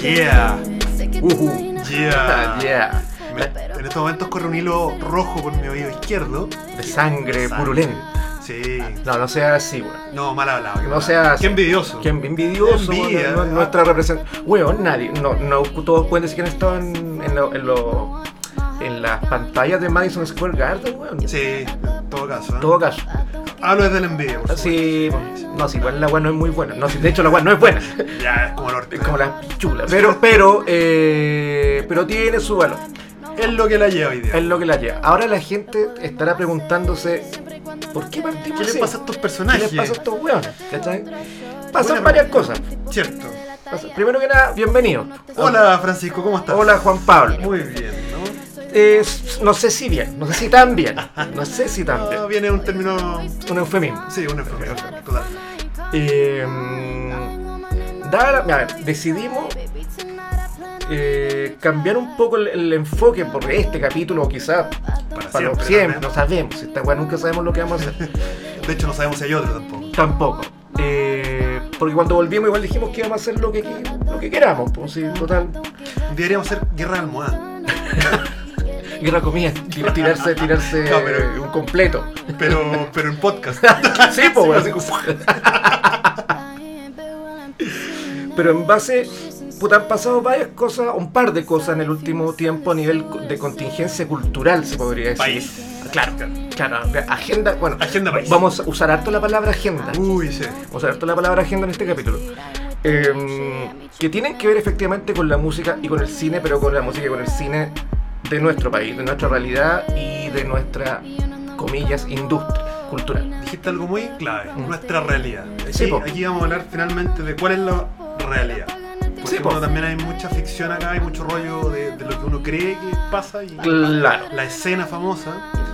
Yeah. Ujú. imaginas Yeah. yeah. Me- en estos momentos corre un hilo rojo por mi oído izquierdo. De sangre Sangre. purulenta. Sí. No, no sea así, weón. No, mal hablado. No sea así. Qué envidioso. Qué envidioso, Envidia. nuestra representación. Weón, nadie. No, no todos pueden decir que han estado en, en, lo- en, lo- en las pantallas de Madison Square Garden, weón. Sí, en todo caso. ¿eh? En todo caso. Hablo desde la envidia, por supuesto. Sí, no, si igual la weá no es muy buena. No, si de hecho la weá no es buena. Ya, es como el orto. Es como la pichula. Pero, pero, eh, pero tiene su valor. Es lo que la lleva hoy día. Es lo que la lleva. Ahora la gente estará preguntándose ¿por qué partimos ¿Qué le pasa a estos ¿Qué personajes? les pasa a estos weones? ¿Cachai? Pasan varias cosas. Cierto. Primero que nada, bienvenido. Hola, Francisco, ¿cómo estás? Hola Juan Pablo. Muy bien. Eh, no sé si bien, no sé si tan bien. No sé si tan bien. viene un término. Un eufemismo. Sí, un eufemismo. Total. Eh, dada la- a ver, decidimos eh, cambiar un poco el, el enfoque por este capítulo, quizás Para para siempre. siempre, no sabemos. Esta weá nunca sabemos lo que vamos a hacer. De hecho, no sabemos si hay otro tampoco. Tampoco. Eh, porque cuando volvimos igual dijimos que íbamos a hacer lo que, lo que queramos. Pues, sí, total. Deberíamos hacer guerra de almohada. Guerra comida, tir- tirarse, tirarse No, pero- un completo. Pero, pero en podcast. sí, pues, Pero en base, puta, han pasado varias cosas, un par de cosas en el último tiempo a nivel de contingencia cultural, se podría decir. País. Claro, claro. Agenda, bueno, Agenda país. vamos a usar harto la palabra agenda. Uy, sí. Vamos a usar harto la palabra agenda en este capítulo. Eh, que tienen que ver efectivamente con la música y con el cine, pero con la música y con el cine de nuestro país, de nuestra realidad y de nuestra, comillas, industria cultural. Dijiste algo muy clave, Mm. nuestra realidad. Aquí, Sí, aquí vamos a hablar finalmente de cuál es la realidad. Porque Sí, uno también hay mucha ficción acá, hay mucho rollo de, de lo que uno cree que pasa y Claro. la escena famosa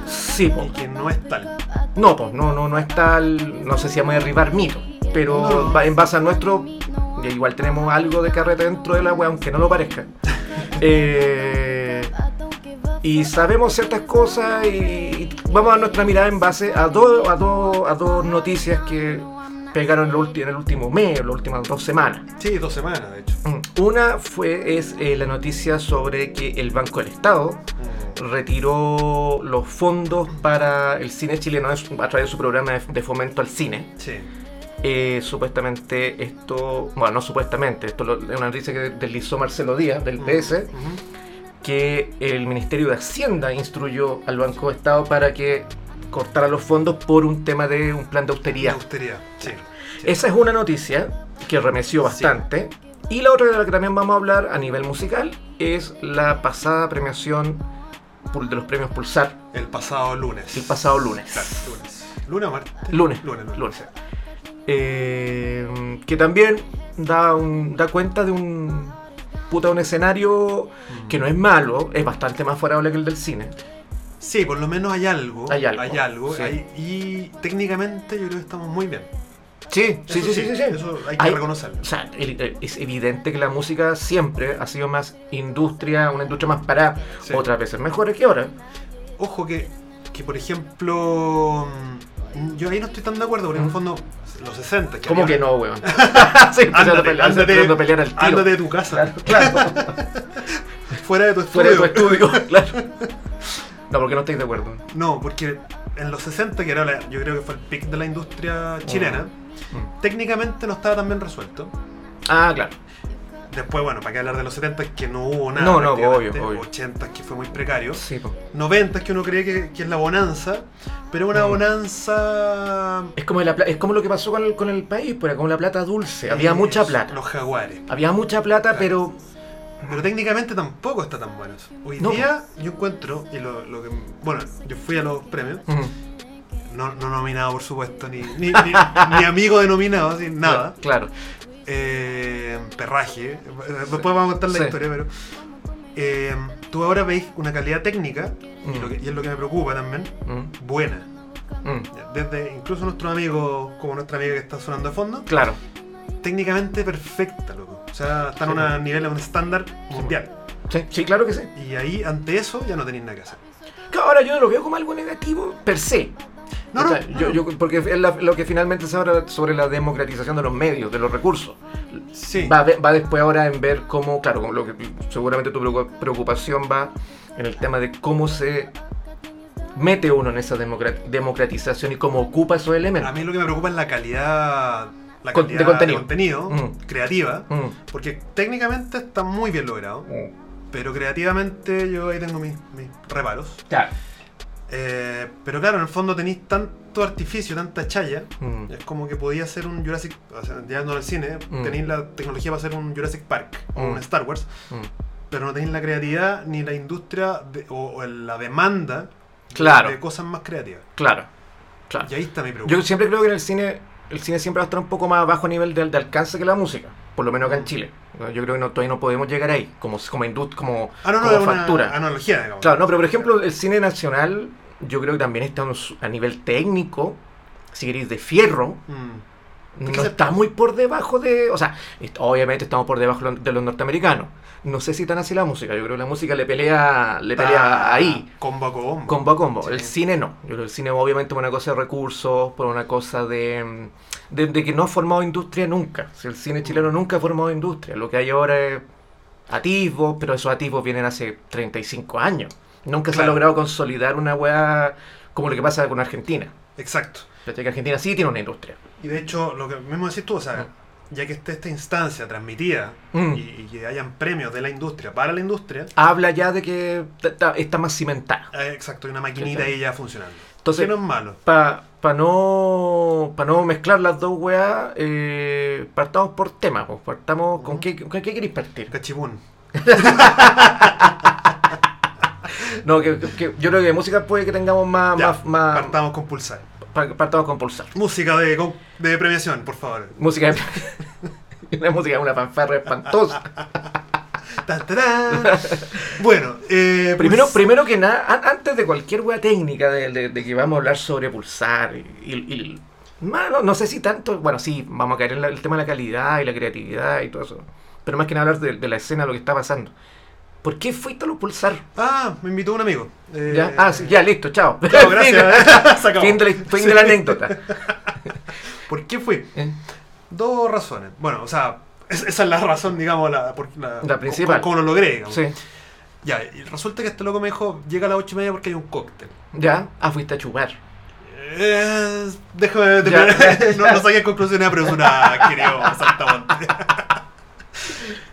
Sí, po. y que no es tal. No, pues no, no, no es tal, no sé si vamos a derribar mito, pero No. va- en base a nuestro, igual tenemos algo de carrete dentro de la web, aunque no lo parezca. Eh, y sabemos ciertas cosas y, vamos a nuestra mirada en base a dos, a dos, a dos noticias que pegaron en el, ulti- en el último mes, en las últimas dos semanas. Sí, dos semanas, de hecho. Mm, Una fue es eh, la noticia sobre que el Banco del Estado Mm. retiró los fondos para el cine chileno a través de su programa de- de fomento al cine. Sí. Eh, supuestamente esto, bueno, no supuestamente, esto es una noticia que deslizó Marcelo Díaz del PS, Ujú. Que el Ministerio de Hacienda instruyó al Banco de Estado para que cortara los fondos por un tema de un plan de austeridad. austeridad. Sí. Esa es una noticia que remeció bastante. Y la otra de la que también vamos a hablar a nivel musical es la pasada premiación de los premios Pulsar El pasado lunes. el pasado lunes. Claro, lunes. ¿Lunes o martes? Lunes. Lunes, lunes. Lunes. Eh, que también da, un, da cuenta de un puta un escenario Mm. que no es malo, es bastante más favorable que el del cine. Sí, por lo menos hay algo. Hay algo, Hay algo. sí. hay- y técnicamente yo creo que estamos muy bien. Sí, sí, sí, sí, sí, sí. Eso hay que Hay- reconocerlo. O sea, el- es evidente que la música siempre ha sido más industria, una industria más parada, Sí. otras veces mejores que ahora. Ojo que, que por ejemplo, mm, yo ahí no estoy tan de acuerdo, porque en el fondo, los 60. ¿Cómo había- que no, weón? sí, Ándate, pelear, ándate, empezando a pelear al tiro. ándate de tu casa, Claro, claro. fuera de tu Fuera de tu estudio. estudio, claro. No, porque no estáis de acuerdo. No, porque en los 60, que era la- yo creo que fue el pic de la industria chilena, Mm. técnicamente no estaba tan bien resuelto. Ah, claro. Después, bueno, para qué hablar de los 70 que no hubo nada. No, no, obvio, obvio. 80 que fue muy precario. Sí, po. 90 que uno cree que, que es la bonanza, pero una Mm. bonanza. Es como, la es como lo que pasó con el, con el país, pues era como la plata dulce. Había es mucha plata. Los jaguares. Había mucha plata, Claro. pero. Pero técnicamente tampoco está tan bueno eso. Hoy No. día yo encuentro, y lo, lo que. Bueno, yo fui a los premios, no, no nominado por supuesto, ni, ni, ni- ni amigo de nominado, así, nada. Claro. Eh, perraje. Después vamos a contar la Sí. historia, pero. eh, tú ahora veis una calidad técnica, y, Mm. lo que- y es lo que me preocupa también, Mm, buena. mm. Desde incluso nuestros amigos, como nuestra amiga que está sonando de fondo, Claro. técnicamente perfecta, loco. O sea, están Sí. a un nivel, a un estándar mundial. Sí, sí, claro que sí. Y ahí, ante eso, ya no tenéis nada que hacer. Ahora yo no lo veo como algo negativo per se. No, no. Yo- yo- porque es la- lo que finalmente se habla sobre la democratización de los medios, de los recursos. Sí. Va, a va después ahora en ver cómo, claro, lo que seguramente tu preocu- preocupación va en el tema de cómo se mete uno en esa democra- democratización y cómo ocupa esos A elementos. mí lo que me preocupa es la calidad, la calidad de contenido. contenido, Mm. creativa, Mm. porque técnicamente está muy bien logrado, pero creativamente yo ahí tengo mis, mis reparos. Claro. Eh, pero claro, en el fondo tenéis tanto artificio, tanta chaya, Mm. es como que podía ser un Jurassic, o sea, en el cine, Mm. tenéis la tecnología para hacer un Jurassic Park o Mm. un Star Wars, Mm. pero no tenéis la creatividad ni la industria de- o, o la demanda de- Claro. de cosas más creativas. Claro. Claro. Y ahí está mi pregunta. Yo siempre creo que en el cine, el cine siempre va a estar un poco más bajo a nivel de, de alcance que la música. Por lo menos acá en Chile. Yo creo que no, todavía no podemos llegar ahí, como, como, como, ah, no, no, como una factura. analogía, digamos. Claro, no, pero por ejemplo, el cine nacional, yo creo que también está un- a nivel técnico, si queréis, de fierro, Mm. no está muy por debajo de. O sea, obviamente estamos por debajo de los- norteamericanos. No sé si tan así la música, yo creo que la música le pelea, le pelea Está ahí. Combo a combo. Combo a combo. Sí. El cine no. Yo creo que el cine obviamente por una cosa de recursos, por una cosa de, mm, de, de que no ha formado industria nunca. Si el cine chileno nunca ha formado industria. Lo que hay ahora es atisbos, pero esos atisbos vienen hace 35 años. Nunca se ha Claro. logrado consolidar una weá como lo que pasa con Argentina. Exacto. Que Argentina sí tiene una industria. Y de hecho, lo que mismo decís tú, o sea, ya que esté esta instancia transmitida Mm. y, que hayan premios de la industria para la industria, Habla ya de que está más cimentada. eh, exacto, hay una maquinita ahí ya funcionando. Entonces- no es malo. Para no, pa no mezclar las dos weas, eh, partamos por temas. Partamos, ¿Con qué, con qué queréis partir? Cachipún. No, que, que- yo creo que de música puede que tengamos más. Ya, más, más- partamos con pulsar. pa- partamos con pulsar. Música de, de premiación, por favor. Música. una música, una fanfarra espantosa. Bueno, eh, Primero, puls- primero que nada, an- antes de cualquier wea técnica de, de- de que vamos a hablar sobre pulsar y- no, no sé si tanto, bueno, sí, vamos a caer en la- el tema de la calidad y la creatividad y todo eso, pero más que nada hablar de, de la escena, lo que está pasando. ¿Por qué fuiste a los pulsar? Ah, me invitó un amigo. Eh, ¿Ya? Ah, sí, ya, listo, chao. Chao, gracias. Fin de la, fin de la anécdota. ¿Por qué fui? Eh, Dos razones. Bueno, o sea, es- esa es la razón, digamos, la, la, La principal. Cómo, lo logré, digamos. Sí, Ya, y resulta que este loco me dijo, llega a las ocho y media porque hay un cóctel. ya. Ah, fuiste a chupar. Eh, déjame Ya. terminar. no, no saqué conclusiones apresuradas, querido saltamonte.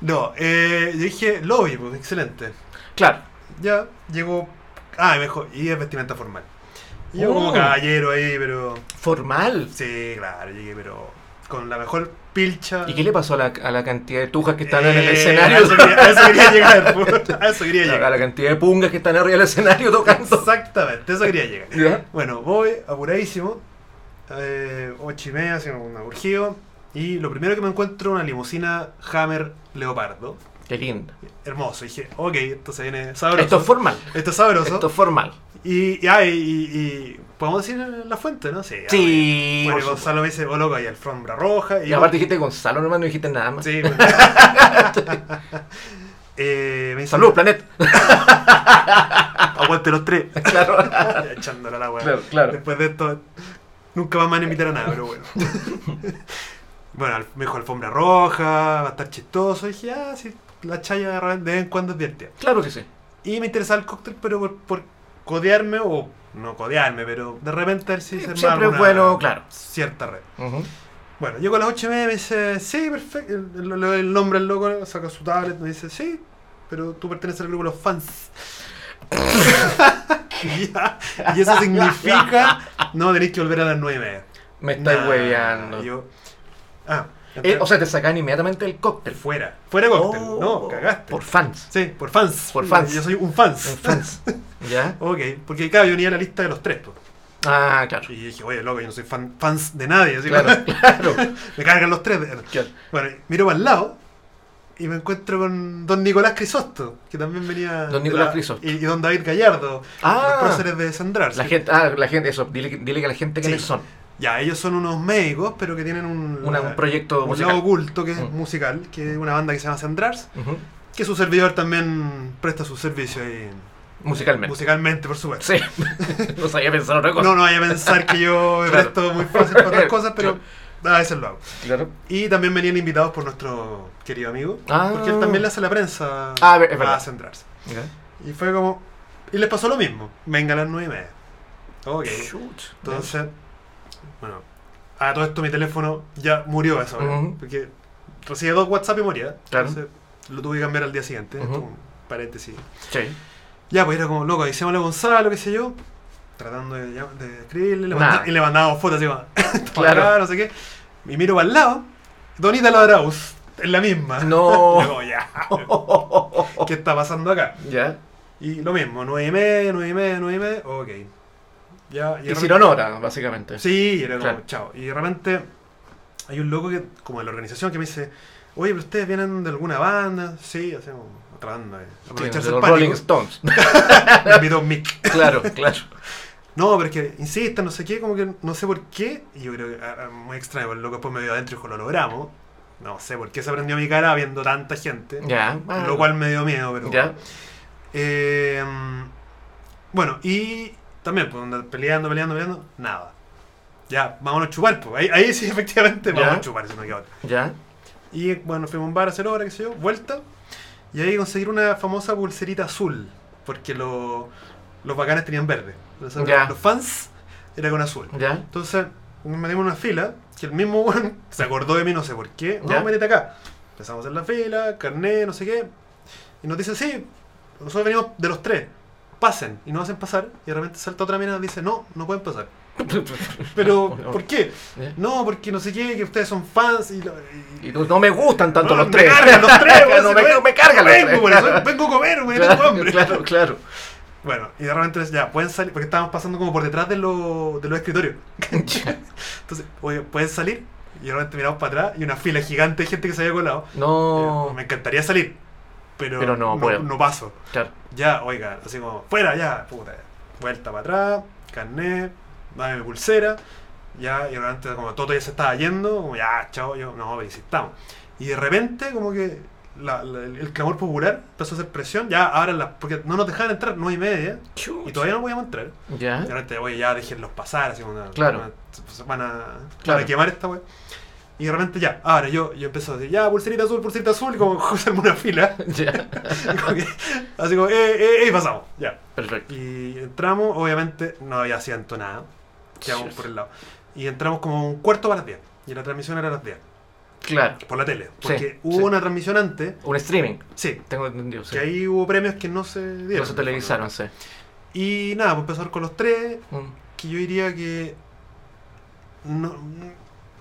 No, eh, yo dije, lobby, pues, excelente. Claro. Ya, llegó. Ah, y me dijo, y es vestimenta formal. Y yo Oh. como caballero ahí, pero. Formal. Sí, claro, llegué, pero. Con la mejor pilcha. ¿Y qué le pasó a la, a la cantidad de tujas que están en el Eh, escenario? A eso quería, a eso quería llegar. pues, A eso quería A la llegar. cantidad de pungas que están arriba del escenario tocando. Exactamente, a eso quería llegar. ¿Ya? Bueno, voy apuradísimo. Eh, ocho y media, haciendo un urgido. Y lo primero que me encuentro una limusina Hammer Leopardo. Qué lindo. Hermoso. Y dije, ok, esto se viene sabroso. Esto es formal. Esto es sabroso. Esto es formal. Y, y, ah, y, podemos decir la fuente, ¿no? Sí. ah, Sí. Bueno, supuesto. Gonzalo me dice, oh loco, hay alfombra roja. Y, Y aparte dijiste Gonzalo, nomás no dijiste nada más. Sí, bueno. eh, me dice, Salud, Planet. Aguante los tres. claro. Echándola la weá. Claro, claro. Después de esto, nunca más me van a invitar a nada, pero bueno. Bueno, me dijo alfombra roja, va a estar chistoso. Y dije, ah, sí, la chaya de vez en cuando es divertida. Claro que sí. Y me interesaba el cóctel, pero por, por codearme, o no codearme, pero de repente a ver si se armaba Siempre es alguna bueno, claro. Cierta red. Bueno, llego a las 8 y media y me dice, sí, perfecto. El, el- el nombre del loco saca su tablet, me dice, sí, pero tú perteneces al grupo de los fans. Y eso significa, no, tenéis que volver a las 9 y media. Me estáis Nah, hueveando. yo- ah, Eh, o sea, te sacan inmediatamente el cóctel. fuera, fuera cóctel, Oh, no, cagaste. Por fans. Sí, por fans. Por fans. Yo soy un fans. Por fans. ¿Ya? ok, porque claro, yo venía a la lista de los tres, pues. Ah, claro. Y dije, oye, loco, yo no soy fan, fans de nadie, así Claro, claro. me cargan los tres. Claro. Bueno, miro para el lado y me encuentro con don Nicolás Crisosto, que también venía. Don Nicolás la- Crisosto. Y, y don David Gallardo, Ah. los próceres de Sandrar. La gente, ah, la gente, eso, dile, que- dile que la gente quiénes Sí. son. Ya, ellos son unos médicos, pero que tienen un, Una- un proyecto un musical. lado oculto que es Mm. musical, que es una banda que se llama Sandrars, que su servidor también presta su servicio ahí Musicalmente. Musicalmente, por supuesto. Sí. no sabía pensar otra cosa. No, no vaya a pensar que yo me Claro. presto muy fácil para otras cosas, pero a veces lo hago. Claro. Y también venían invitados por nuestro querido amigo, Ah. porque él también le hace la prensa Ah, es verdad. a. Y fue como. Y les pasó lo mismo. Venga a las nueve y media. Ok. Shoot. Entonces, bueno, a todo esto mi teléfono ya murió a esa hora. Ujú. Porque recibía dos WhatsApp y moría. Claro. Entonces lo tuve que cambiar al día siguiente. Ujú. Esto un paréntesis. Sí. Ya, pues era como, loco, avisémosle a Gonzalo, qué sé yo. Tratando de, de escribirle. le manda- y le mandábamos fotos así Claro. acá, no sé qué. Y miro para el lado. Donita Ladraus. Es la misma. No. Yo como, ya. ¿Qué está pasando acá? ya. Y lo mismo, nueve y media, nueve y media, nueve y media. Ok. Ya, y Hicieron hora, básicamente. Sí, era como, Claro. chao. Y de repente hay un loco que, como de la organización que me dice, oye, pero ustedes vienen de alguna banda. Sí, hacemos otra banda. Sí, Aprovecharse el los Rolling. Stones. Me invitó Mick. claro, claro. No, pero es que insisten, no sé qué, como que no sé por qué. Y yo creo que ah, ah, muy extraño, porque el loco después me vio adentro y dijo, lo logramos. No sé por qué se prendió mi cara viendo tanta gente. Ya. ah, Lo cual me dio miedo, pero. Ya. Eh, bueno, y también, pues, andar peleando, peleando, peleando, nada. Ya, vámonos a chupar, pues. Ahí, ahí sí, efectivamente, Ya. vamos a chupar, si no queda otra. Ya. Y bueno, fuimos a un bar a hacer hora, qué sé yo, vuelta. Y ahí conseguir una famosa pulserita azul. Porque lo- los bacanes tenían verde. Entonces, Ya. Los fans era con azul. Ya. Entonces, nos metimos en una fila, que el mismo weón se acordó de mí, no sé por qué. No, Ya. acá. Empezamos en la fila, carné, no sé qué. Y nos dice, sí, nosotros venimos de los tres. Pasen. Y nos hacen pasar. Y de repente salta otra mina y dice, no, no pueden pasar. Pero, No. ¿por qué? Ya. No, porque no sé qué, que ustedes son fans y... lo- y- no me gustan tanto no, los me tres. cargan los tres, no si me, ven- me cargan no los vengo, tres. por eso, vengo a comer, tengo Claro, hambre. claro, claro. Bueno, y de repente ya, pueden salir, porque estábamos pasando como por detrás de, lo- de los escritorios. Entonces, oye, pueden salir. Y de repente miramos para atrás y una fila gigante de gente que se había colado. No. Eh, Me encantaría salir, pero, Pero no paso. Claro. Ya, oiga, así como, fuera, ya, puta. Vuelta para atrás, carnet, dame mi pulsera. Ya, y repente como Toto ya se estaba yendo, como ya, chao, yo, no, insistamos. Y de repente, como que la- la- el, el clamor popular empezó a hacer presión, ya, ahora las, porque no nos dejaban entrar, nueve y media, y todavía no podíamos entrar. Ya. Y de repente, oye, ya déjenlos pasar, así como, Claro. van a, van a, van Claro. a quemar esta wea. Y de repente ya, ahora yo, yo empiezo a decir, ya, pulserita azul, pulserita azul, y como hacerme una fila. Ya. Y como que- así como, eh, eh, eh, pasamos, ya. Perfecto. Y entramos, obviamente no había asiento nada. Quedamos por el lado. Y entramos como un cuarto para las 10. Y la transmisión era a las 10. Claro. Por la tele. Sí, Porque hubo sí. una transmisión antes. Un streaming. Sí. Tengo entendido. Sí. Que ahí hubo premios que no se dieron. No se televisaron, sí. Y nada, pues empezar con los tres. Mm. Que yo diría que. No.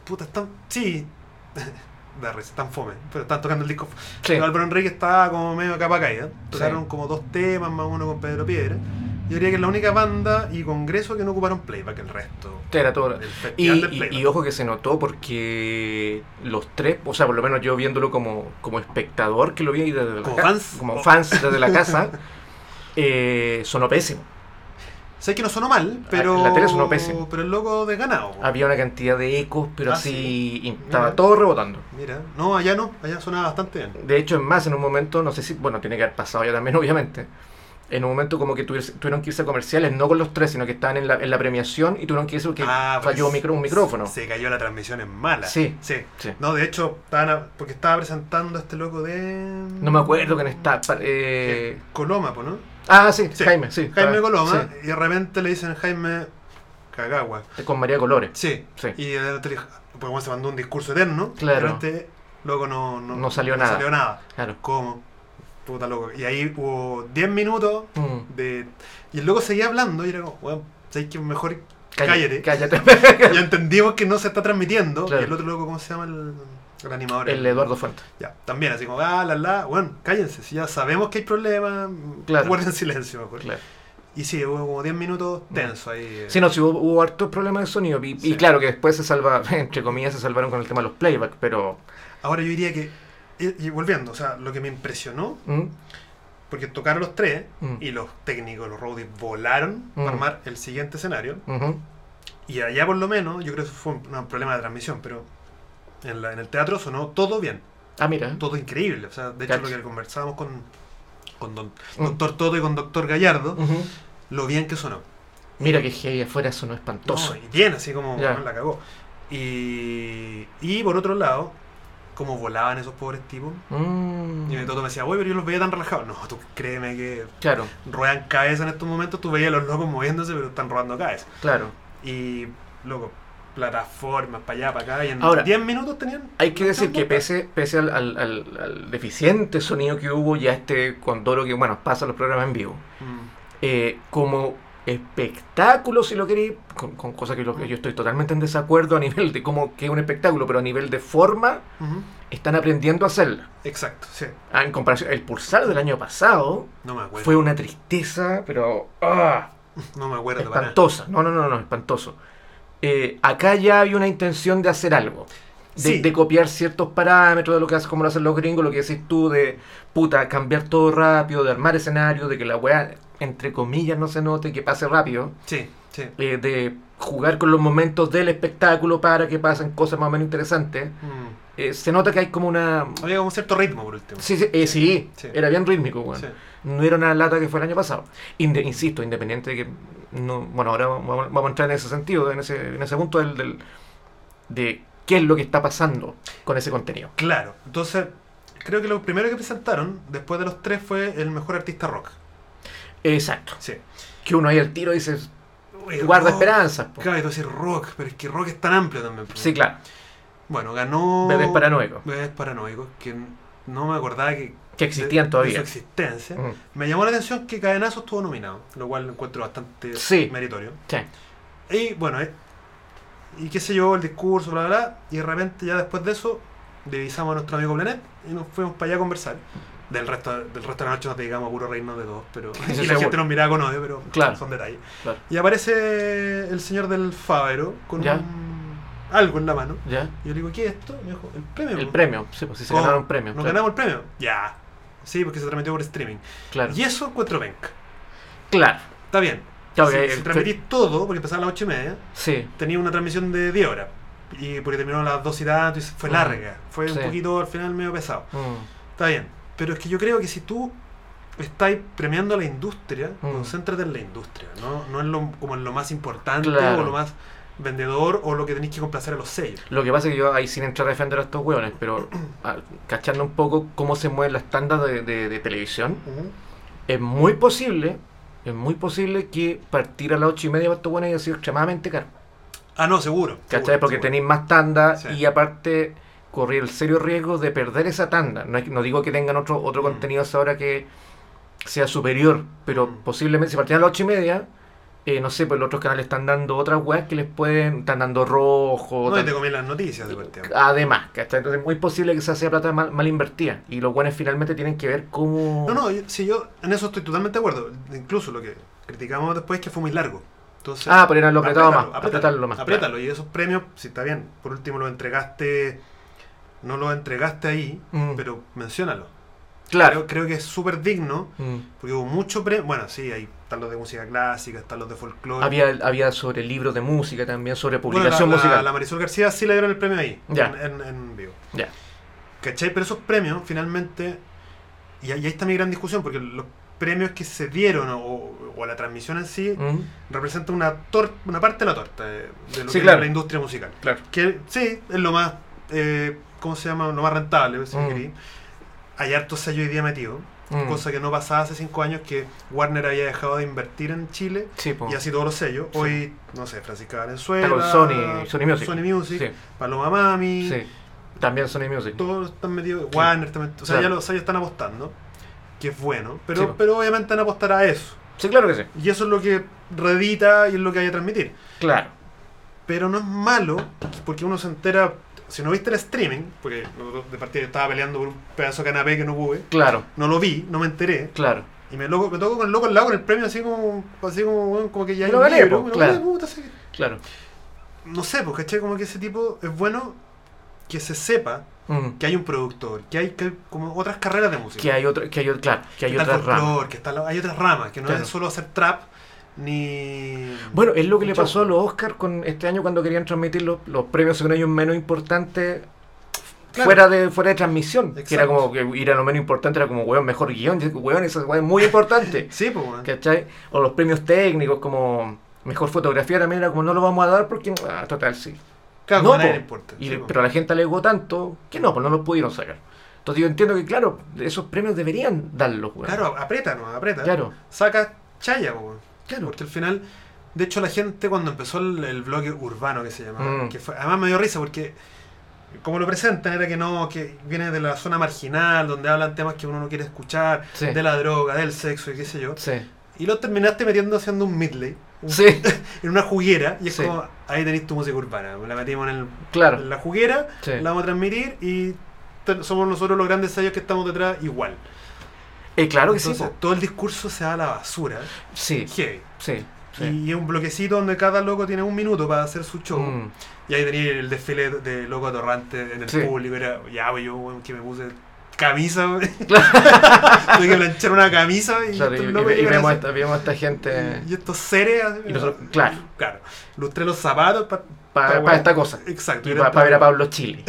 Puta, están. Sí. Da risa, están fome. Pero están tocando el disco. Sí. Álvaro Enrique estaba como medio capa caída. Tocaron Sí. como dos temas, más uno con Pedro Piedra. Yo diría que es la única banda y congreso que no ocuparon playback, el resto. Era todo. El Y, y- y ojo que se notó porque los tres, o sea, por lo menos yo viéndolo como, como espectador que lo vi desde la ¿Como ca- fans? como fans desde la casa, eh, sonó pésimo. Sé que no sonó mal, pero. La tele sonó pésimo. Pero el loco desganado. Había una cantidad de ecos, pero Ah, así estaba Mira. todo rebotando. Mira, no, allá no, allá sonaba bastante bien. De hecho, es más, en un momento, no sé si, bueno, tiene que haber pasado ya también, obviamente. En un momento como que tuvieron que irse a comerciales, no con los tres, sino que estaban en la, en la premiación y tuvieron que irse porque Ah, pues, falló un, micro, un micrófono. Se cayó la transmisión en mala. Sí. Sí. Sí. No, de hecho, estaban a- porque estaba presentando a este loco de. No me acuerdo quién está. eh, Coloma, ¿no? Ah, sí, Sí. Jaime, sí. Jaime Coloma, y de repente le dicen Jaime Cagagua. sí, Con María Colores. Sí. Sí. Y de repente porque como se mandó un discurso eterno. Claro. Repente, loco, no, no, No salió nada. salió nada. Claro. ¿Cómo? Puta loco. Y ahí hubo 10 minutos Mm. de. Y el loco seguía hablando y era como, weón, ¿sabes que mejor Cállate. cállate? Cállate. ya entendimos que no se está transmitiendo. Claro. Y el otro loco, ¿cómo se llama el, el animador? El Eduardo Fuentes. Ya, también así como, ah, la, la, bueno, cállense, si ya sabemos que hay problemas, Claro. guarden silencio mejor. Claro. Y sí, hubo como 10 minutos tenso ahí. eh. Sí, no, sí hubo, hubo hartos problemas de sonido. Y, claro que después se salva, entre comillas, se salvaron con el tema de los playback, pero. Ahora yo diría que, y, y volviendo, o sea, lo que me impresionó, mm, porque tocaron los tres Mm. y los técnicos, los roadies, volaron Mm. para armar el siguiente escenario. Y allá por lo menos, yo creo que eso fue un, un problema de transmisión, pero en, la- en el teatro sonó todo bien, Ah, mira. todo increíble. O sea, de hecho Cacho. lo que conversábamos con, con don, Mm. Doctor Toto y con Doctor Gallardo, Ujú. lo bien que sonó. Mira que ahí afuera sonó espantoso. No, y bien, así como la cagó. Y, y por otro lado, como volaban esos pobres tipos. Mm, Y Toto me decía, oye, pero yo los veía tan relajados. No, tú créeme que Claro, ruedan cabeza en estos momentos. Tú veías a los locos moviéndose, pero están robando cabeza. claro. Y, loco, plataformas para allá, para acá. Y en Ahora, 10 minutos tenían. Hay que decir que pese, pese al, al- al- al deficiente sonido que hubo, ya este Condoro que, bueno, pasa los programas en vivo, Mm, eh, como espectáculo, si lo queréis, con, con cosas que, lo que yo estoy totalmente en desacuerdo a nivel de cómo que es un espectáculo, pero a nivel de forma, están aprendiendo a hacerla. Exacto, sí. Ah, en comparación, el pulsar del año pasado No me acuerdo. fue una tristeza, pero ¡ah! No me acuerdo para nada. espantosa. No, no, no, no, espantoso. Eh, acá ya hay una intención de hacer algo. De, Sí. de copiar ciertos parámetros de lo que hacen, como lo hacen los gringos, lo que decís tú, de puta, cambiar todo rápido, de armar escenarios, de que la weá, entre comillas, no se note, que pase rápido, Sí, sí. eh, de jugar con los momentos del espectáculo para que pasen cosas más o menos interesantes. Mm. Eh, se nota que hay como una. Había como un cierto ritmo por último. Sí, sí, eh, sí, Sí. era bien rítmico, weón. No era una lata que fue el año pasado. Inde- insisto, independiente de que. No, bueno, ahora vamos, vamos a entrar en ese sentido, en ese, en ese punto del, del- de qué es lo que está pasando con ese contenido. Claro. Entonces, creo que lo primero que presentaron después de los tres fue el mejor artista rock. Exacto. Sí. Que uno ahí al tiro dice, guarda rock. esperanzas. po. Claro, y tú decís rock, pero es que rock es tan amplio también. Sí, claro. Bueno, ganó. Bebés paranoicos. Bebés paranoicos, que no me acordaba que. Que existían de- todavía. De su existencia. Mm. Me llamó la atención que Cadenazo estuvo nominado, lo cual lo encuentro bastante Sí. meritorio. Sí. Y bueno, eh, y qué sé yo, el discurso, bla, bla, bla. Y de repente, ya después de eso, divisamos a nuestro amigo Planet y nos fuimos para allá a conversar. Del resto, del resto de la noche nos dedicamos a puro reírnos de todos, pero. Y la seguro. gente nos miraba con odio, pero Claro. son detalles. Claro. Y aparece el señor del Fávero con Ya. un- algo en la mano. ¿Ya? Y yo le digo, ¿qué es esto? Me dijo, el premio. El po". premio. Sí, pues sí se ganaron premio. ¿Nos claro. ganamos el premio? Ya. Sí, porque se transmitió por streaming. Claro. Y eso encuentro venca. Claro. Está bien. Claro si, que si el- transmitís todo, porque empezaba a las 8 y media, Sí. tenía una transmisión de 10 horas. Y porque terminó a las 2 y tanto, y fue Mm. larga. Fue Sí. un poquito al final medio pesado. Mm. Está bien. Pero es que yo creo que si tú estás premiando a la industria, Mm. concéntrate en la industria. No, no en lo, como en lo más importante Claro. o lo más vendedor o lo que tenéis que complacer a los sellos. Lo que pasa es que yo ahí sin entrar a defender a estos hueones, pero ah, cachando un poco cómo se mueven las tandas de, de- de televisión, es muy posible, es muy posible que partir a las ocho y media para estos hueones haya sido extremadamente caro. Ah, no, seguro. ¿Cachai? seguro, Porque seguro. tenéis más tandas Sí. y aparte correr el serio riesgo de perder esa tanda. No, no digo que tengan otro, otro Mm. contenido hasta ahora que sea superior, pero Mm. posiblemente si partían a las ocho y media, eh, no sé, pues los otros canales están dando otras weas que les pueden, están dando rojo, No, y tan- te comí las noticias de partida. Además, ¿cachai? Entonces es muy posible que esa sea plata mal, mal invertida. Y los buenos finalmente tienen que ver cómo. No, no, yo- sí, yo en eso estoy totalmente de acuerdo. Incluso lo que criticamos después es que fue muy largo. Entonces, Ah, pero era lo apretado más. apriétalo, más. apriétalo. Y esos premios, si está bien, por último lo entregaste, no lo entregaste ahí, Mm. pero menciónalo. Claro. Creo, creo que es súper digno, Mm. porque hubo mucho premio. Bueno, sí, hay están los de música clásica, están los de folclore. Había, había sobre libros de música también, sobre publicación la, la- musical. la Marisol García sí le dieron el premio ahí, Ya. en, en- en vivo. Ya. ¿Cachai? Pero esos premios, finalmente, y ahí y ahí está mi gran discusión, porque los premios que se dieron o, o la transmisión en sí Mm. representa una, una parte de la torta de, de lo Sí, que claro. es la industria musical. Claro. Que sí, es lo más, eh, ¿cómo se llama? Lo más rentable, si Mm. Hay harto sello hoy día metido, Mm. cosa que no pasaba hace cinco años que Warner había dejado de invertir en Chile Sí, y así todos los sellos. Sí. Hoy, no sé, Francisca Valenzuela, Sony, Sony Music. Sony Music, Sí, Paloma Mami. También Sony Music. todos están metidos, Warner también, o sea, Claro. ya los sellos están apostando, que es bueno, pero, pero obviamente van a apostar a eso. Sí, claro que sí. Y eso es lo que redita y es lo que hay que transmitir. Claro. Pero no es malo, porque uno se entera, si no viste el streaming, porque de partida yo estaba peleando por un pedazo de canapé que no pude, Claro, no lo vi, no me enteré, claro. y me, loco, me tocó con el loco al lado con el premio así como, así como, como que ya hay lo un gané, libro, po, claro. gané, puta, así. Claro. No sé, porque ¿cachai? Como que ese tipo es bueno que se sepa Mm. que hay un productor, que hay, que hay como otras carreras de música. Que hay otro, que hay otro, claro, que hay está el otras ramas. folclore, que está hay otras ramas, que no Claro. es solo hacer trap ni. Bueno, es lo que le Show. pasó a los Oscars con este año cuando querían transmitir los, los premios según ellos menos importantes Claro. fuera de fuera de transmisión. Que era como que ir a lo menos importante, era como, weón, mejor guion. Weón, eso es weón, muy importante. Sí, pues, weón. ¿Cachai? O los premios técnicos, como mejor fotografía también era como, no lo vamos a dar porque, ah, total, sí. Claro, No, po. le importa. Y sí, le- pero a la gente alegó tanto que no, pues no los pudieron sacar. Entonces yo entiendo que, claro, esos premios deberían darlos, weón. Claro, aprieta, ¿no? Aprieta. Claro. Saca chaya, weón. Claro. Porque al final, de hecho, la gente cuando empezó el, el bloque urbano que se llamaba, Mm. que fue, además me dio risa porque como lo presentan era que no, que viene de la zona marginal, donde hablan temas que uno no quiere escuchar, Sí. de la droga, del sexo y qué sé yo. Sí. Y lo terminaste metiendo haciendo un midley, un- Sí, en una juguera, y es como, ahí tenéis tu música urbana. La metimos en, el- claro. en la juguera, la vamos a transmitir y somos nosotros los grandes sellos que estamos detrás igual. Eh, claro que Entonces, sí. todo el discurso se va a la basura. Sí, Heavy. sí. sí. Y es un bloquecito donde cada loco tiene un minuto para hacer su show. Mm. Y ahí tenía el desfile de loco atorrante en el Sí. público. Era, ya, pues, yo, que me puse camisa. Tuve que planchar una camisa y, Claro, y, estos y- locos y llegan vemos, a esta, vemos a esta gente Y estos seres. así, Y nosotros- claro. Claro. Lustré los zapatos para. Para esta cosa. Exacto. Y para ver a Pablo Chile.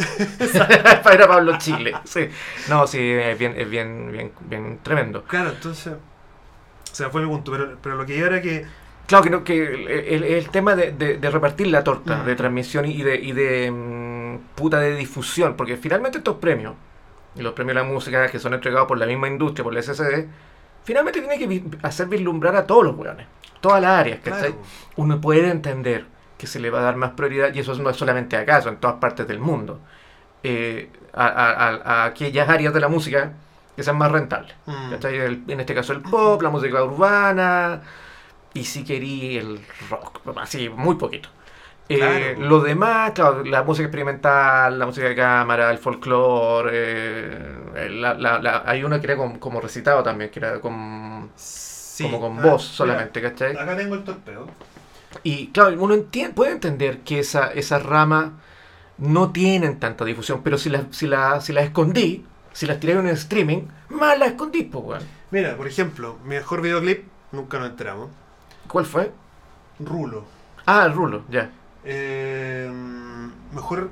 para ver a Pablo Chile. Sí. No, sí, es bien, es bien, bien, bien tremendo. Claro, entonces. O sea, fue mi punto. Pero, pero lo que iba era que. Claro que, no, que el, el- el tema de, de- de repartir la torta Mm. de transmisión y de, y de mm, puta de difusión, porque finalmente estos premios, y los premios de la música que son entregados por la misma industria, por la SCD, finalmente tiene que vi- hacer vislumbrar a todos los weones, todas las áreas, ¿cachai? Claro. Uno puede entender que se le va a dar más prioridad, y eso no es solamente acá, eso en todas partes del mundo, eh, a, a- a- aquellas áreas de la música que sean más rentables. Mm. ¿cachai? El- en este caso el pop, la música urbana y si querí el rock, así, muy poquito. Eh, Claro. lo demás, claro, la música experimental, la música de cámara, el folclore, eh, la- la- la- hay una que era como, como recitado también, que era con, Sí. como con Ah, voz mira, solamente, ¿cachai? Acá tengo el torpeo. Y claro, uno entien- puede entender que esa, esa rama no tienen tanta difusión, pero si las si la, si las escondí, si las tiré en un streaming, más las escondí, pues, weón. Mira, por ejemplo, mi mejor videoclip, nunca nos enteramos. ¿Cuál fue? Rulo. Ah, el rulo, ya. Eh, mejor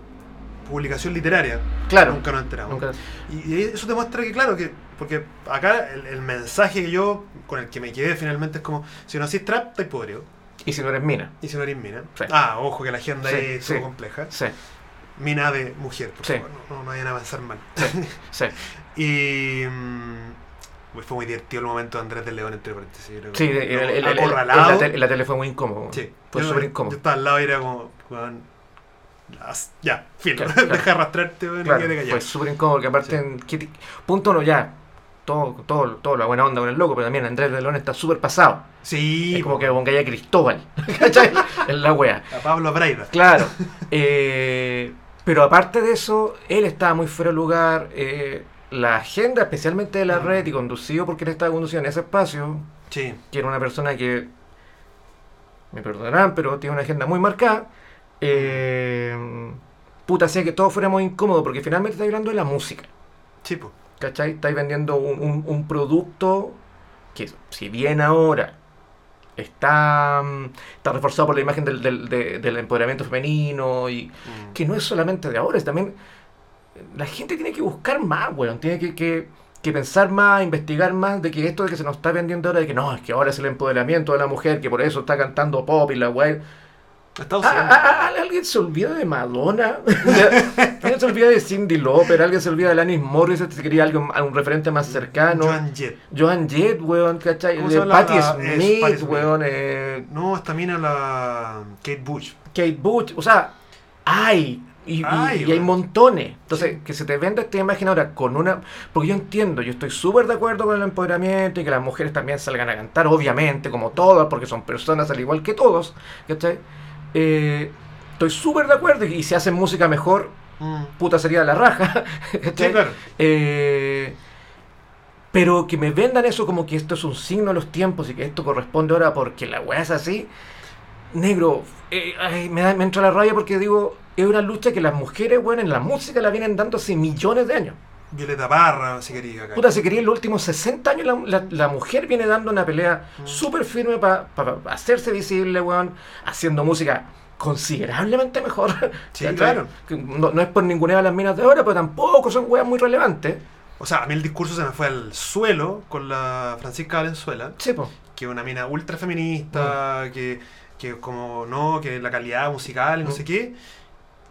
publicación literaria. Claro. Nunca nos enteramos. Nunca- Y, y eso demuestra que, claro, que. Porque acá el, el mensaje que yo, con el que me quedé finalmente es como: si no hacís trap, estáis podrido. Y si no eres mina. Y si no eres mina. Sí. Ah, ojo que la agenda Sí, es sí. todo compleja. Sí, Mina de mujer, por favor. No, no vayan a avanzar mal. sí. y. mm, fue muy divertido el momento de Andrés de León, entre paréntesis. Sí, el- el- el- la, tele, en la tele fue muy incómodo. Sí. Fue Yo- súper Yo incómodo. estaba al lado y era como, weón, as- ya, fin, Claro, claro. deja arrastrarte, weón, Claro, fue súper incómodo que aparte, Sí. en- punto uno ya, todo, todo, todo la buena onda con el loco, pero también Andrés de León está súper pasado. Sí, es como que pongáis a Cristóbal, ¿cachai? En la wea. a Pablo Braida. Claro. Eh, pero aparte de eso, él estaba muy fuera de lugar. eh, la agenda, especialmente de la red y conducido porque él estaba conduciendo en ese espacio, Sí, que era una persona que, me perdonarán, pero tiene una agenda muy marcada. eh, puta, hacía que todos fuéramos incómodos porque finalmente está hablando de la música. sí, po. ¿Cachai? Estáis vendiendo un, un- un producto que, si bien ahora está, mm, está reforzado por la imagen del, del- de- del empoderamiento femenino y Mm. que no es solamente de ahora, es también. La gente tiene que buscar más, weón. Tiene que, que- que pensar más, investigar más de que esto de que se nos está vendiendo ahora, de que no, es que ahora es el empoderamiento de la mujer, que por eso está cantando pop y la weón. Está Ah, ausente. ah, ah, ¿Alguien se olvida de Madonna? ¿Alguien se olvida de Cindy Lauper? ¿Alguien se olvida de Alanis Morissette? Si quería algo, un referente más cercano. Joan Jett. Joan Jett, weón, ¿cachai? ¿Cómo se De Patti Smith, weón, eh, No, esta mina la Kate Bush. Kate Bush, o sea, hay. Y, y- Ay, y hay montones. Entonces, que se te venda esta imagen ahora con una. Porque yo entiendo, yo estoy súper de acuerdo con el empoderamiento y que las mujeres también salgan a cantar, obviamente, como todas, porque son personas al igual que todos. ¿Cachai? Eh, estoy súper de acuerdo y, y si hacen música mejor, Mm. puta sería la raja. Sí, claro. Eh, pero que me vendan eso como que esto es un signo de los tiempos y que esto corresponde ahora porque la weá es así. Negro, eh, ay, me, da, me entra la raya porque digo, es una lucha que las mujeres, bueno, en la música la vienen dando hace millones de años. Violeta Parra, si quería. Puta, se quería en los últimos 60 años la, la- la mujer viene dando una pelea Mm. súper firme para hacerse visible, weón, haciendo música considerablemente mejor. Sí, claro. No, no es por ninguna de las minas de ahora, pero tampoco son weas muy relevantes. O sea, a mí el discurso se me fue al suelo con la Francisca Valenzuela, Sí, po. que es una mina ultra feminista, que, que como no, que la calidad musical y no Mm. sé qué.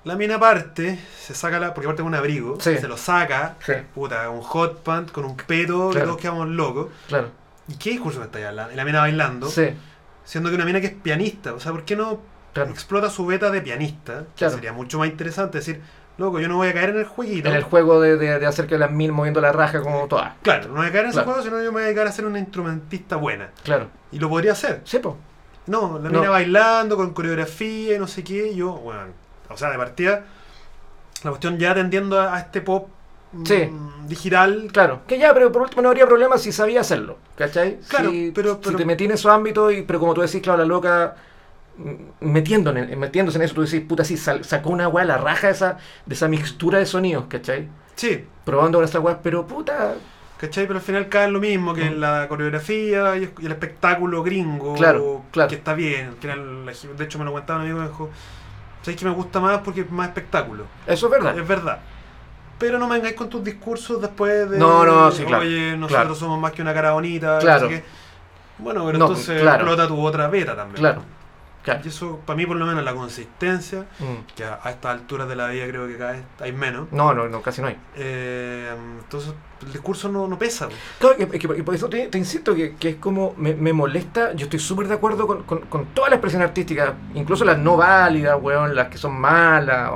La mina parte, se saca la, porque aparte es un abrigo, Sí. se lo saca, Sí, puta, un hot pant con un peto, que Claro. todos quedamos locos. claro. ¿Y qué discurso me está hablando? Y la mina bailando, Sí, siendo que una mina que es pianista, o sea, ¿por qué no claro. explota su beta de pianista? Que Claro. sería mucho más interesante decir, loco, yo no voy a caer en el jueguito. En el juego de, de, de hacer que las mil moviendo la raja como todas. Claro, no voy a caer en ese juego, sino yo me voy a dedicar a ser una instrumentista buena. Claro. Y lo podría hacer. Sí, po. No, la No. mina bailando con coreografía y no sé qué. y Yo, bueno, o sea, de partida, la cuestión ya tendiendo a, a este pop mm, Sí. digital. Claro, que ya, pero por último no habría problema si sabía hacerlo, ¿cachai? Claro, si, pero- si te metí en esos ámbitos, y, pero como tú decís, claro, la loca mm, metiendo en- metiéndose en eso, tú decís, puta, sí, sal- sacó una weá la raja de esa, de esa mixtura de sonidos, ¿cachai? Sí, Probando con esa weá, pero puta, ¿cachai? Pero al final cae en lo mismo que Mm. la coreografía y el espectáculo gringo. Claro, claro. Que está bien. Al final, de hecho, me lo comentaba un amigo y me dijo, ¿sabes que me gusta más porque es más espectáculo? eso es verdad. Es verdad. Pero no me vengáis con tus discursos después de. No, no, sí, claro, Oye, nosotros claro. somos más que una cara bonita. Claro. qué". Bueno, pero No, entonces claro. explota tu otra beta también. Claro, claro. Y eso, para mí, por lo menos, la consistencia, Mm. que a, a estas alturas de la vida creo que cada vez hay menos. No, no, no, casi no hay. eh, entonces, el discurso no, no pesa. po. Claro, que, que- por eso te, te insisto que, que es como me, me molesta. Yo estoy súper de acuerdo con, con, con toda la expresión artística, incluso las no válidas, weón, las que son malas.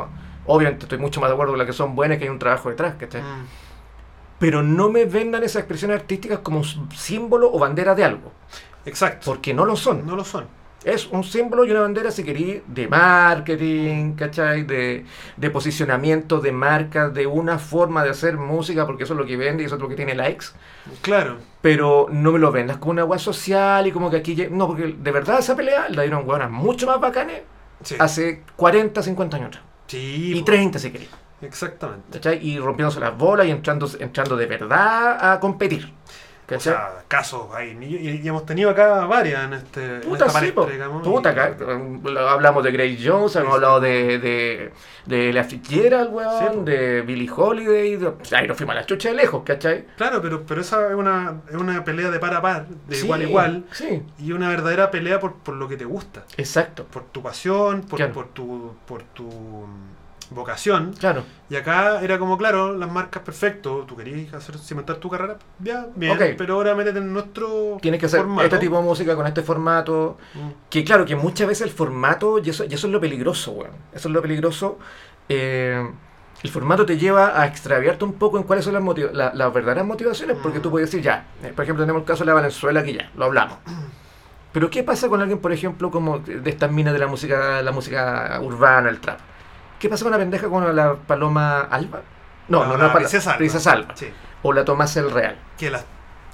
Obviamente estoy mucho más de acuerdo con las que son buenas, que hay un trabajo detrás, ¿cachai? Mm. Pero no me vendan esas expresiones artísticas como símbolo o bandera de algo, Exacto. porque no lo son. No lo son. Es un símbolo y una bandera, si querí, de marketing, ¿cachai? De, de posicionamiento de marcas, de una forma de hacer música, porque eso es lo que vende y eso es lo que tiene likes. Claro. pero no me lo vendas como una agua social y como que aquí... No, porque de verdad esa pelea la dieron hueonas mucho más bacanes Sí. hace 40, 50 años atrás. Sí, Y po. 30 si quería. Exactamente. ¿Cachai? Y rompiéndose las bolas y entrando, entrando de verdad a competir. O sea, casos hay. Y, y hemos tenido acá varias en, este, en Puta, sí, palestra, digamos. Puta, acá, um, hablamos de Grace Jones, hemos hablado de, de, de La Fitzgerald, weón, Sí, de Billie Holiday, de, ahí nos fuimos a la chucha de lejos, ¿cachai? Claro, pero, pero esa es una, es una pelea de par a par, de Sí, igual a igual, Sí, y una verdadera pelea por, por lo que te gusta, exacto, por tu pasión, por, Claro. por tu, por tu vocación. claro. Y acá era como, claro, las marcas perfecto, tú querías hacer cimentar tu carrera, ya, bien, pero ahora métete en nuestro Tienes que hacer formato. este tipo de música con este formato. Mm, Que claro, que muchas veces el formato, y eso, y eso es lo peligroso, weón. Eso es lo peligroso. eh, el formato te lleva a extraviarte un poco en cuáles son las, la- las verdaderas motivaciones, porque Mm. tú puedes decir, ya, eh, por ejemplo, tenemos el caso de la Valenzuela, que ya, lo hablamos. Pero ¿qué pasa con alguien, por ejemplo, como de estas minas de la música, la música urbana, el trap? ¿Qué pasa con la pendeja con la Paloma Alba? No, no, no, la Paloma- Princesa Alba. Princesa Alba. Sí, O la Tomás el Real. que las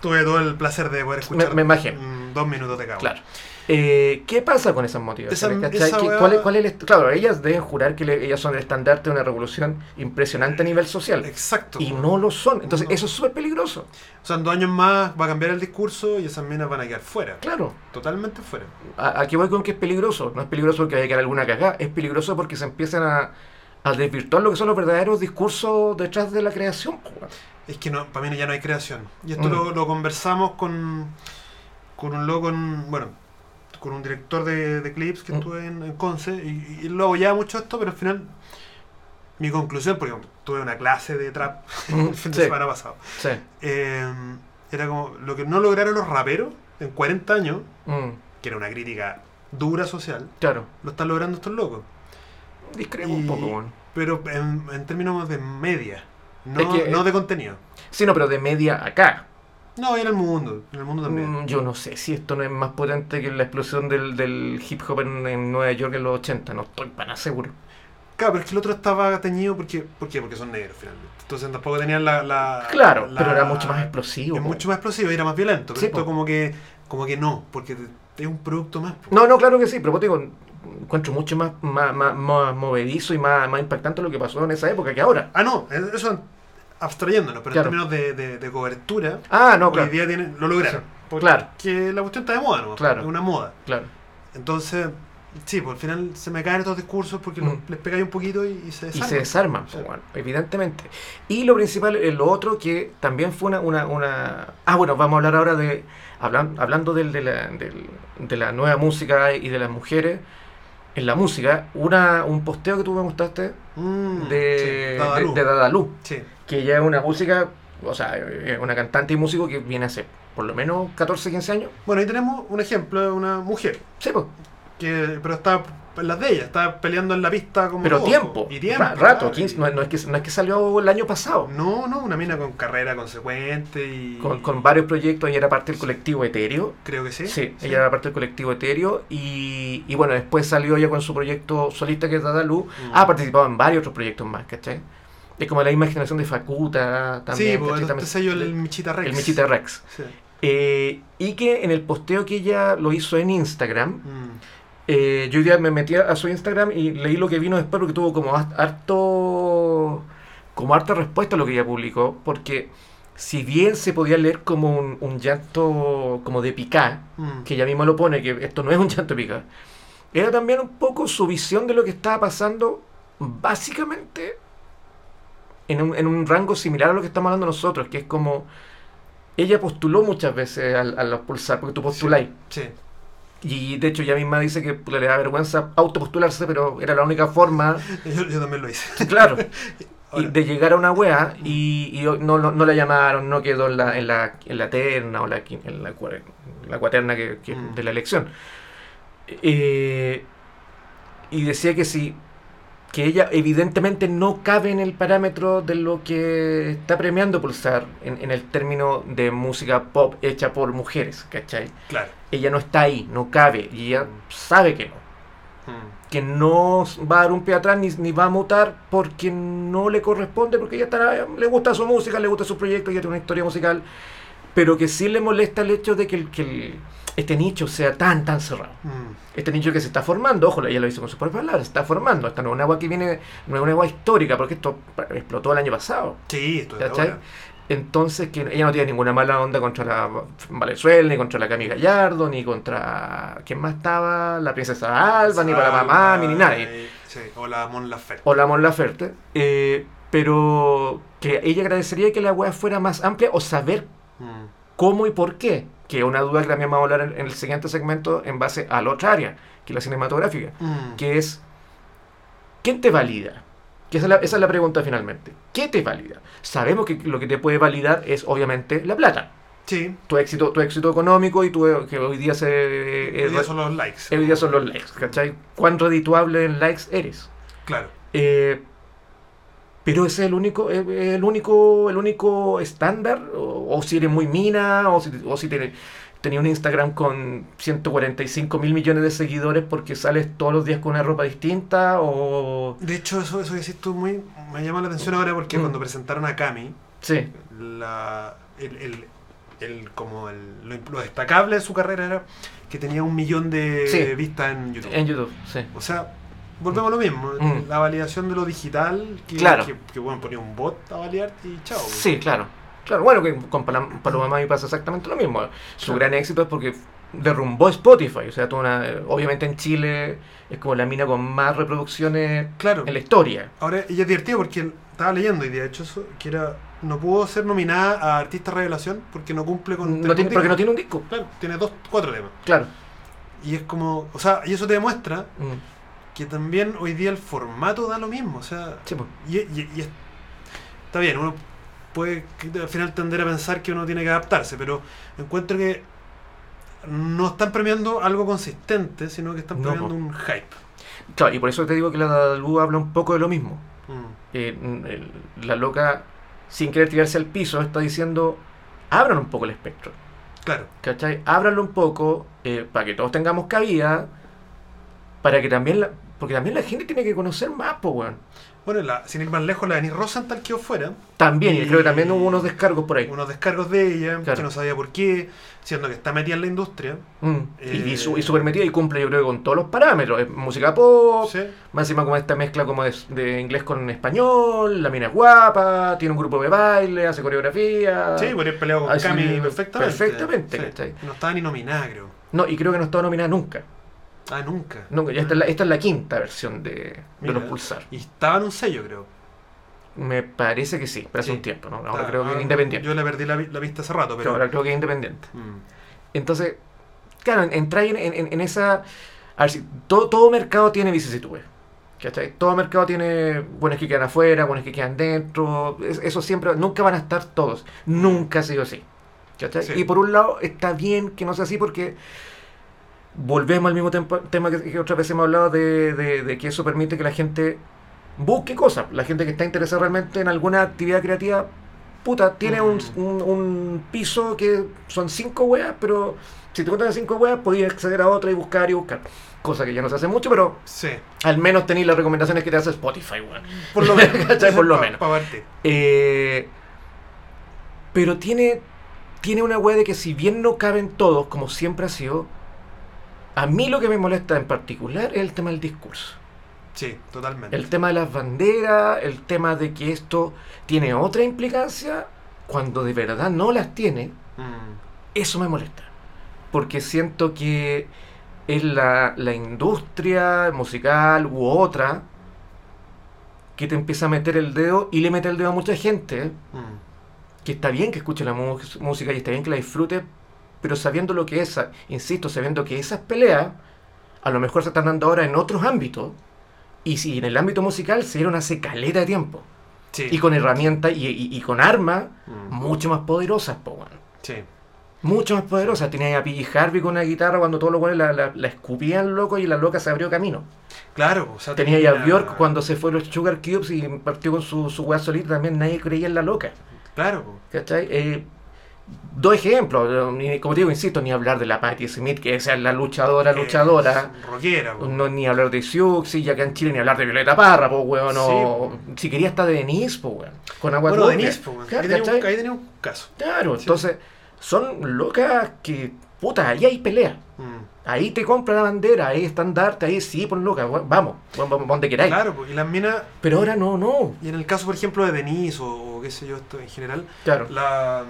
tuve todo el placer de poder escuchar. me imagino. dos minutos de cabo. Claro. Eh, ¿Qué pasa con esas motivaciones? Esa- cuál, es, cuál es el est- claro, ellas deben jurar que le- ellas son el estandarte de una revolución impresionante a nivel social. Exacto. Y no lo son. Entonces, No. eso es súper peligroso. O sea, en dos años más va a cambiar el discurso y esas minas van a quedar fuera. Claro. Totalmente fuera. A- Aquí voy con que es peligroso. No es peligroso porque haya que dar alguna cagada. Es peligroso porque se empiezan a, a desvirtuar lo que son los verdaderos discursos detrás de la creación. Es que no, para mí ya no hay creación. Y esto Mm. lo, lo conversamos con, con un loco, en- bueno, con un director de, de clips que Mm. estuve en, en Conce y, y lo apoyaba mucho esto, pero al final mi conclusión, porque tuve una clase de trap Mm, el fin de sí. semana pasado, Sí. eh, era como lo que no lograron los raperos en 40 años, Mm, que era una crítica dura social, claro. lo están logrando estos locos. Discrepo un poco, weón. Pero en, en términos de media, no, Es que- no de contenido. Sí, no, pero de media acá. No, y en el mundo, en el mundo también. Mm, Yo no sé si esto no es más potente que la explosión del, del hip hop en, en Nueva York en los 80. No estoy para seguro. Claro, pero es que el otro estaba teñido porque, ¿por qué? Porque son negros finalmente. Entonces tampoco tenían la... la- Claro, la- pero era mucho más explosivo. Es po. mucho más explosivo y era más violento. Pero Sí, esto po. como que, como que no, porque es un producto más. po. No, no, claro que sí, pero te digo, encuentro mucho más, más, más, más movedizo y más, más impactante lo que pasó en esa época que ahora. Ah, no, eso abstrayéndonos, pero Claro. en términos de, de- de cobertura, Ah, no, hoy claro. día tienen, lo lograron. Sí, Porque claro. la cuestión está de moda, ¿no? Claro. Es una moda. Claro. Entonces, sí, pues al final se me caen estos discursos porque Mm. les pegáis un poquito y, y se y desarman. se desarman, Sí. pues, bueno, evidentemente. Y lo principal, eh, lo otro que también fue una, una, una- Ah, bueno, vamos a hablar ahora de... hablan- hablando del- de, la, del- de la nueva música y de las mujeres en la música, una, un posteo que tú me mostraste Mm, de, sí, Dadalú. de, de Dadalú, Sí. que ella es una música, o sea, una cantante y músico que viene hace por lo menos 14, 15 años. Bueno, ahí tenemos un ejemplo de una mujer, Sí, pues, que pero está en las de ella, está peleando en la pista como pero todo, tiempo, y tiempo, rato, claro, 15 y- no, no es que, no es que salió el año pasado. No, no, una mina con carrera consecuente y... Con, con varios proyectos, ella era parte del colectivo Etéreo. Creo que sí. Sí, ella era parte del colectivo Etéreo y, y bueno, después salió ella con su proyecto solista que es Dadalú. Mm. Ha participado en varios otros proyectos más, ¿cachai? Es como la misma generación de Facuta también. Sí, pues También- sello el, Michita Rex. el Michita Rex. Sí. Eh, y que en el posteo que ella lo hizo en Instagram, Mm. Eh, yo día me metí a su Instagram y leí lo que vino después porque tuvo como har- harto como harta respuesta a lo que ella publicó porque si bien se podía leer como un, un llanto como de picá Mm. que ella misma lo pone que esto no es un llanto de picá era también un poco su visión de lo que estaba pasando básicamente en un, en un rango similar a lo que estamos hablando nosotros que es como ella postuló muchas veces al- a, los pulsar porque tú postuláis Sí. Y de hecho ella misma dice que le da vergüenza autopostularse, pero era la única forma, Yo, yo también lo hice. claro, y de llegar a una wea y, y no, no, no la llamaron, no quedó en la, en la, en la terna o la, en la, la cuaterna que, que- Mm. de la elección. Eh, y decía que sí, que ella evidentemente no cabe en el parámetro de lo que está premiando Pulsar en, en el término de música pop hecha por mujeres, ¿cachai? claro. ella no está ahí, no cabe, y ella sabe que no, Mm. que no va a dar un pie atrás ni, ni va a mutar porque no le corresponde, porque ella está, le gusta su música, le gusta su proyecto, ella tiene una historia musical, pero que sí le molesta el hecho de que, el- que el- este nicho sea tan, tan cerrado. Mm. Este nicho que se está formando, ojo, ella lo dice con sus propias palabras, se está formando, esta no es una agua que viene, no es una agua histórica, porque esto explotó el año pasado. Sí, esto. Entonces, que ella no tiene ninguna mala onda contra la Valenzuela, ni contra la Cami Gallardo, ni contra. ¿Quién más estaba? La princesa Alba, ni para la mamá, ni, ni nadie. Sí, o la Mon Laferte. O la Mon Laferte. Eh, pero que ella agradecería que la web fuera más amplia o saber Mm. cómo y por qué. Que es una duda que también vamos a hablar en, en el siguiente segmento en base a la otra área, que es la cinematográfica. Mm. Que es. ¿Quién te valida? Que esa, es la, esa es la pregunta finalmente. ¿Qué te valida? Sabemos que lo que te puede validar es obviamente la plata. Sí, tu éxito, tu éxito económico y tu, que hoy día se eh, hoy día son los likes. hoy día son los likes, ¿cachai? ¿Cuán redituable en likes eres? Claro. Eh, pero ese es el único, eh, el único, el único estándar, o, o si eres muy mina, o si, o si te- tenías un Instagram con 145 mil millones de seguidores porque sales todos los días con una ropa distinta, o... De hecho, eso, eso que decís tú muy, me llama la atención ahora porque Mm. cuando presentaron a Cami, Sí, la, el, el, el- como el, lo, lo destacable de su carrera era que tenía un millón de Sí. vistas en YouTube. en YouTube, sí. O sea, volvemos a lo mismo. Mm. La validación de lo digital, que, Claro. que, que, bueno, ponía un bot a validar y chao. Sí, claro. Claro, bueno, que con Paloma, Mami pasa exactamente lo mismo. Su Claro. gran éxito es porque derrumbó Spotify. O sea, una, obviamente en Chile es como la mina con más reproducciones Claro. en la historia. Ahora, ella es divertido porque estaba leyendo y de hecho eso, que era, no pudo ser nominada a Artista Revelación porque no cumple con... No tiene, porque no tiene un disco. Claro, tiene dos, cuatro temas. Claro. Y es como, o sea, y eso te demuestra Mm, que también hoy día el formato da lo mismo. O sea, sí, pues. y, y- y es- está bien, uno puede al final tender a pensar que uno tiene que adaptarse, pero encuentro que no están premiando algo consistente, sino que están premiando un hype. Claro, y por eso te digo que la Dadalú habla un poco de lo mismo. Mm. Eh, la loca, sin querer tirarse al piso, está diciendo, abran un poco el espectro. Claro, ¿Cachai? Ábranlo un poco eh, para que todos tengamos cabida, para que también la, porque también la gente tiene que conocer más, pues, weón. Bueno, la, sin ir más lejos, la Denise Rosenthal quedó fuera. También, y creo que también hubo unos descargos por ahí. Unos descargos de ella, Claro. que no sabía por qué, siendo que está metida en la industria. Mm. Eh, y, y, su- y súper metida y cumple, yo creo, con todos los parámetros. Es música pop, Sí. más encima como esta mezcla como de, de inglés con español, la mina es guapa, tiene un grupo de baile, hace coreografía. Sí, podría peleado con Cami perfectamente. perfectamente, Sí. No estaba ni nominada, creo. No, y creo que no estaba nominada nunca. Ah, nunca. Nunca. Ya esta, es la, esta es la quinta versión de, los Pulsar. Y estaba en un sello, creo. Me parece que sí, pero hace Sí. un tiempo, ¿no? Ahora creo que es independiente. Yo le perdí la, vi- la vista hace rato, pero. Ahora creo que es independiente. Mm. Entonces, claro, entra en, en- en esa. A ver, si todo, todo mercado tiene vicisitudes. ¿Cachai? Todo mercado tiene buenos que quedan afuera, buenos que quedan dentro. es- Eso siempre, nunca van a estar todos. Nunca ha sido así. ¿Cachai? Sí. Y por un lado, está bien que no sea así porque volvemos al mismo tempo- tema que, que otras veces hemos hablado de, de- de que eso permite que la gente busque cosas. La gente que está interesada realmente en alguna actividad creativa, puta, tiene un, un- un piso que son cinco weas, pero si te cuentan cinco weas, podías acceder a otra y buscar y buscar. Cosa que ya no se hace mucho, pero Sí. al menos tenéis las recomendaciones que te hace Spotify, weón. Por lo menos. Por lo menos. Eh, pero tiene, tiene una wea de que si bien no caben todos, como siempre ha sido, a mí lo que me molesta en particular es el tema del discurso. Sí, totalmente. El tema de las banderas, el tema de que esto tiene otra implicancia, cuando de verdad no las tiene, Mm. eso me molesta. Porque siento que es la, la industria musical u otra que te empieza a meter el dedo y le mete el dedo a mucha gente. Mm. Que está bien que escuche la música y está bien que la disfrute, pero sabiendo lo que es, insisto, sabiendo que esas peleas a lo mejor se están dando ahora en otros ámbitos. Y si en el ámbito musical se dieron hace caleta de tiempo. Sí. Y con herramientas y, y- y con armas Mm. mucho más poderosas, po, weón. Sí. Mucho más poderosa. Tenía a Piggy Harvey con una guitarra cuando todos los güeyes la, la, la escupían loco y la loca se abrió camino. Claro, o sea, Tenía ya a Bjork cuando se fue los Sugar Cubes y partió con su, su weá solita. También nadie creía en la loca. Claro. ¿Cachai? Eh, dos ejemplos. ni- Como te digo, insisto, ni hablar de la Patti Smith, que es la luchadora, luchadora. Rockera. No, ni hablar de Siuxi, ya que en Chile ni hablar de Violeta Parra, pues, weón. o- Si quería hasta de Denise, pues, weón. Con agua Bueno. Denise, weón. Ca- Ahí tenía, un, ahí tenía un caso. Claro, Sí. entonces son locas que, puta, ahí hay pelea. Mm. Ahí te compra la bandera, ahí estandarte, ahí sí, pon loca, weón, vamos, vamos, vamos, donde queráis. Claro, po. y las minas, Pero ahora no, no. y en el caso, por ejemplo, de Denise o, o qué sé yo, esto en general, Claro. la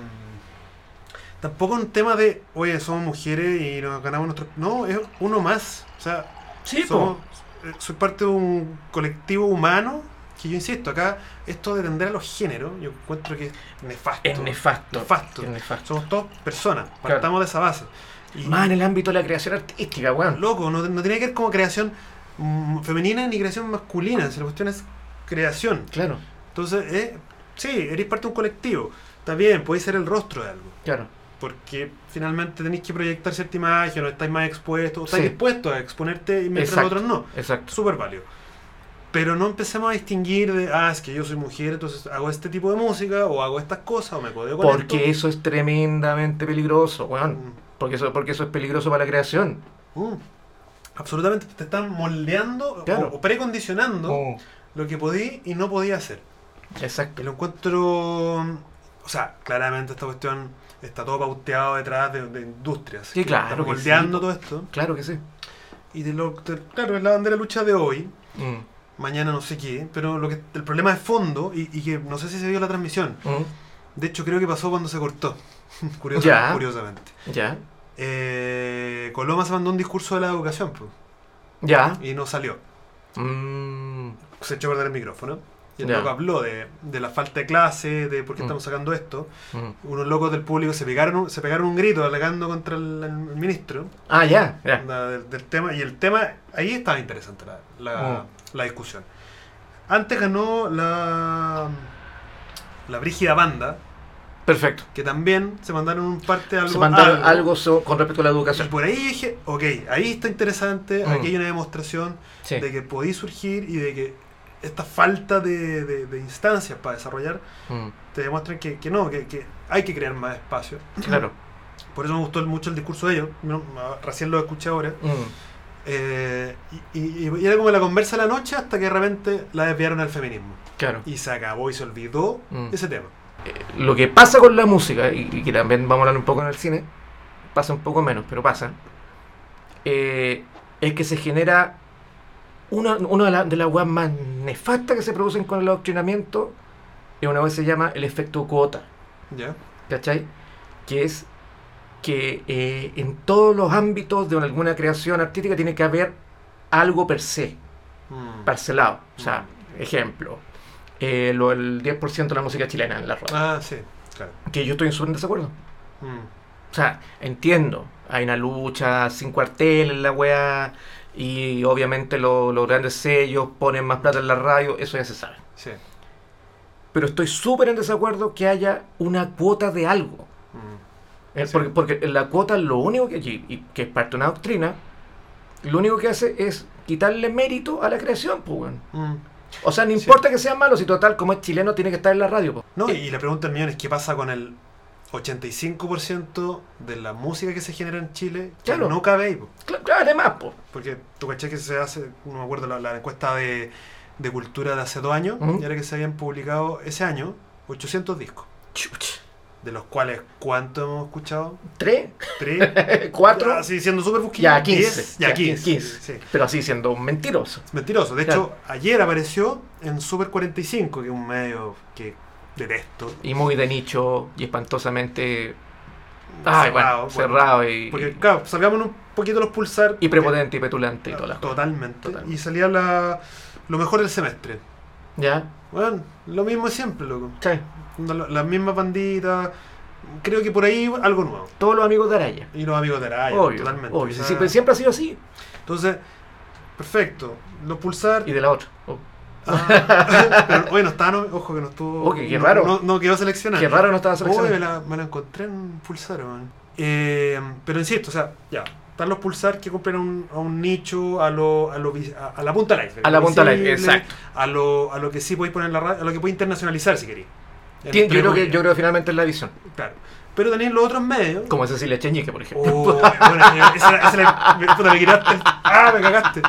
tampoco un tema de, oye, somos mujeres y nos ganamos nuestro... No, es uno más. O sea, Sí, somos, eh, soy parte de un colectivo humano que yo insisto, acá esto de tender a los géneros, yo encuentro que es nefasto. Es nefasto. Nefasto. Es nefasto. Somos todos personas, partamos de esa base. Y, Más en el ámbito de la creación artística, weón. loco, no, no tiene que ver como creación mm, femenina ni creación masculina, si la cuestión es creación. Claro, Entonces, eh, sí, eres parte de un colectivo. Está bien, podéis ser el rostro de algo. claro. Porque finalmente tenéis que proyectar cierta imagen, o estáis más expuestos, o estáis Sí. dispuestos a exponerte y mientras los otros no. Exacto. Súper válido. Pero no empecemos a distinguir de, ah, es que yo soy mujer, entonces hago este tipo de música, o hago estas cosas, o me codeo con Porque eso es tremendamente peligroso, esto. weón. Porque eso, porque eso es peligroso para la creación. Mm, mm. Absolutamente te están moldeando Claro. o, o precondicionando Oh. lo que podí y no podía hacer. Exacto. Y lo encuentro. O sea, claramente esta cuestión está todo pauteado detrás de, de industrias. Sí, que claro moldeando sí. todo esto. Claro que sí. Y de lo, de- claro, es la bandera lucha de hoy. Mm. Mañana no sé qué. Pero lo que el problema de fondo, y, y que no sé si se vio la transmisión. Mm. De hecho, creo que pasó cuando se cortó. Curiosa- Ya. Curiosamente. Ya. Eh, Coloma se mandó un discurso de la educación pues, Ya. y no salió. Mm. Se echó a perder el micrófono. Y el loco habló de, de la falta de clase, de por qué Mm. estamos sacando esto. Mm. unos locos del público se pegaron, se pegaron un grito alegando contra el, el ministro Ah, ya. Da- del, del tema. Y el tema, ahí estaba interesante la, la, Mm. la discusión. Antes ganó la, la Brígida Banda, Perfecto. que también se mandaron un parte algo. Se mandaron algo, so- con respecto a la Y educación. por ahí dije, ok, ahí está interesante, aquí hay una demostración Sí. de que podéis surgir y de que esta falta de, de- de instancias para desarrollar Mm. te demuestran que, que no, que, que hay que crear más espacio. Claro. Por eso me gustó mucho el discurso de ellos. No, recién lo escuché ahora. Mm. Eh, y, y- y era como la conversa de la noche hasta que de repente la desviaron al feminismo. Claro. Y se acabó y se olvidó Mm. ese tema. lo que pasa con la música, y, y que también vamos a hablar un poco en el cine, pasa un poco menos, pero pasa, eh, es que se genera una, una de, la- de las weas más nefastas que se producen con el adoctrinamiento, y una vez se llama el efecto cuota, ¿Ya? ¿cachai? Que es que eh, en todos los ámbitos de alguna creación artística tiene que haber algo per se, Mm. parcelado. O sea, ejemplo, eh, lo, el 10% de la música chilena en la radio, Ah, sí, claro. que yo estoy en súper desacuerdo. Mm. O sea, entiendo, hay una lucha sin cuartel en la weá y obviamente lo- los grandes sellos ponen más plata en la radio, eso ya se sabe. Sí. Pero estoy súper en desacuerdo que haya una cuota de algo. Mm. Eh, Sí. Porque, porque la cuota lo único que, y- y que es parte de una doctrina, lo único que hace es quitarle mérito a la creación, pues. Mm. O sea, no Sí. importa que sea malo, si total, como es chileno, tiene que estar en la radio. pues. No, Eh, y la pregunta del millón es qué pasa con el 85% de la música que se genera en Chile que Claro. no cabe po. claro, además, pues. Porque tú caché que se hace, no me acuerdo, la, la encuesta de, de cultura de hace dos años, y era que se habían publicado ese año 800 discos, Chuch. de los cuales, ¿cuánto hemos escuchado? ¿Tres? ¿Tres? ¿Cuatro? Ya, sí, siendo súper busquillo. Ya, 15. ¿Diez? Ya, 15. 15. Sí. Pero así siendo mentiroso. Mentiroso. De Claro. hecho, ayer apareció en Super 45, que es un medio que detesto. Y muy de nicho y espantosamente. Ay, Cerrado, bueno, bueno. cerrado y, Porque, claro, salgamos un poquito los pulsar. y prepotente y petulante y todas las cosas. Totalmente. Totalmente. Y salía la, lo mejor del semestre. ¿Ya? Bueno, lo mismo siempre, loco. Sí. La- Las mismas banditas. Creo que por ahí algo nuevo. Todos los amigos de Araya. Y los amigos de Araya, obvio, totalmente. obvio. O sea, siempre, siempre ha sido así. Entonces, perfecto. Los pulsar. Y de la otra. Oh, Ah, pero, bueno, está, no, ojo que no estuvo. Oh, qué- qué no- raro. No, no quedó seleccionado. Qué raro no estaba me seleccionado. la, me la encontré en pulsar, man. Eh, pero insisto, o sea, ya. Están los pulsar que cumplen a un, a un nicho, a, lo, a, lo, a, a la punta live. A la punta visible, exacto. A lo, a lo que sí podéis poner en la radio, a lo que podéis internacionalizar si queréis. Yo creo, que, yo creo que finalmente es la visión. Claro. Pero tenéis los otros medios. Como Cecilia Cheñique, por ejemplo. Oh, bueno, esa, me- puta, me quedaste- Ah, me cagaste.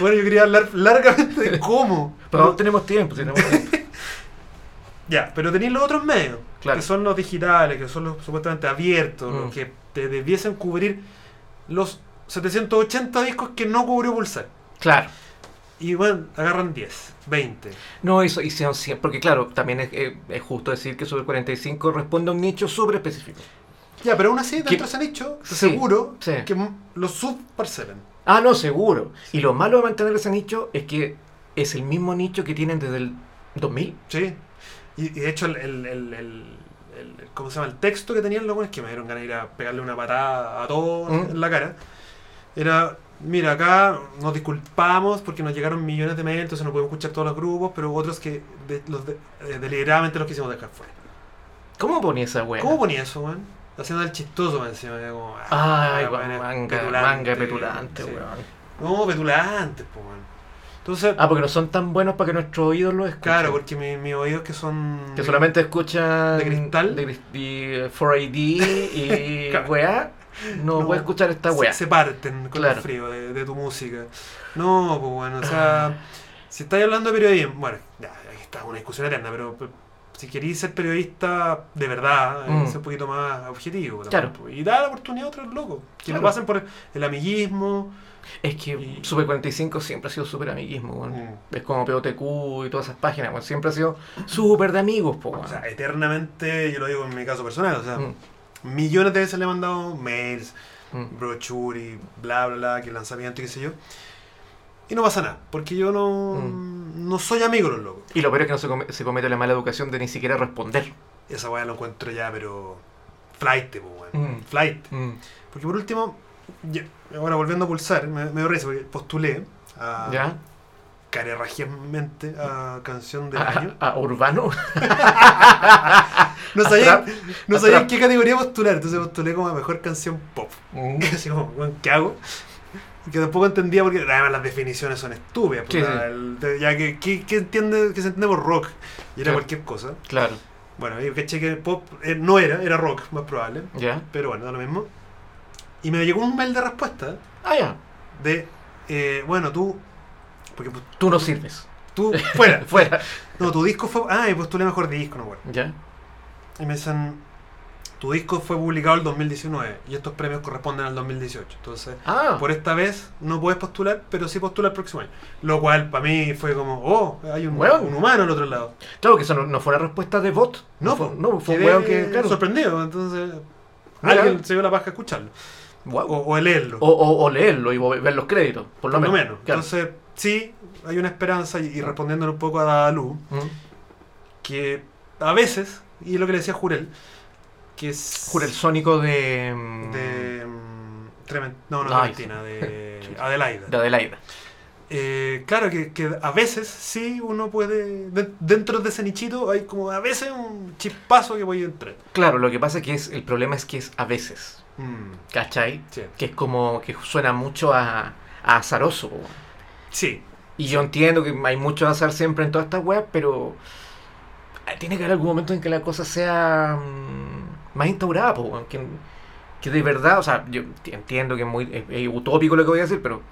Bueno, yo quería hablar largamente de cómo. Pero aún tenemos tiempo. tenemos tiempo. Ya, pero tenéis los otros medios, Claro. que son los digitales, que son los supuestamente abiertos, Mm. los que te debiesen cubrir los 780 discos que no cubrió Pulsar. Claro. Y bueno, agarran 10, 20. No, eso hicieron siempre. Porque, claro, también es, eh, es justo decir que Super 45 responde a un nicho súper específico. Ya, pero aún así, dentro ¿Qué? de ese nicho, Sí, seguro sí. que los subparcelan. Ah, no, seguro. Y lo malo de mantener ese nicho es que es el mismo nicho que tienen desde el 2000. Sí. Y, y de hecho, el, el, el, el- el- ¿cómo se llama? El texto que tenían los buenos que me dieron ganas de ir a pegarle una patada a todos Mm. en la cara. Era, mira, acá nos disculpamos porque nos llegaron millones de mails, entonces no podemos escuchar todos los grupos, pero otros que de- los de- eh, deliberadamente los quisimos dejar fuera. ¿Cómo ponía esa wea? ¿Cómo ponía eso, weón? Haciendo el chistoso encima. era Como, ah, Ay, weón, manga, petulante, manga petulante, sí. weón. No, petulante, pues, weón. Entonces, Ah, porque no son tan buenos para que nuestros oídos lo escuchen. claro, porque mi- mis oídos que son. Que solamente escuchan. ¿De cristal? De, y 4AD y weá. No, No, voy a escuchar esta se, weá. se parten con Claro. el frío de, de tu música. No, pues bueno, o sea, si estáis hablando de periodismo, bueno, ya, aquí está una discusión eterna, pero, si queréis ser periodista de verdad, Mm. eh, ser un poquito más objetivo. Claro. también, pues, Y dar la oportunidad a otros locos, que Claro. lo pasen por el amiguismo. Es que Y- Super 45 siempre ha sido súper amiguismo, weón. Mm. Es como POTQ y todas esas páginas, weón. Siempre ha sido súper de amigos, po, weón. O sea, eternamente, yo lo digo en mi caso personal, o sea, Mm, millones de veces le he mandado mails, mm. brochure y bla, bla, bla, que el lanzamiento y qué sé yo. Y no pasa nada, porque yo no, Mm. no soy amigo de los locos. Y lo peor es que no se, come- se comete la mala educación de ni siquiera responder. Esa weá lo encuentro ya, pero. Flight, pues, weón. Mm. Flight. Mm. Porque por último, ya- ahora volviendo a pulsar, me, me dio risa porque postulé a. ¿Ya? Carerragiamente a canción del A, año. a Urbano. No sabía, no sabía en qué categoría postular, entonces postulé como a mejor canción pop. Mm. Así como, ¿qué hago? Que tampoco entendía porque además las definiciones son estúpidas. Sí, sí. de- ya que, ¿qué, qué entiende, qué se entiende por rock? Y era Claro. cualquier cosa. Claro. Bueno, yo caché que pop eh, no era, era rock, más probable. ¿Ya? Pero bueno, da lo mismo. Y me llegó un mail de respuesta Ah, ya. de, eh, bueno, tú, porque pues, Tú no sirves. tú, fuera, Fuera. no, tu disco fue, ah, y postulé mejor disco, no, bueno. ¿Ya? Y me dicen, tu disco fue publicado el 2019 y estos premios corresponden al 2018. Entonces, Ah, por esta vez no puedes postular, pero sí postula el próximo año. Lo cual para mí fue como, oh, hay un, Weón. un humano al otro lado. claro que eso no, no fue una respuesta de bot. No, fue, no, fue un Quedé weón que, claro. sorprendido, entonces Mira. alguien se dio la paja a escucharlo. O, leerlo. O, o- o leerlo y ver los créditos, por lo por menos. menos. Claro. Entonces, sí, hay una esperanza y, y respondiéndole un poco a Dalu, Mm. que a veces, y es lo que le decía Jurel, que es... Jura el sónico de. mm, De... mm, Tremen- no, no, Ay, Trementina, de. Adelaida. de Adelaida. Eh, claro que, que a veces sí uno puede, de- dentro de ese nichito hay como a veces un chispazo que voy a entrar. Claro, lo que pasa es que es, el problema es que es a veces. Mm, ¿Cachai? sí. Que es como que suena mucho a, a azaroso. Sí, Y yo entiendo que hay mucho azar siempre en todas estas weas, pero eh, tiene que haber algún momento en que la cosa sea mm, más instaurada, po, que, que de verdad, o sea, yo enti- entiendo que es muy es- es utópico lo que voy a decir, pero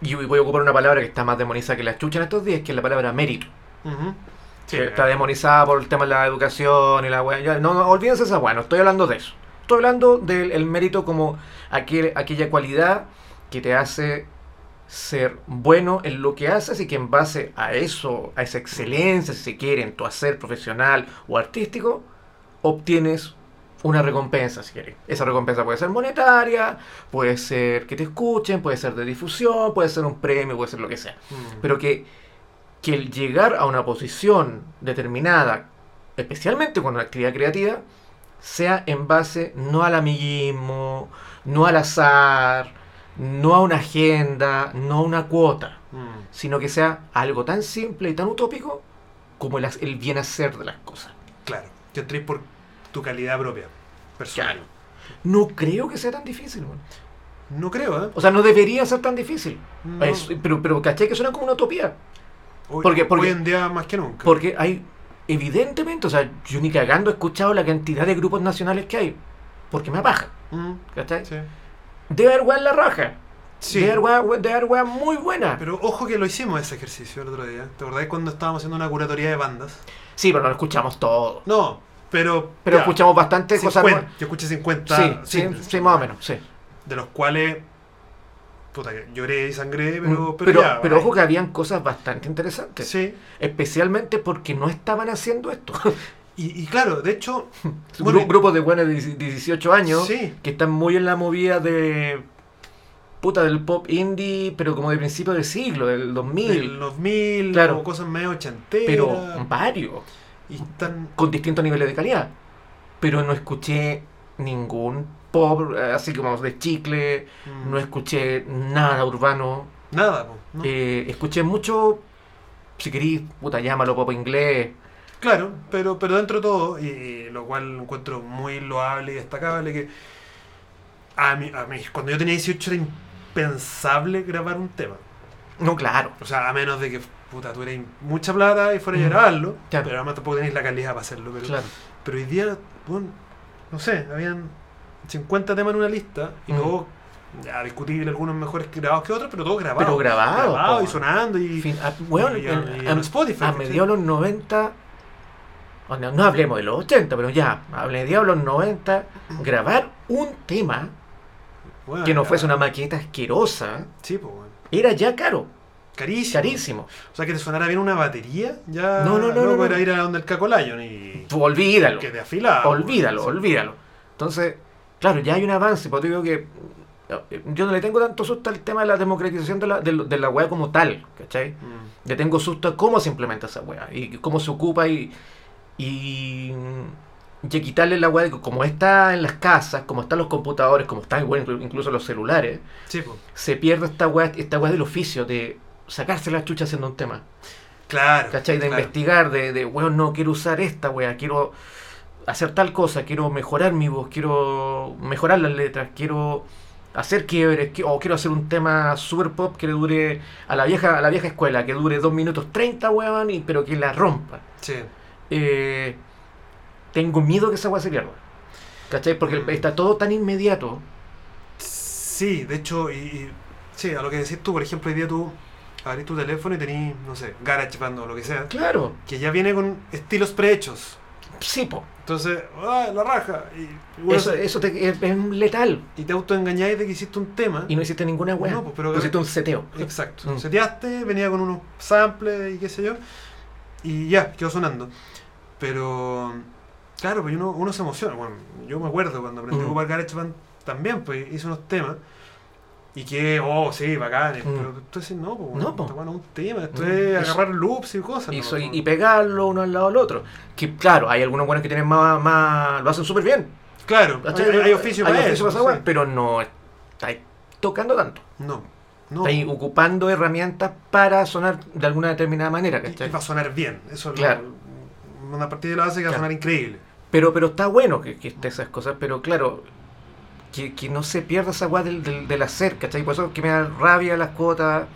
y voy a ocupar una palabra que está más demonizada que la chucha en estos días, que es la palabra mérito. Sí, que está demonizada por el tema de la educación y la wea. ya, no, no, olvídense esa wea, no estoy hablando de eso. Estoy hablando del el mérito como aquel, aquella cualidad que te hace ser bueno en lo que haces y que en base a eso, a esa excelencia, si se quiere, en tu hacer profesional o artístico, obtienes una recompensa, si quieres. Esa recompensa puede ser monetaria, puede ser que te escuchen, puede ser de difusión, puede ser un premio, puede ser lo que sea Mm. pero que, que el llegar a una posición determinada, especialmente con una actividad creativa, sea en base no al amiguismo, no al azar, no a una agenda, no a una cuota, Mm. sino que sea algo tan simple y tan utópico como el, bien hacer de las cosas. Claro, que entres por tu calidad propia, personal. Claro. No creo que sea tan difícil. No creo, ¿eh? O sea, no debería ser tan difícil. No. Es- pero, pero ¿cachai que suena como una utopía? Hoy, porque- porque- hoy en día más que nunca. Porque hay, evidentemente, o sea, yo ni cagando he escuchado la cantidad de grupos nacionales que hay. Porque me apaja, Mm, ¿cachai? sí. Debe haber weá en la raja. Sí. Debe haber weá, we- debe haber weá muy buena. Pero ojo que lo hicimos ese ejercicio el otro día. ¿Te acordás cuando estábamos haciendo una curatoría de bandas? Sí, pero no lo escuchamos todo. No, pero. Pero ya, escuchamos bastante cosas 50, nuevas. Yo escuché 50 Sí, sí, más o menos, sí. De los cuales. Puta, lloré y sangré, pero. Mm, Pero, pero, ya, pero ojo que habían cosas bastante interesantes. Sí. Especialmente porque no estaban haciendo esto. Y, y claro, de hecho. Un bueno, gru- grupos de buenos de 18 años Sí. que están muy en la movida de. Puta, del pop indie, pero como de principio de siglo, del 2000. Del 2000, Claro. o cosas medio ochenteras. pero varios. Y están. con distintos niveles de calidad. Pero no escuché ningún pop eh, así como de chicle, mm, no escuché nada urbano. Nada, ¿no? Eh, escuché mucho, si queréis, puta, llámalo pop inglés. Claro, pero, pero dentro de todo, y, lo cual encuentro muy loable y destacable, que a mí, a mí, cuando yo tenía 18 era impensable grabar un tema. No, claro. O sea, a menos de que puta, tuvierais mucha plata y fuera a Mm, grabarlo, claro. pero además tampoco tenéis la calidad para hacerlo. Pero, claro. pero hoy día, bueno, no sé, habían 50 temas en una lista y Mm. todos, ya discutible, algunos mejores grabados que otros, pero todos grabados. Pero grabado, Grabados po. y sonando y... Fin- a, bueno, y- en- y a- en Spotify, a mediados de los 90, o no, no hablemos de los 80, pero ya, mediados de los 90, grabar un tema Bueno, que no fuese una maqueta asquerosa Sí, pues, bueno. era ya caro, Carísimo. carísimo. O sea, que te sonara bien una batería, ya No, no, no, no, era no. ir a donde el Cacolayon y Tú olvídalo. que te afilaba. olvídalo, olvídalo. Entonces, claro, ya hay un avance, porque digo que eh, yo no le tengo tanto susto al tema de la democratización de la, de, la weá como tal, ¿cachai? Mm. Le tengo susto a cómo se implementa esa weá y cómo se ocupa y, y, y quitarle la de que como está en las casas, como están los computadores, como están bueno, inclu- incluso los celulares, Sí, se pierde esta weá, esta weá del oficio de sacarse la chucha haciendo un tema. Claro. ¿Cachai? De claro. investigar, de, de, weón, no quiero usar esta weá, quiero hacer tal cosa, quiero mejorar mi voz, quiero mejorar las letras, quiero hacer quiebres, qui- o quiero hacer un tema super pop que le dure a la vieja, a la vieja escuela, que dure 2 minutos 30, weón, y, pero que la rompa. Sí. Eh, tengo miedo que esa weá se pierda. ¿Cachai? Porque Mm. está todo tan inmediato. Sí, de hecho, y, y- sí, a lo que decís tú, por ejemplo, hoy día tú abrís tu teléfono y tenés, no sé, GarageBand o lo que sea, Claro, que ya viene con estilos prehechos. sí, po. Entonces, ¡ah, la raja! Y, bueno, Eso, eso te- es, es letal. y te autoengañáis de que hiciste un tema. Y no hiciste ninguna weá. No, pues, pero- Pusiste un seteo. Exacto. Mm. Seteaste, venía con unos samples y qué sé yo. Y ya, quedó sonando. Pero, claro, pues uno, uno se emociona. Bueno, yo me acuerdo cuando aprendí a Mm. ocupar GarageBand también, pues hice unos temas. Y que, oh, sí, bacanes. Mm. Pero tú decís, no, pues, No, po. bueno, un tema. Esto Mm. es Y agarrar loops y cosas. Y, ¿no? soy- No. y pegarlo uno al lado del otro. Que claro, hay algunos buenos que tienen más, más lo hacen súper bien. Claro, hay, hay- hay oficio Hay para oficio eso, para sí. pero no estáis tocando tanto. No, no. Estáis ocupando herramientas para sonar de alguna determinada manera, Y, y ¿cachai? va a sonar bien. Eso es Claro. lo, una partida lo hace que va a sonar increíble. Pero, pero está bueno que, que esté esas cosas, pero claro, que, que no se pierda esa weá del, del, del hacer, ¿cachai? Por eso es que me da rabia las cotas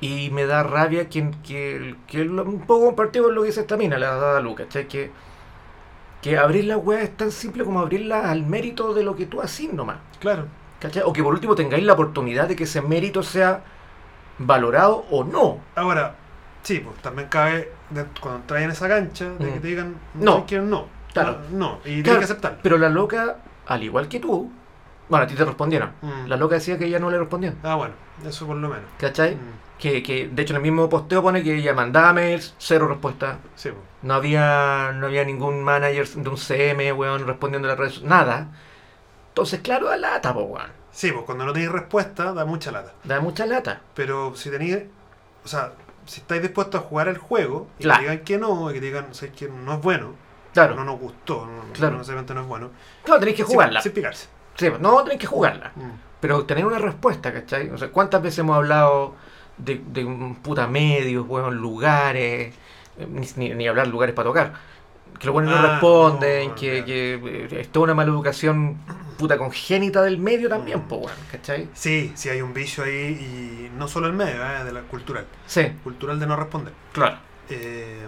y me da rabia que, que, que un poco compartido con lo que dice esta mina, la dada Lu, ¿cachai? Que, que abrir la weá es tan simple como abrirla al mérito de lo que tú haces nomás, Claro. ¿cachai? O que por último tengáis la oportunidad de que ese mérito sea valorado o no. Ahora, sí, pues también cabe de- cuando entras en esa cancha de que te digan No. que no. Claro. No, y Claro, tienes que aceptar. Pero la loca, al igual que tú, bueno, a ti te respondieron. Mm. La loca decía que ella no le respondían. Ah, bueno, eso por lo menos. ¿Cachai? Mm, Que, que de hecho en el mismo posteo pone que ella mandaba mails, cero respuesta. Sí, pues. No había, no había ningún manager de un CM, weón, respondiendo a las redes, nada. Entonces, claro, da lata, po, weón. Sí, pues cuando no tenéis respuesta da mucha lata. Da mucha lata. Pero si tenéis, o sea, si estáis dispuestos a jugar el juego y Claro. que digan que no, y que digan "Sabes que no es bueno, Claro, no nos gustó, no, Claro. no necesariamente no es bueno, claro, tenéis que sin- jugarla. Sin, picarse. Sí, no, tenéis que jugarla. Mm. Pero tener una respuesta, ¿cachai? O sea, ¿cuántas veces hemos hablado de, de un puta medios, weón, lugares, eh, ni, ni- ni hablar lugares para tocar? Que los buenos no Ah, responden, no, que, ya. que eh, es toda una mala educación puta congénita del medio también, Mm. po, weón, ¿cachai? Sí, sí hay un vicio ahí y no solo el medio, eh, de la cultural, Sí, cultural de no responder. claro. Eh,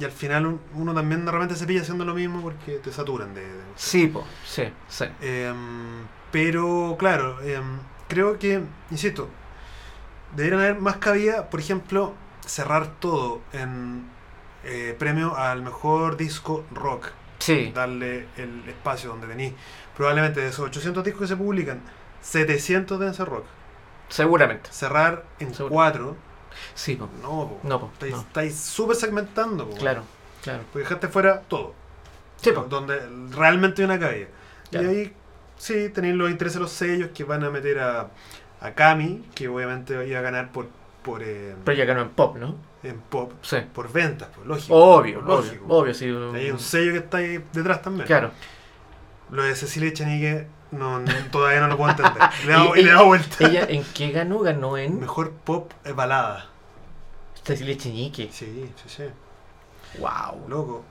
y al final un- uno también de repente se pilla haciendo lo mismo porque te saturan de... de- Sí, po, sí, sí. Em, pero claro, em, creo que, insisto, deberían haber más cabida, por ejemplo, cerrar todo en eh, premio al mejor disco rock. Sí, Darle el espacio donde tenéis. Probablemente de esos 800 discos que se publican, 700 deben ser rock. seguramente. Cerrar en. 4, Sí, po. no, po. No, po, Estáis, no. estáis súper segmentando, po. Claro, claro. Porque dejaste fuera todo. Sí, po. donde realmente hay una cabida. Claro. Y ahí sí tenéis los intereses de los sellos que van a meter a, a Cami, que obviamente iba a ganar por, por eh, Pero ya ganó en pop, ¿no? en pop, Sí. por ventas, pues, lógico. Obvio, lógico. obvio, obvio, sí. Hay un sello que está ahí detrás también. Claro. Lo de Cecilia Echenique no, no- todavía no lo puedo entender. Y le Y- y le da vuelta. ¿Ella en qué ganó? Ganó en Mejor pop eh, balada. Cecilia Cheñique. Sí, sí, sí. Wow. Loco.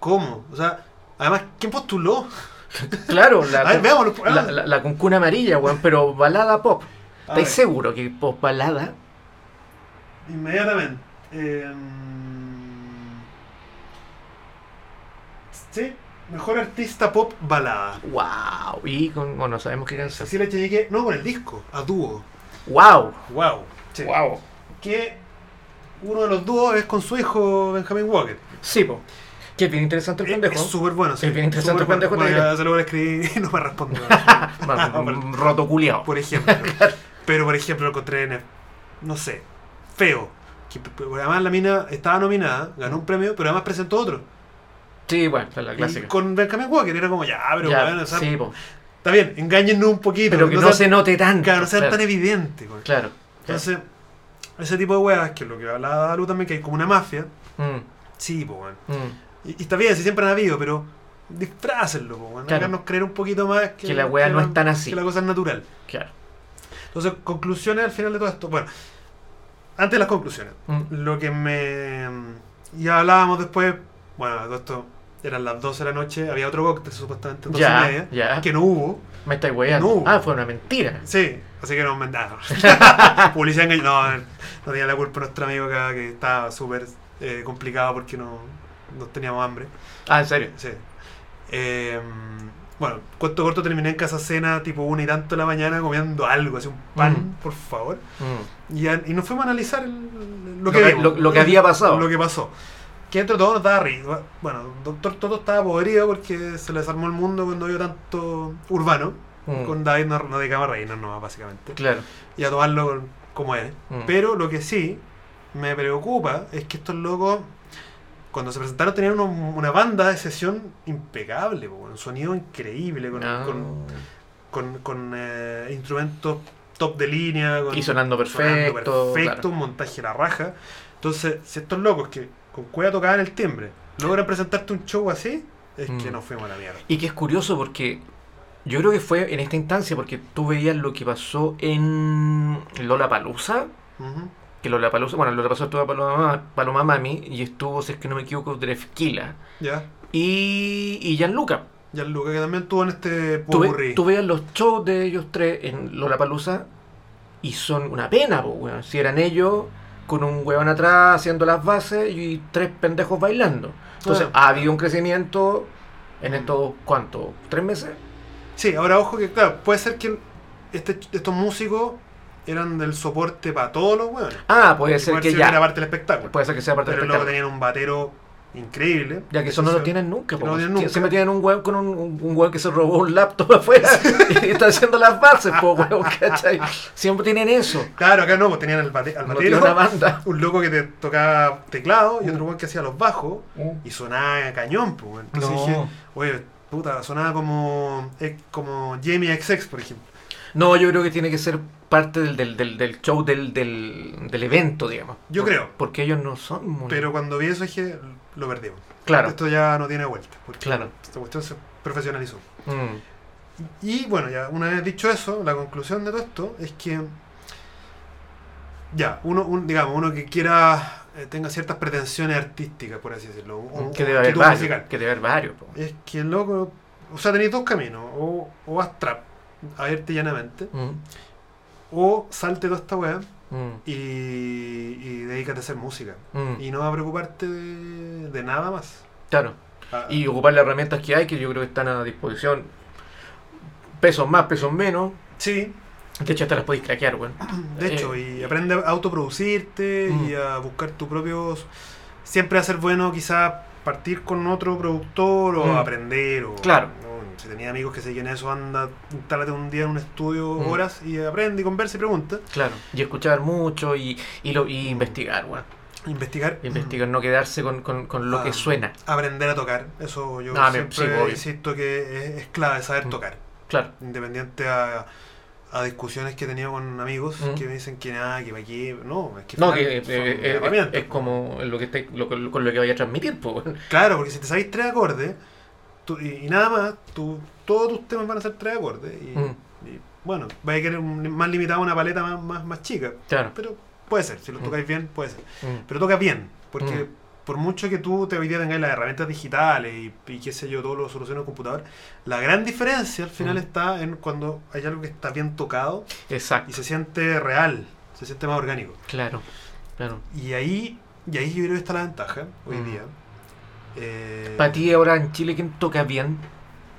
¿Cómo? O sea, además, ¿quién postuló? Claro, la, ver, veámoslo. la, la, la amarilla, weón, pero balada pop. ¿Estáis seguro que pop balada? Inmediatamente. Eh, sí, mejor artista pop balada. Wow. Y con, bueno, sabemos qué canción. Cecilia Echenique, no con el disco, a dúo. Wow. Wow. Sí. Wow. Que uno de los dúos es con su hijo Benjamin Walker. Sí, po. Que es bien interesante el Es- pendejo. Es súper bueno. sí. Es bien interesante Súper el pendejo, bueno. te Bueno, diré. ya se lo voy a escribir y no me responde. Por ejemplo. Pero por ejemplo lo encontré en, no sé, feo. Que, además la mina estaba nominada, ganó un premio, pero además presentó otro. Sí, bueno, la Y clásica. con Benjamin Walker era como, ya, pero Ya, bueno, o sea, sí, po. está bien, engáñennos un poquito. Pero que no, se note tanto. Claro, no claro. tan evidentes. güey. Claro. Entonces, ese tipo de weas, que es lo que hablaba Dalu también, que hay como una mafia. Mm, Sí, pues, bueno. mm. Y, y está bien, si siempre han habido, pero disfrácenlo, pues, bueno. Claro. Háganos creer un poquito más que, Que la wea no es tan así. Que la cosa es natural. Claro. Entonces, conclusiones al final de todo esto. Bueno, antes de las conclusiones, Mm. lo que me. Ya hablábamos después, bueno, esto eran las 12 de la noche, había otro cóctel supuestamente 12 y Ya, media, ya. que no hubo. Me estáis weyando. No. Ah, fue una mentira. Sí, así que nos mandaron. Publicidad engañosa. No, no tenía la culpa nuestro amigo acá que estaba súper eh, complicado porque no, no teníamos hambre. Ah, en serio. Sí. Eh, Bueno, cuento corto terminé en casa cena tipo una y tanto de la mañana comiendo algo, así un pan, Mm. por favor. Mm. Y, a- y nos fuimos a analizar el- Lo que- lo- lo que había pasado. Lo que pasó. Que entre todos nos daba risa. Bueno, Doctor Toto estaba podrido porque se le desarmó el mundo cuando vio tanto urbano. Mm. Con David nos, nos dedicamos a reírnos nomás, básicamente. Claro. Y a tomarlo como es. Mm. Pero lo que sí me preocupa es que estos locos, cuando se presentaron, tenían uno- una banda de sesión impecable, po, un sonido increíble, con, con, con- con, eh, instrumentos top de línea. Con, Y sonando sonando perfecto. perfecto, claro. un montaje a la raja. Entonces, si estos locos que con cueva tocaban el timbre logran presentarte un show así, es que Mm. nos fuimos a la mierda. Y que es curioso porque yo creo que fue en esta instancia porque tú veías lo que pasó en Lollapalooza, Ujú. Que Lollapalooza, bueno, Lollapalooza estuvo Paloma, Paloma Mami y estuvo, si es que no me equivoco, Drefkila Ya. y, y Gianluca. Ya el Luca que también estuvo en este Tú, ve- popurrí. tú veías los shows de ellos tres en Lollapalooza y son una pena. Si eran ellos con un weón atrás haciendo las bases y tres pendejos bailando. Entonces Bueno. ha habido un crecimiento en estos, ¿cuánto? ¿Tres meses? Sí, ahora ojo que, claro, puede ser que este, estos músicos eran del soporte para todos los hueones. Ah, puede ser que si era ya. parte del espectáculo. Puede ser que sea parte pero del luego espectáculo. tenían un batero increíble. Ya que eso no lo tienen nunca, no lo tienen nunca. Siempre tienen un weón con un, un, que se robó un laptop afuera y está haciendo las bases, po, ¿cachai? Siempre tienen eso. Claro, acá no, pues tenían al, bate, al No batero, una banda. un loco que te tocaba teclado y otro Mm. weón que hacía los bajos y sonaba cañón, pues. Entonces No. dije, oye, puta, sonaba como, eh, como Jamie XX, por ejemplo. No, yo creo que tiene que ser parte del, del, del, del show, del, del, del evento, digamos. Yo Por- creo. Porque ellos no son muy... Pero cuando vi eso dije, lo perdimos. Claro. Esto ya no tiene vuelta. Porque Claro. Esta cuestión se profesionalizó. Mm, Y bueno, ya una vez dicho eso, la conclusión de todo esto es que ya, uno, un- digamos, uno que quiera eh, tenga ciertas pretensiones artísticas, por así decirlo, o- que debe haber varios. musical, Que debe haber varios. po. es que el loco, o sea, tenéis dos caminos, o, o haz trap, abierta y llanamente, Mm, o salte toda esta weá mm, y, y dedícate a hacer música. mm. Y no a preocuparte de, de nada más. Claro. Ah, Y ocupar las herramientas que hay, que yo creo que están a disposición. Pesos más, pesos menos. sí, De hecho, hasta las podéis craquear, weón. De hecho, y aprende a autoproducirte Mm. y a buscar tu propio. Siempre va a ser bueno, quizás partir con otro productor o Mm. aprender. O, Claro. ¿no? Si tenía amigos que siguen eso, anda, instálate un día en un estudio, Mm. horas y aprende y conversa y pregunta. Claro. Y escuchar mucho y, y, lo, y investigar, weón. Investigar. Investigar, no quedarse con, con, con lo Ah. que suena. Aprender a tocar. Eso yo Ah, siempre sí, insisto que es, es clave saber Mm. tocar. Claro. Independiente a, a discusiones que he tenido con amigos Mm. que me dicen que nada, que para aquí. No, es que No, que eh, son eh, herramientas, es como lo que estáis- lo, con con lo que vaya a transmitir, pues. Claro, porque si te sabéis tres acordes tú- y, y nada más, tú, todos tus temas van a ser tres acordes. Y, Mm. y, bueno, vais a querer un- más limitada una paleta más, más, más chica. Claro. Pero puede ser, si lo Mm. tocáis bien, puede ser. Mm. Pero toca bien, porque por mucho que tú te hoy día las herramientas digitales y, y qué sé yo, todo lo soluciones en el computador, la gran diferencia al final Mm. está en cuando hay algo que está bien tocado Exacto. y se siente real, se siente más orgánico. Claro. Claro. Y ahí, y ahí yo creo que está la ventaja hoy Mm. día. Eh, Para ti ahora en Chile, ¿quién toca bien?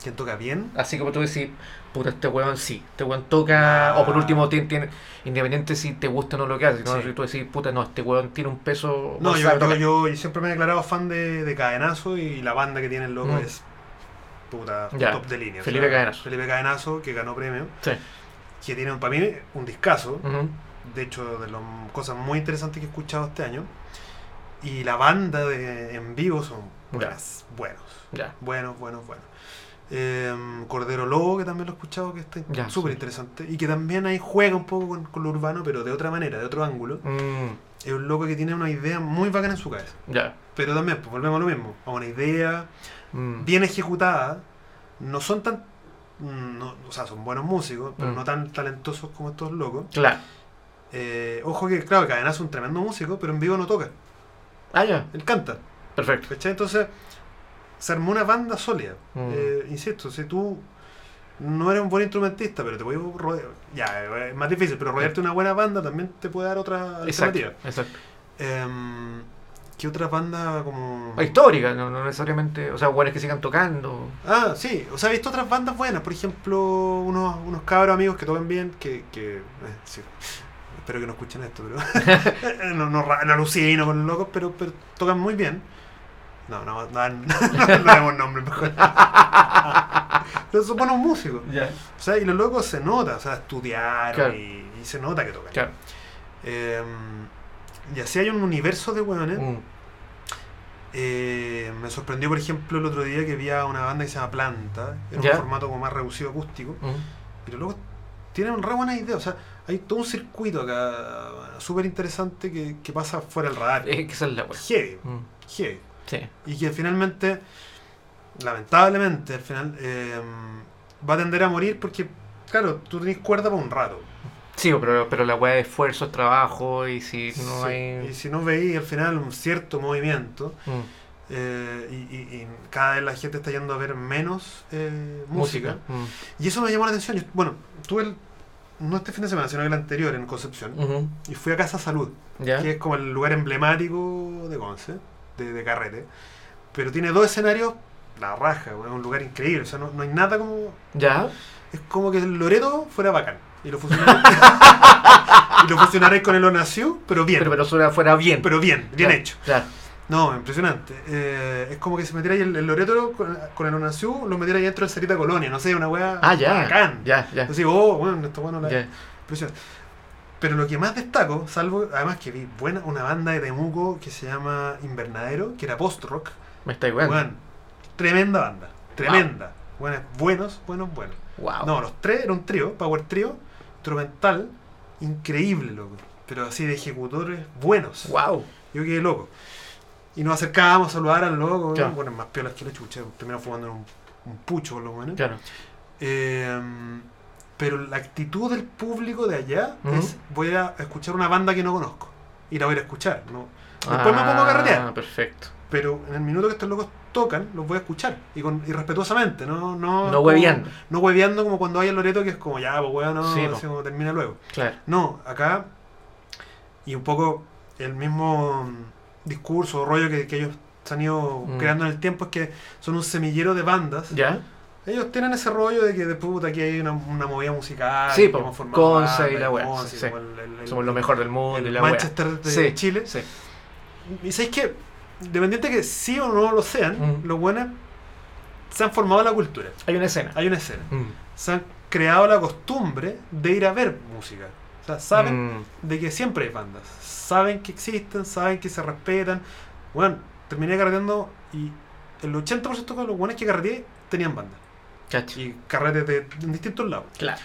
quien toca bien, Así como tú decís, puta, este weón sí, este weón toca, Ah. o por último, tiene, tiene- independiente si te gusta o no lo que hace, ¿no? Sí. si tú decís, puta, no, este weón tiene un peso. No, yo, yo, yo- yo siempre me he declarado fan de, de Cadenazo y la banda que tiene el loco Mm. es puta Ya, top de línea. Felipe Cadenazo. Felipe Cadenazo, que ganó premio, Sí. que tiene para mí un discazo, de hecho de las cosas muy interesantes que he escuchado este año. Y la banda de, en vivo son buenas, buenos, Ya. buenos, buenos, buenos. Eh, Cordero Lobo, que también lo he escuchado, que está súper sí. interesante. Y que también ahí juega un poco con, con lo urbano, pero de otra manera, de otro ángulo. Mm, Es un loco que tiene una idea muy bacana en su cabeza. ya. Pero también, pues volvemos a lo mismo. A una idea Mm, bien ejecutada. No son tan. no- o sea, son buenos músicos, pero Mm. no tan talentosos como estos locos. Claro. Eh, ojo que, claro, Cadena es un tremendo músico, pero en vivo no toca. Ah, ya. Él canta. Perfecto. ¿Cachai? Entonces, se armó una banda sólida. Mm. Eh, insisto, si tú no eres un buen instrumentista, pero te puedes rodear. Ya, es más difícil, pero rodearte de una buena banda también te puede dar otra Exacto. alternativa. Exacto. Em, ¿Qué otras bandas como.? Histórica, no, no necesariamente. O sea, buenos que sigan tocando. Ah, sí. O sea, he visto otras bandas buenas. Por ejemplo, unos, unos cabros amigos que tocan bien. Que. que eh, sí. Espero que no escuchen esto, pero. no, no, no alucino con los locos, pero, pero tocan muy bien. No, no, no, no, no, demos nombre mejor. pero son buenos músicos. O sea, y los locos se nota, o sea, estudiaron y, se nota que tocan. Eh, y así hay un universo de hueones. Mm. Eh, me sorprendió, por ejemplo, el otro día que vi a una banda que se llama Planta, en Ya. un formato como más reducido acústico, Mm. y los locos tienen re buenas ideas. O sea, hay todo un circuito acá súper interesante que, pasa fuera del radar. Es que esa es la. Heavy, Mm. heavy. Sí. Y que finalmente, lamentablemente, al final eh, va a tender a morir porque, claro, tú tenés cuerda por un rato. Sí, pero, pero la weá de esfuerzo es trabajo y si no Sí, hay. Y si no veis al final un cierto movimiento, Mm. eh, y, y- y cada vez la gente está yendo a ver menos eh, música. Mm. Y eso me llamó la atención. Yo- bueno, tuve el, no este fin de semana, sino el anterior en Concepción, y fui a Casa Salud, que es como el lugar emblemático de Conce, de, de carrete. Pero tiene dos escenarios, la raja, weón, un lugar increíble. O sea, no, no hay nada como. ¿Ya? Es como que el Loreto fuera bacán. Y lo fusionaréis, y lo fusionaréis con el Onaciu, pero bien. Pero, pero fuera bien. pero bien, bien hecho. Claro. No, impresionante. Eh, es como que si metierais el, el Loreto con, con el Onaciu, lo metierais dentro del Cerita Colonia. No sé, una weá Ah, ya. bacán. Ya, ya. Así, oh, bueno, esto bueno la ya. impresionante. Pero lo que más destaco, salvo, además que vi buena, una banda de Temuco que se llama Invernadero, que era post-rock. Me está igual. Weón, tremenda banda, tremenda. Buenos, buenos, buenos, buenos. Wow. No, los tres era un trío, power trío, instrumental, increíble, loco. Pero así de ejecutores buenos. Wow. Yo quedé loco. Y nos acercábamos a saludar al loco, Claro. bueno, más piolas que la chucha, terminamos fumando un pucho por lo menos. Claro. Eh, pero la actitud del público de allá es voy a escuchar una banda que no conozco. Y la voy a ir a escuchar. ¿no? Después me pongo a Ah, carretear. perfecto. Pero en el minuto que estos locos tocan, los voy a escuchar. Y, con, y respetuosamente, no No, No como- hueveando. No hueveando como cuando hay el Loreto que es como ya, pues no, Sí, así como termina luego. Claro. No, acá, y un poco el mismo mm, discurso o rollo que, que ellos se han ido Mm. creando en el tiempo es que son un semillero de bandas. ¿Ya? Ellos tienen ese rollo de que de puta aquí hay una, una movida musical. Sí, po, Conce y la wea, Conce, sí, sí. Somos lo mejor del mundo el y la wea. Manchester de Sí, Chile. Sí. Y sabéis que, independiente que sí o no lo sean, Mm. los buenos se han formado la cultura. Hay una escena. Hay una escena. Mm. Se han creado la costumbre de ir a ver música. O sea, saben Mm. de que siempre hay bandas. Saben que existen, saben que se respetan. Bueno, terminé carreteando y el 80% de los buenos que carreteé tenían bandas. Cacho. Y carretes de, en distintos lados. Claro.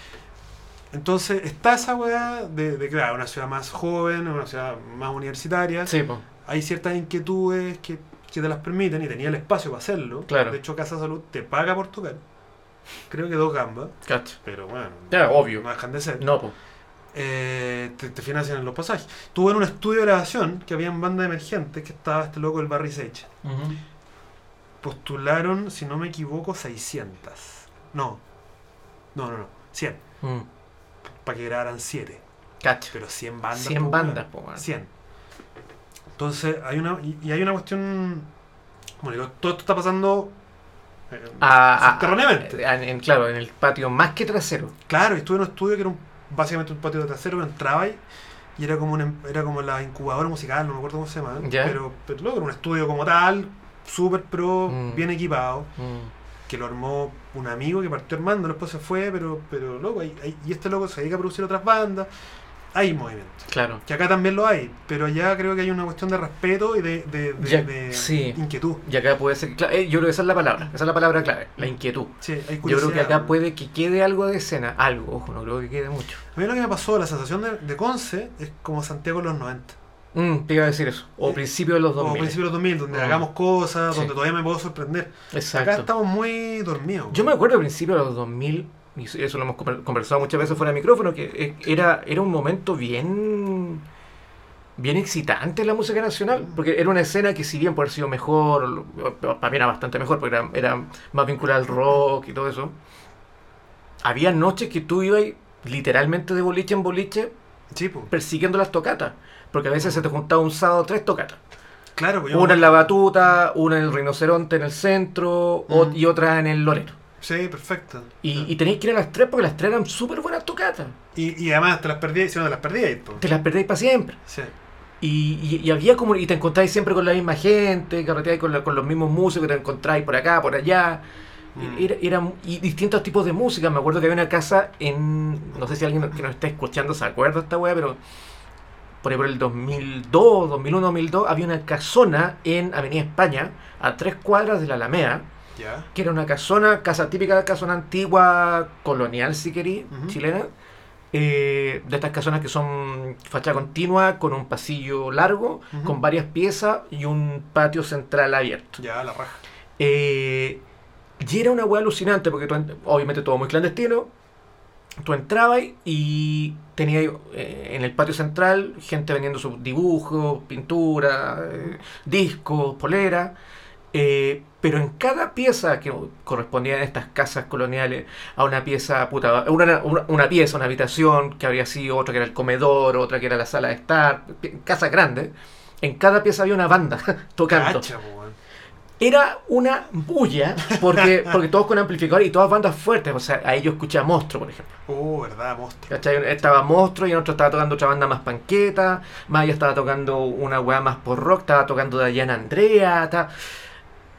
Entonces está esa weá de, de claro, una ciudad más joven, una ciudad más universitaria. Sí, po. Hay ciertas inquietudes que, que te las permiten y tenía el espacio para hacerlo. Claro. De hecho, Casa Salud te paga por tocar. Creo que dos gambas, Cacho. pero bueno, Ya, obvio. no dejan de ser. No, po. Eh, te, te financian los pasajes. Tuve en un estudio de grabación que había en banda emergente que estaba este loco del Barry Sage. Postularon, si no me equivoco, 600. No, no, no, no, 100. Mm. Para que grabaran 7. Cacho. Pero 100 bandas. 100 po, bandas, po, weón. 100. Entonces, hay una, y, y hay una cuestión. Bueno, digo, todo esto está pasando. eh, Ah, ah, subterráneamente. ah, en, claro, en el patio más que trasero. Claro, y estuve en un estudio que era un- básicamente un patio de trasero, pero entraba ahí y era como, una, era como la incubadora musical, no me acuerdo cómo se llama. Ya. Pero, pero luego era un estudio como tal, súper pro, Mm. bien equipado, Mm. que lo armó un amigo que partió armando, después se fue, pero, pero loco, hay- hay- y este loco se dedica a producir otras bandas. Hay movimiento. Claro. Que acá también lo hay, pero allá creo que hay una cuestión de respeto y de, de- de- Ya, de sí. inquietud. Y acá puede ser. eh, yo creo que esa es la palabra. Esa es la palabra clave. La inquietud. Sí, hay Yo creo que acá puede que quede algo de escena. Algo, ojo, no creo que quede mucho. A mí lo que me pasó, la sensación de, de Conce es como Santiago en los 90. Mm, te iba a decir eso. O Eh, principios de los O 2000. principios de los 2000, donde Mm. hagamos cosas, Sí. donde todavía me puedo sorprender. Acá Exacto. estamos muy dormidos. Yo me acuerdo al principio de los 2000, y eso lo hemos conver- conversado muchas veces fuera de micrófono, que eh, era, era un momento bien bien excitante en la música nacional, porque era una escena que si bien puede haber sido mejor, para mí era bastante mejor, porque era, era más vinculada al rock y todo eso, había noches que tú ibas literalmente de boliche en boliche Sí, persiguiendo las tocatas, porque a veces se te juntaba un sábado tres tocatas. Claro, pues yo Una en la batuta, una en el rinoceronte en el centro Mm. y otra en el Loreto. Sí, perfecto. Y, y tenéis que ir a las tres porque las tres eran súper buenas tocatas. Y, y además te las perdí, si no te las perdí ahí, pues. Te las perdéis para siempre. Sí. Y, y- había como. Y te encontráis siempre con la misma gente, carreteáis con, la- con los mismos músicos, te encontráis por acá, por allá. Mm. Era, era- y distintos tipos de música. Me acuerdo que había una casa en. No sé si alguien que nos está escuchando se acuerda esta wea, pero. Por ahí por el 2002, 2001, 2002, había una casona en Avenida España, a tres cuadras de la Alameda, Ya. que era una casona, casa típica, casona antigua, colonial si querí, chilena. eh, de estas casonas que son fachada continua, con un pasillo largo, con varias piezas y un patio central abierto. Ya, la raja. Eh, y era una hueá alucinante, porque obviamente todo muy clandestino. Tú entrabas y tenías eh, en el patio central gente vendiendo sus dibujos, pintura, eh, discos, poleras. eh, pero en cada pieza que correspondía en estas casas coloniales a una pieza, puta, una, una, pieza, una habitación que habría sido otra que era el comedor, otra que era la sala de estar, casa grande, en cada pieza había una banda tocando. Era una bulla, porque, porque todos con amplificador y todas bandas fuertes. O sea, ahí yo escuché a Monstruo, por ejemplo. Oh, verdad, monstruo. ¿Cachai? Estaba Monstruo y en otro estaba tocando otra banda más panqueta. Maya estaba tocando una weá más por rock. Estaba tocando Diana Andrea. ta-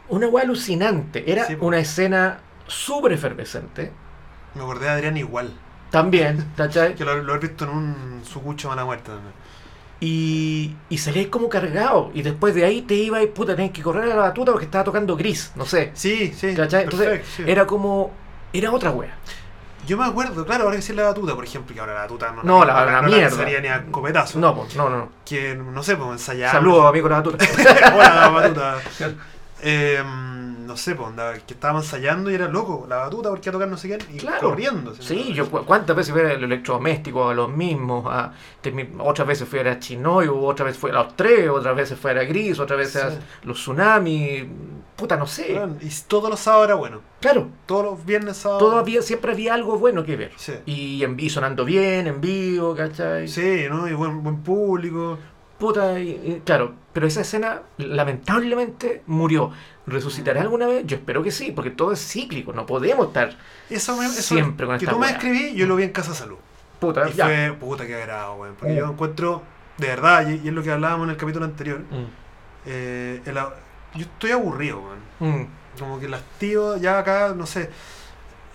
Una weá alucinante. Era Sí, una escena súper efervescente. Me acordé de Adrián igual. También, ¿cachai? Que lo, lo he visto en un sucucho mala muerte también. Y, y salíais como cargado. Y después de ahí te ibas y puta, tenés que correr a la batuta porque estaba tocando gris. No sé. Sí, sí. ¿Cachai? Entonces, perfecto, sí. Era como. Era otra wea. Yo me acuerdo, claro, ahora que sí la batuta, por ejemplo, que ahora la batuta no, No, la- la no mierda. sería ni a copetazo. No, pues, no, no. no. Que, no sé, pues ensayar. Saludos, amigo la batuta. Hola, la batuta. Eh, no sé, pues, que estábamos ensayando y era loco, la batuta, porque a tocar no sé quién, y Claro. corriendo. Sí, yo cu- cuántas veces fui a los electrodomésticos, a los mismos, a, otras veces fui a la otras veces fui a los tres, otras veces fui a la Gris, otras veces Sí. a los Tsunami, puta, no sé. Bueno, y todos los sábados era bueno. Claro, Todos los viernes, sábados. todavía siempre había algo bueno que ver. Sí. Y, en, y sonando bien, en vivo, ¿cachai? Sí, ¿no? Y buen, buen público. Puta, y- y- claro, pero esa escena lamentablemente murió. ¿Resucitará alguna vez? Yo espero que sí, porque todo es cíclico, no podemos estar Eso, me, eso Siempre con Que esta tú me escribí, yo lo vi en Casa Salud. puta, Y ya. fue, puta, que agrado, weón. Porque Mm. yo encuentro, de verdad, y, y es lo que hablábamos en el capítulo anterior, Mm, eh, el yo estoy aburrido, weón. mm, Como que las tíos, ya acá, no sé,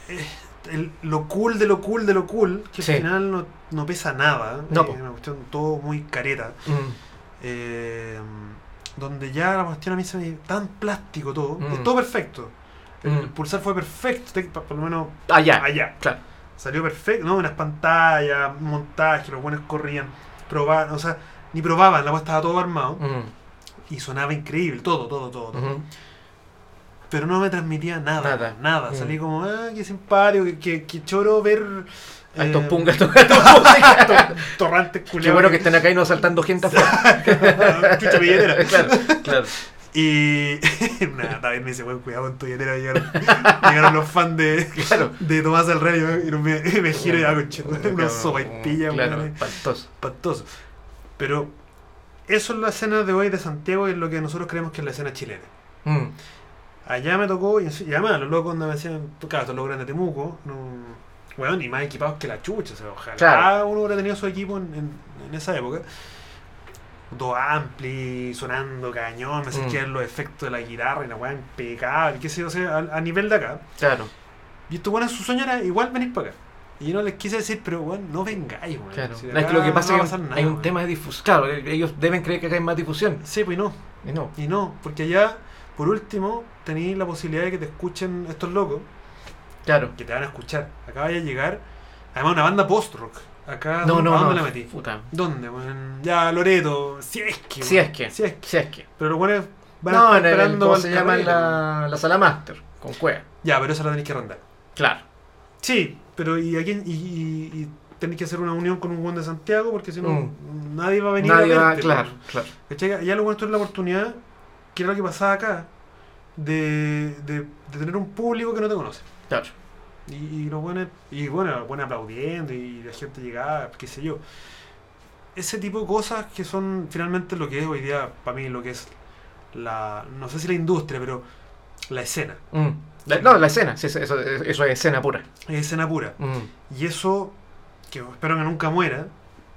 eh, el- lo cool de lo cool de lo cool, que Sí. al final no, no pesa nada. No, eh, po. una cuestión todo muy careta. mm. eh, donde ya la cuestión a mí se me tan plástico todo. Mm. Es todo perfecto. El, Mm. pulsar fue perfecto, por lo menos Allá, allá. claro. Salió perfecto, ¿no? Unas pantallas, un montaje, los buenos corrían, probaban, o sea, ni probaban, la estaba todo armado Mm, y sonaba increíble, todo, todo, todo. todo. Pero no me transmitía nada, Nada. nada. Mm. Salí como, ah, qué simpático, qué, qué choro ver. A estos eh, pungas tocando música. torrantes Qué culiados. bueno que estén acá y no saltando gente afuera. Chucha billetera. claro, claro. Y nada, David me dice, bueno, cuidado con tu billetera. Llegaron, llegaron los fans de, Claro. de Tomás del Rey y me, me giro y hago che, unos sopa y pilla, Claro, espantoso. espantoso. Pero eso es la escena de hoy de Santiago y es lo que nosotros creemos que es la escena chilena. Mm, Allá me tocó, y, además los locos me decían, claro, estos locos eran de Temuco, no, bueno, ni más equipados que la chucha, o sea, ojalá Claro. uno hubiera tenido su equipo en, en- en esa época. Todo ampli, sonando cañón, me Mm. los efectos de la guitarra y la weá impecable, qué sé yo, o sea, a, a nivel de acá. claro, Y estos buenos su sueño era igual venir para acá. Y yo no les quise decir, pero bueno, no vengáis, weón. claro. Si No, es que lo que pasa no es que hay nada, un weón. tema de difusión. Claro, ellos deben creer que acá hay más difusión. Sí, pues no. Y no. Y no, porque allá, por último, tenéis la posibilidad de que te escuchen estos locos. Claro. que te van a escuchar. Acá vaya a llegar, además una banda post-rock. Acá, No, no, ¿a dónde no. la metí? Puta. ¿Dónde? Ya, Loreto, si es que. Si es que. Si es que. Si es que. Pero los buenos van No, a en el, esperando ¿cómo al se llama? La, la sala master, con cueva. Ya, pero esa la tenéis que arrendar. Claro. Sí, pero ¿y a quién? Y, y, y tenéis que hacer una unión con un buen de Santiago porque si no, Mm. nadie va a venir Nadie a va, verte. claro, claro. ¿Cachai? Ya lo bueno es la oportunidad, que era lo que pasaba acá, de, de, de tener un público que no te conoce. Claro. Y, y los buenos, y bueno, buenos aplaudiendo y la gente llegaba, qué sé yo. Ese tipo de cosas que son finalmente lo que es hoy día, para mí, lo que es la, no sé si la industria, pero la escena. Mm. La- no, la escena, sí, eso, eso- es escena pura. Es escena pura. Mm, Y eso, que espero que nunca muera,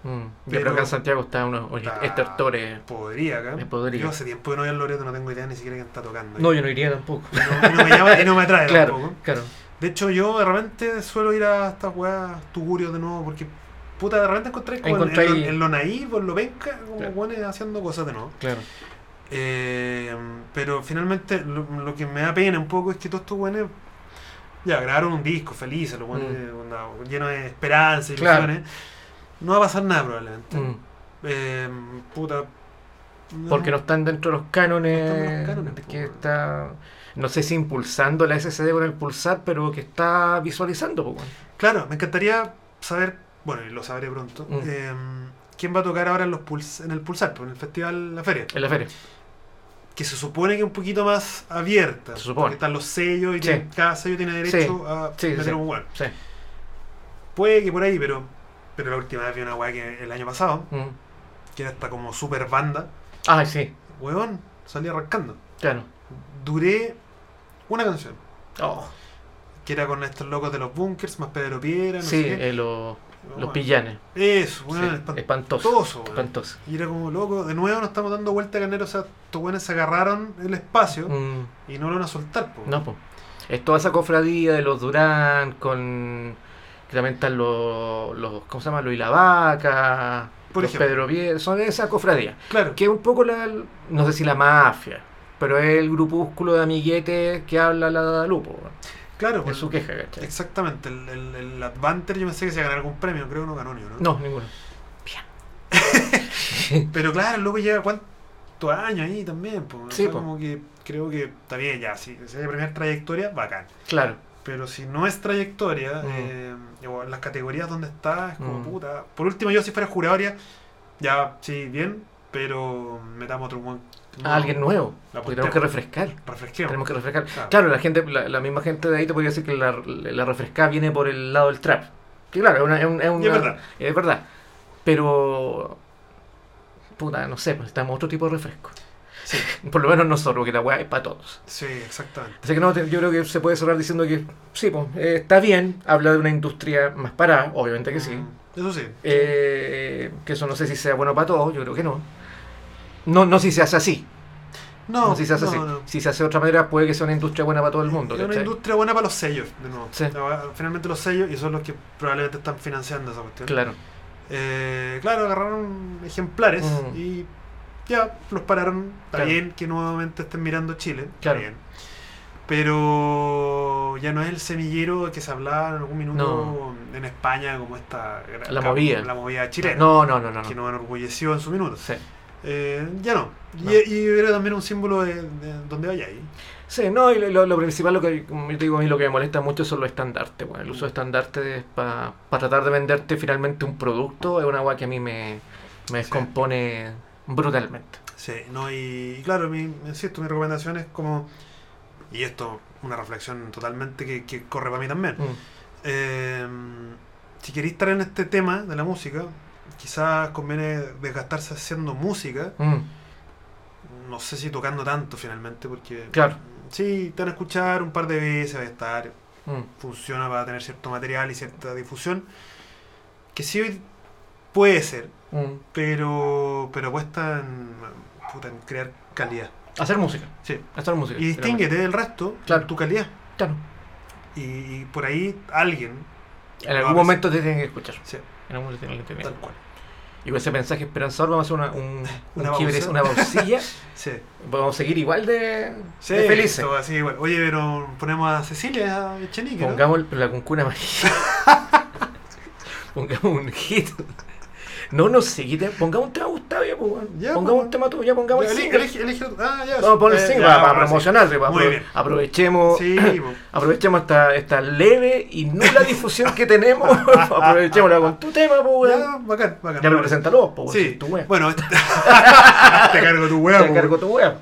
mm. Yo creo que en Santiago está oye, Está- estertores. podría acá. Podría. Yo hace tiempo que no voy al Loreto, no tengo idea ni siquiera quién está tocando. No, yo no iría tampoco. Y no, y no me llama y no me atrae claro, tampoco. claro. De hecho, yo de repente suelo ir a estas weas tugurios de nuevo porque, puta, de repente encontré como en- en, en lo naif o en lo venca, como Claro. haciendo cosas de nuevo. Claro. Eh, pero finalmente lo, lo que me da pena un poco es que todos estos weones ya grabaron un disco felices, los weones onda, llenos de esperanza y Mm. Claro. ilusiones. No va a pasar nada probablemente. Mm. Eh, puta. Porque no están dentro de los cánones, No están en los cánones, po, que weón. está, no sé si impulsando la SSD con el pulsar, pero que está visualizando. weón. Claro, me encantaría saber, bueno, y lo sabré pronto, Mm. eh, quién va a tocar ahora en, los puls en el Pulsar, pues, en el festival La Feria. En la feria. Que se supone que es un poquito más abierta. Se supone. Porque están los sellos y Sí. cada sello tiene derecho Sí. a Sí, meter sí. un. Sí. Puede que por ahí, pero, pero la última vez vi una weá que el año pasado, Mm. que era hasta como super banda. Ay, sí. Weón, salí arrancando. Claro. Duré una canción. Oh, Que era con estos locos de los bunkers, más Pedro Piedra, no sí, sé qué. eh, lo- los Bueno, pillanes. Eso, weón, Sí, espantoso. espantoso. Y era como loco, de nuevo nos estamos dando vuelta carnero, o sea, estos weones se agarraron el espacio Mm, y no lo van a soltar, po. no, pues. Es toda esa cofradía de los Durán con. Que también están los. los ¿Cómo se llama? Los Ilavaca. Por los ejemplo. Pedro Pie- Son esa cofradía. Claro, Que es un poco la. No sé si la mafia. Pero es el grupúsculo de amiguetes que habla la Lupo. weón. claro, Es pues, su queja, ¿cachai? exactamente. El, el, el Advanter yo pensé que se iba a ganar algún premio, creo que no ganó ni uno. No, ninguno. Pero claro, el loco lleva cuántos años ahí también, pues. Sí, po. como que creo que está bien ya, si se hay primera trayectoria, bacán. Claro. Pero si no es trayectoria, Mm. eh, en las categorías donde está, es como Mm. puta. Por último, yo si fuera juradoria, ya, sí, bien, pero metamos otro buen. A alguien nuevo. Porque tenemos que refrescar. Refresquemos. Tenemos que refrescar. Claro. Claro, la gente, la, la misma gente de ahí te podría decir que la, la refrescada viene por el lado del trap. Que claro, es, una, es, verdad. es verdad. Pero. Puta, no sé, pues estamos otro tipo de refresco. Sí, Por lo menos nosotros, porque la weá es para todos. sí, exactamente. Así que no, yo creo que se puede cerrar diciendo que sí, pues, eh, está bien, habla de una industria más parada, obviamente que sí. Mm, Eso sí. Eh, que eso no sé si sea bueno para todos, yo creo que no. No, no si se hace así. No, No, si se hace no, así. no. Si se hace de otra manera, puede que sea una industria buena para todo el mundo. Es una ¿cachai? industria buena para los sellos, de nuevo. Sí. Finalmente los sellos, y son los que probablemente están financiando esa cuestión. Claro. Eh, claro, agarraron ejemplares Mm. y ya los pararon. Está Claro. bien que nuevamente estén mirando Chile. Está Claro. bien. Pero ya no es el semillero que se hablaba en algún minuto en España como esta La movida. la movida chilena No, no, no, no. que no. nos enorgulleció en su minuto. Sí. Eh, ya no. Y, No. y era también un símbolo de, de donde vaya ahí. Sí, no, y lo, lo- principal, lo que como yo te digo, a mí lo que me molesta mucho son los estandartes. Bueno, el uso de estandartes para tratar de venderte finalmente un producto es una agua que a mí me, me descompone brutalmente. Sí, no, y, y claro, mi, insisto, mi recomendación es como, y esto, una reflexión totalmente que, que corre para mí también. Mm. Eh, si queréis estar en este tema de la música, quizás conviene desgastarse haciendo música, Mm. no sé si tocando tanto finalmente, porque Claro. sí, te van a escuchar un par de veces, va a estar, Mm. funciona para tener cierto material y cierta difusión, que sí puede ser, Mm. pero, pero apuesta en, puta, en crear calidad. Hacer música. Sí. Hacer música. Y distínguete del resto, Claro. tu calidad. Claro. Y, y por ahí alguien, En algún momento te tienen que escuchar. sí, En algún momento te tienen que tal entender. cual. Y con ese mensaje esperanzador vamos a hacer una, un, Una un una pausilla. Sí. Vamos a seguir igual de, Sí, de felices. esto así, bueno. Oye, pero ponemos a Cecilia Echenique, ¿no? Pongamos el- la cuncuna amarilla. pongamos un hit. No, no sé, quite- pongamos un tema Gustavo ya, pues, weón. Ya, Pongamos pues. un tema tuyo, ya pongamos Ya, el single. elige, elige Ah, ya. Vamos a poner el eh, single ya, para, para ahora sí. promocionar, pues, Muy apro- bien. aprovechemos, Sí, aprovechemos esta, esta leve y nula difusión que tenemos, aprovechémosla con tu tema, pues, weón. Ya, bacán, bacán. Ya lo preséntalo, pues, weón, Sí, tu bueno, este- te cargo tu hueá, Te po. cargo tu wea.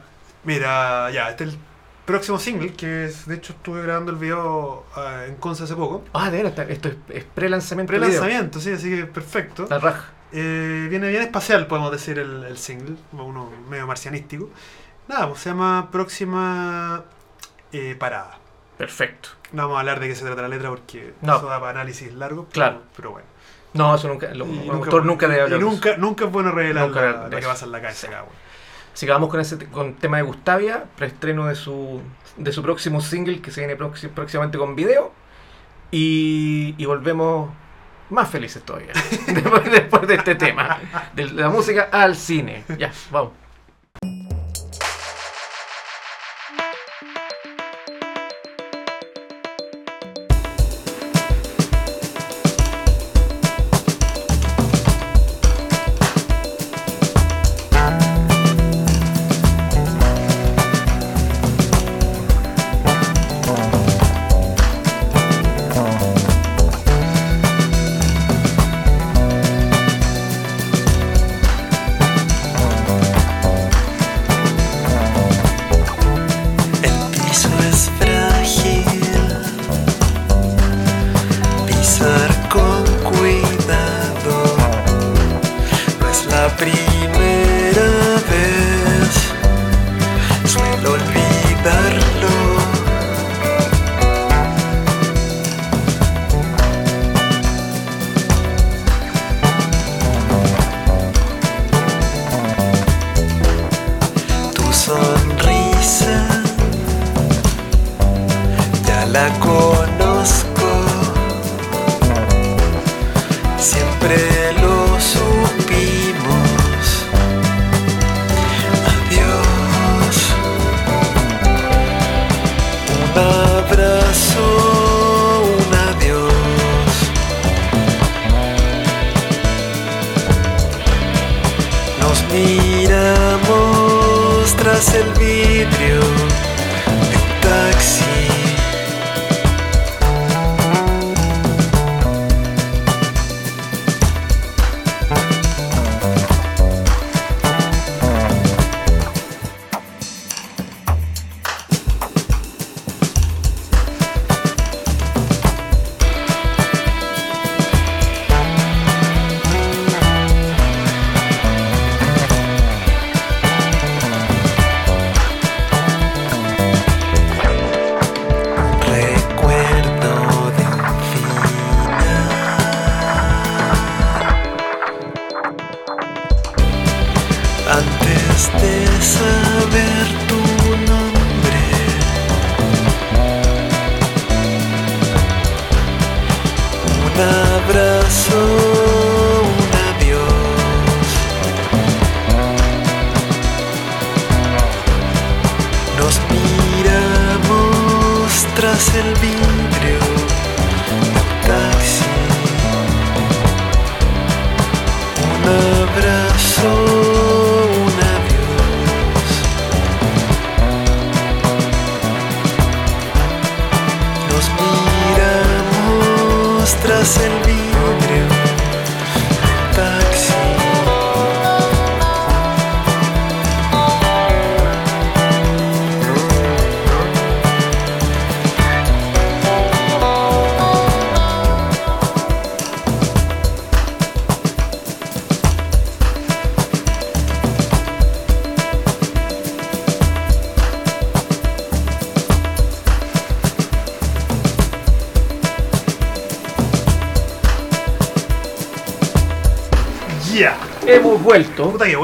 Mira, ya, este es el próximo single, que es, de hecho estuve grabando el video ah, en Conce hace poco. Ah, de veras, esto es, es pre-lanzamiento. Pre-lanzamiento, sí, así que perfecto. La raja. Eh, viene bien espacial, podemos decir, el, el single, uno medio marcianístico. Nada, pues se llama Próxima eh, Parada. Perfecto. No vamos a hablar de qué se trata la letra porque No. eso da para análisis largo. pero- Claro. Pero bueno. No, eso nunca. Lo, un autor nunca debe hablar. y nunca, nunca es bueno revelar Nunca la- lo que pasa en la cabeza. Sí. acá, bueno. Así que vamos con ese con el tema de Gustavia, preestreno de su, de su próximo single que se viene próxi- próximamente con video. Y, y volvemos más felices todavía. después, después de este tema. De la música al cine. Ya, vamos.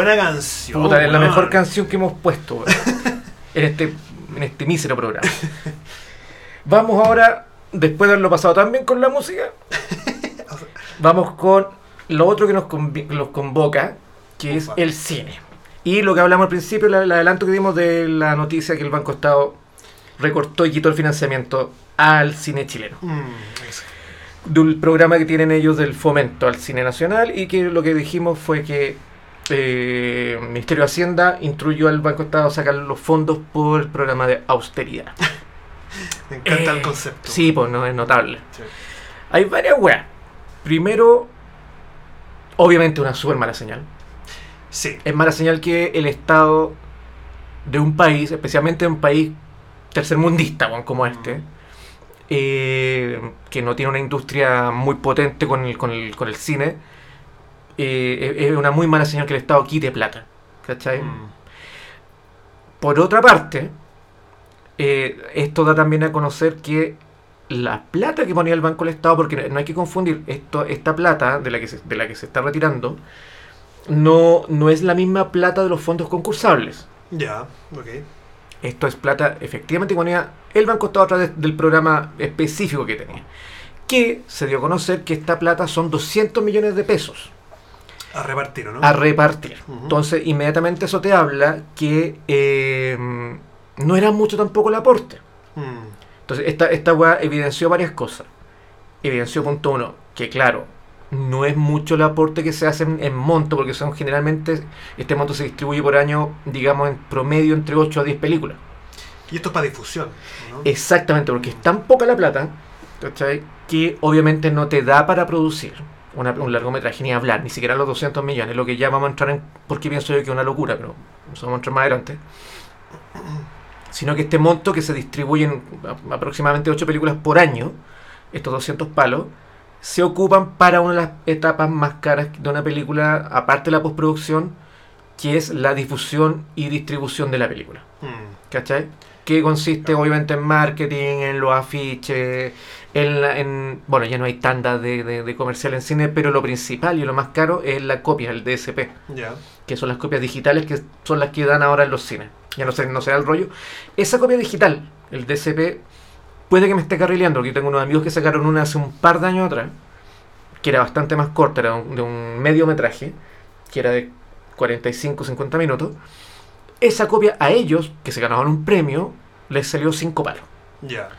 Buena canción. Puta, es la mejor canción que hemos puesto en, este, en este mísero programa. Vamos ahora, después de haberlo pasado tan bien con la música, vamos con lo otro que nos los convoca, que es el cine. Y lo que hablamos al principio, el adelanto que dimos de la noticia que el Banco Estado recortó y quitó el financiamiento al cine chileno. Mm. Del programa que tienen ellos del fomento al cine nacional y que lo que dijimos fue que eh, el Ministerio de Hacienda instruyó al Banco Estado a sacar los fondos por el programa de austeridad. Me encanta Eh, el concepto. Sí, pues no es notable. Sí. Hay varias weas. Primero, obviamente una súper mala señal. Sí. Es mala señal que el Estado de un país, especialmente de un país tercermundista como este, eh, que no tiene una industria muy potente con el, con el, con el cine, eh, es una muy mala señal que el Estado quite plata. ¿Cachai? Mm. Por otra parte, eh, esto da también a conocer que la plata que ponía el Banco del Estado, porque no hay que confundir, esto, esta plata de la, que se, de la que se está retirando, no, no es la misma plata de los fondos concursables. Ya, ok. Esto es plata efectivamente que ponía el Banco Estado a través del programa específico que tenía. Que se dio a conocer que esta plata son 200 millones de pesos A repartir, ¿o ¿no? a repartir. Entonces, inmediatamente eso te habla que eh, no era mucho tampoco el aporte. Mm, Entonces, esta, esta weá evidenció varias cosas. Evidenció, punto uno, que claro, no es mucho el aporte que se hace en, en monto, porque son generalmente, este monto se distribuye por año, digamos, en promedio entre 8 a 10 películas. Y esto es para difusión, ¿no? Exactamente, porque es tan poca la plata, ¿cachai? Que obviamente no te da para producir una- un largometraje ni hablar, ni siquiera los 200 millones, lo que ya vamos a entrar en, porque pienso yo que es una locura, pero eso vamos a entrar más adelante. Sino que este monto que se distribuye en aproximadamente 8 películas por año, estos 200 palos, se ocupan para una de las etapas más caras de una película, aparte de la postproducción, que es la difusión y distribución de la película. Mm, ¿Cachai? Que consiste obviamente en marketing, en los afiches, en, la- en- bueno, ya no hay tandas de, de, de comercial en cine, pero lo principal y lo más caro es la copia, el DSP, ya. que son las copias digitales que son las que dan ahora en los cines. Ya no sé, no sé el rollo. Esa copia digital, el DSP, puede que me esté carrileando, porque yo tengo unos amigos que sacaron una hace un par de años atrás, que era bastante más corta, era un- de un medio metraje, que era de 45 50 minutos. Esa copia a ellos, que se ganaban un premio, les salió 5 palos. Ya.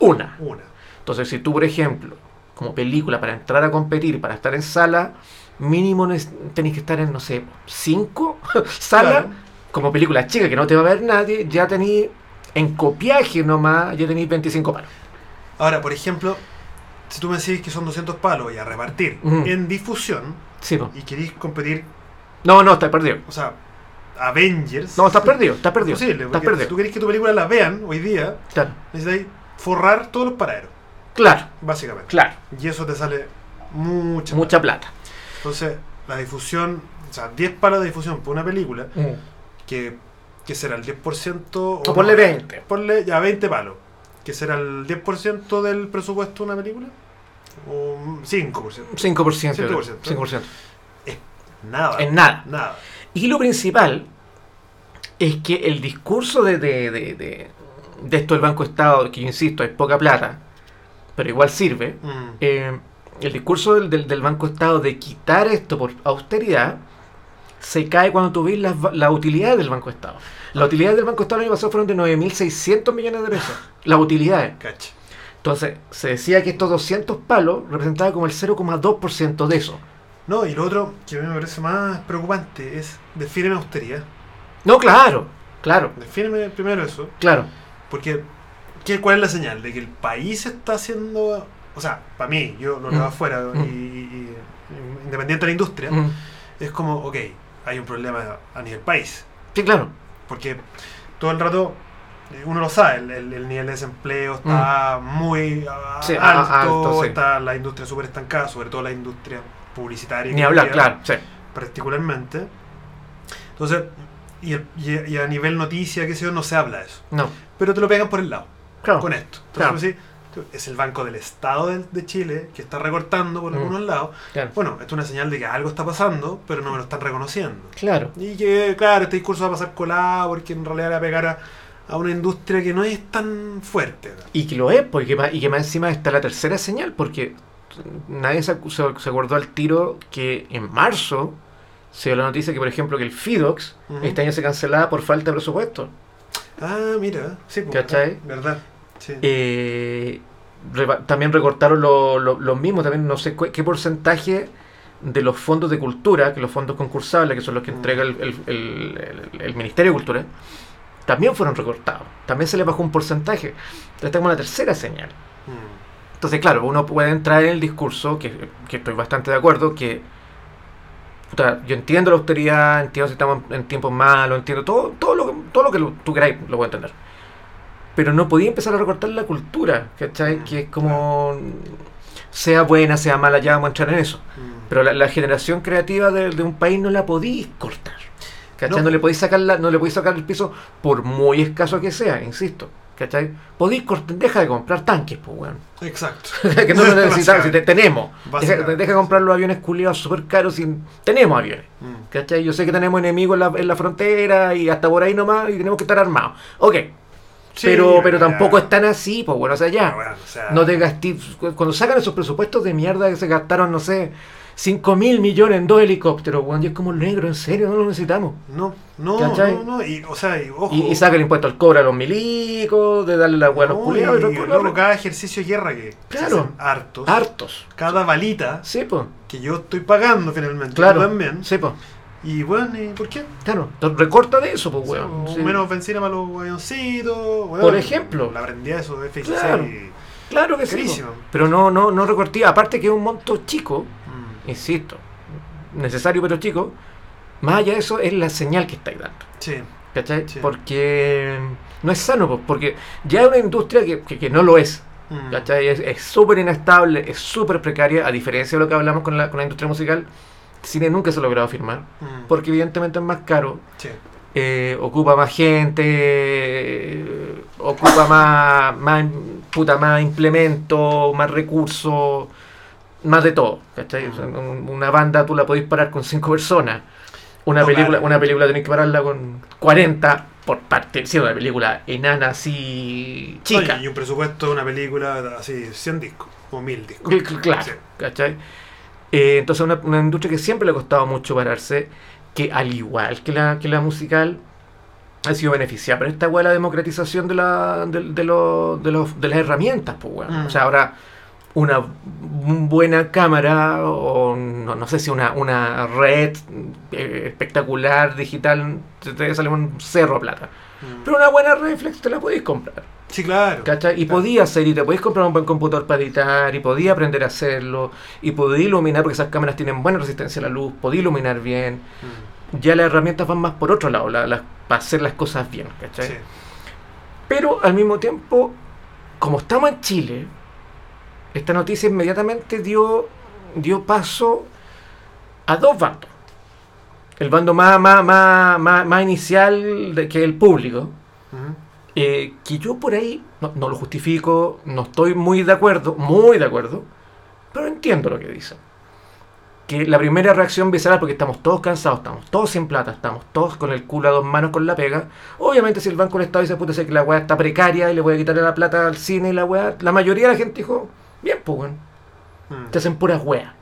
Una. Una. Entonces, si tú, por ejemplo, como película, para entrar a competir, para estar en sala, mínimo tenés que estar en, no sé, 5 salas, Claro. como película chica que no te va a ver nadie, ya tenés en copiaje nomás, ya tenéis 25 palos. Ahora, por ejemplo, si tú me decís que son 200 palos y a repartir en difusión Sí, y queréis competir, No, no, estás perdido. o sea, Avengers. No, estás perdido, estás perdido. Estás perdido. si tú querés que tu película la vean hoy día, Claro, necesitáis forrar todos los paraderos, claro, básicamente. claro. Y eso te sale mucha Mucha plata. Entonces, la difusión, o sea, 10 palos de difusión por una película, que, que será el 10% o, O ponle 20. Ponle ya 20 palos, que será el 10% del presupuesto de una película, o 5%. 5%. 7%. 5%. Nada. En nada. Nada. Y lo principal es que el discurso de, de, de, de- de esto del Banco Estado, que yo insisto, es poca plata, pero igual sirve, Mm. eh, el discurso del, del, del Banco Estado de quitar esto por austeridad se cae cuando tú ves las, va- las utilidades del Banco Estado. Las utilidades del Banco Estado el año pasado fueron de 9.600 millones de pesos. Las utilidades. Entonces, se decía que estos 200 palos representaban como el 0,2% de eso. No, y lo otro que a mí me parece más preocupante es defíneme austeridad. No, claro, claro, Defíneme primero eso. claro. Porque, ¿qué, ¿cuál es la señal? De que el país está haciendo. O sea, para mí, yo lo leo Mm. afuera, Mm. y, y- y independiente de la industria, Mm. es como, ok, hay un problema a nivel país. Sí, claro. Porque todo el rato, eh, uno lo sabe, el, el- el nivel de desempleo está muy Mm. Sí, a- alto, alto, sí. está la industria súper estancada, sobre todo la industria publicitaria. Ni hablar, claro. Sí. Particularmente. Entonces, y, el- y- y a nivel noticia, qué sé yo, no se habla de eso. No, Pero te lo pegan por el lado, claro. con esto. Entonces, Claro. es el Banco del Estado de, de Chile que está recortando por Mm. algunos lados. Claro. Bueno, esto es una señal de que algo está pasando, pero no me lo están reconociendo. Claro. Y que, claro, este discurso va a pasar colado porque en realidad le va a pegar a, a una industria que no es tan fuerte. Y que lo es, porque más, y que más encima está la tercera señal, porque nadie se, se- acordó al tiro que en marzo se dio la noticia que, por ejemplo, que el FIDOX Ujú. este año se cancelaba por falta de presupuesto. Ah, mira, sí, pues, ¿Cachai? ¿Verdad? Sí. Eh, también recortaron lo- lo- los mismos, también no sé cu- qué porcentaje de los fondos de cultura, que los fondos concursables, que son los que Mm. entrega el, el- el- el- el Ministerio de Cultura, también fueron recortados. También se les bajó un porcentaje. Entonces tenemos la tercera señal. Mm, Entonces, claro, uno puede entrar en el discurso, que, que estoy bastante de acuerdo, que puta, yo entiendo la austeridad, entiendo si estamos en tiempos malos, entiendo todo, todo lo, que- todo lo que lo- tú queráis, lo puedo entender. Pero no podía empezar a recortar la cultura, ¿cachai? Mm, Que es como, sea buena, sea mala, ya vamos a entrar en eso. mm. Pero la, la generación creativa de, de un país no la podéis cortar. ¿Cachai? No. No, le podéis sacar la- no le podéis sacar el piso por muy escaso que sea, insisto. ¿Cachai? Podéis deja de comprar tanques, pues weón. Exacto. que no lo necesitamos, si te- tenemos. Deja, deja de comprar los aviones culiados súper caros si tenemos aviones. Mm. ¿Cachai? Yo sé que tenemos enemigos en la, en la frontera y hasta por ahí nomás y tenemos que estar armados. Ok, Sí, pero, pero ya. tampoco es tan así, pues bueno, o sea, ya. Bueno, o sea, No te gasté. Cuando sacan esos presupuestos de mierda que se gastaron, no sé, 5 mil millones en dos helicópteros, weón, y es como negro, en serio, no lo necesitamos. No, no, ¿Cachai? no, no. Y, o sea, y, ojo. Y, y saca el impuesto al cobre a los milicos, de darle la weá a los no, culiados y y, luego cada ejercicio de guerra que se Claro. hacen hartos. Hartos. Cada balita Sí, pues. que yo estoy pagando finalmente. Claro. también. Sí, pues. Y bueno, ¿y por qué? Claro. Recorta de eso, pues, weón. Sí. Menos benzina para los avioncitos. weón. Por ejemplo. La prendía de esos F-16. Claro. Claro que sí. Po. Pero no, no, no recortía. Aparte que es un monto chico, insisto, necesario pero chico, más allá de eso es la señal que estáis dando. Sí. ¿Cachai? Sí. Porque no es sano, pues, porque ya es una industria que, que- que no lo es. Mm. ¿Cachai? Es súper inestable, es súper precaria, a diferencia de lo que hablamos con la, con la industria musical. Cine nunca se ha logrado firmar, Mm. porque evidentemente es más caro, Sí. eh, ocupa más gente, eh, ocupa más, más, puta, más implementos, más recursos, más de todo. ¿cachai? O sea, un- una banda tú la podés parar con cinco personas. Una No, película, claro. una película tenés que pararla con 40 por parte, siendo una película enana así chica. Oye, y un presupuesto de una película así, 100 discos o 1000 discos. Cl- cl- Claro, Sí. ¿cachai? Eh, entonces una, una industria que siempre le ha costado mucho pararse, que al igual que la, que la musical, ha sido beneficiada por esta weá la democratización de, la, de, de, lo- de, los- de las herramientas, pues weón. Mm. O sea, ahora una buena cámara o no, no sé si una, una red eh, espectacular digital te, te sale un cerro de plata. Mm. Pero una buena reflex te la podéis comprar. Sí, claro. ¿Cachai? Y Claro. podía hacer, y te podías comprar un buen computador para editar, y podía aprender a hacerlo, y podía iluminar, porque esas cámaras tienen buena resistencia a la luz, podía iluminar bien. Mm. Ya las herramientas van más por otro lado, la- las- para hacer las cosas bien, ¿cachai? Sí. Pero al mismo tiempo, como estamos en Chile, esta noticia inmediatamente dio, dio paso a dos bandos. El bando más, más, más, más, más inicial de, que el público, eh, que yo por ahí no, no lo justifico, no estoy muy de acuerdo, muy de acuerdo, pero entiendo lo que dicen. Que la primera reacción visceral, porque estamos todos cansados, estamos todos sin plata, estamos todos con el culo a dos manos con la pega. Obviamente, si el Banco del Estado dice, puta, sé que la weá está precaria y le voy a quitarle la plata al cine y la weá, la mayoría de la gente dijo, bien, pues, weón, Mm. te hacen puras weas.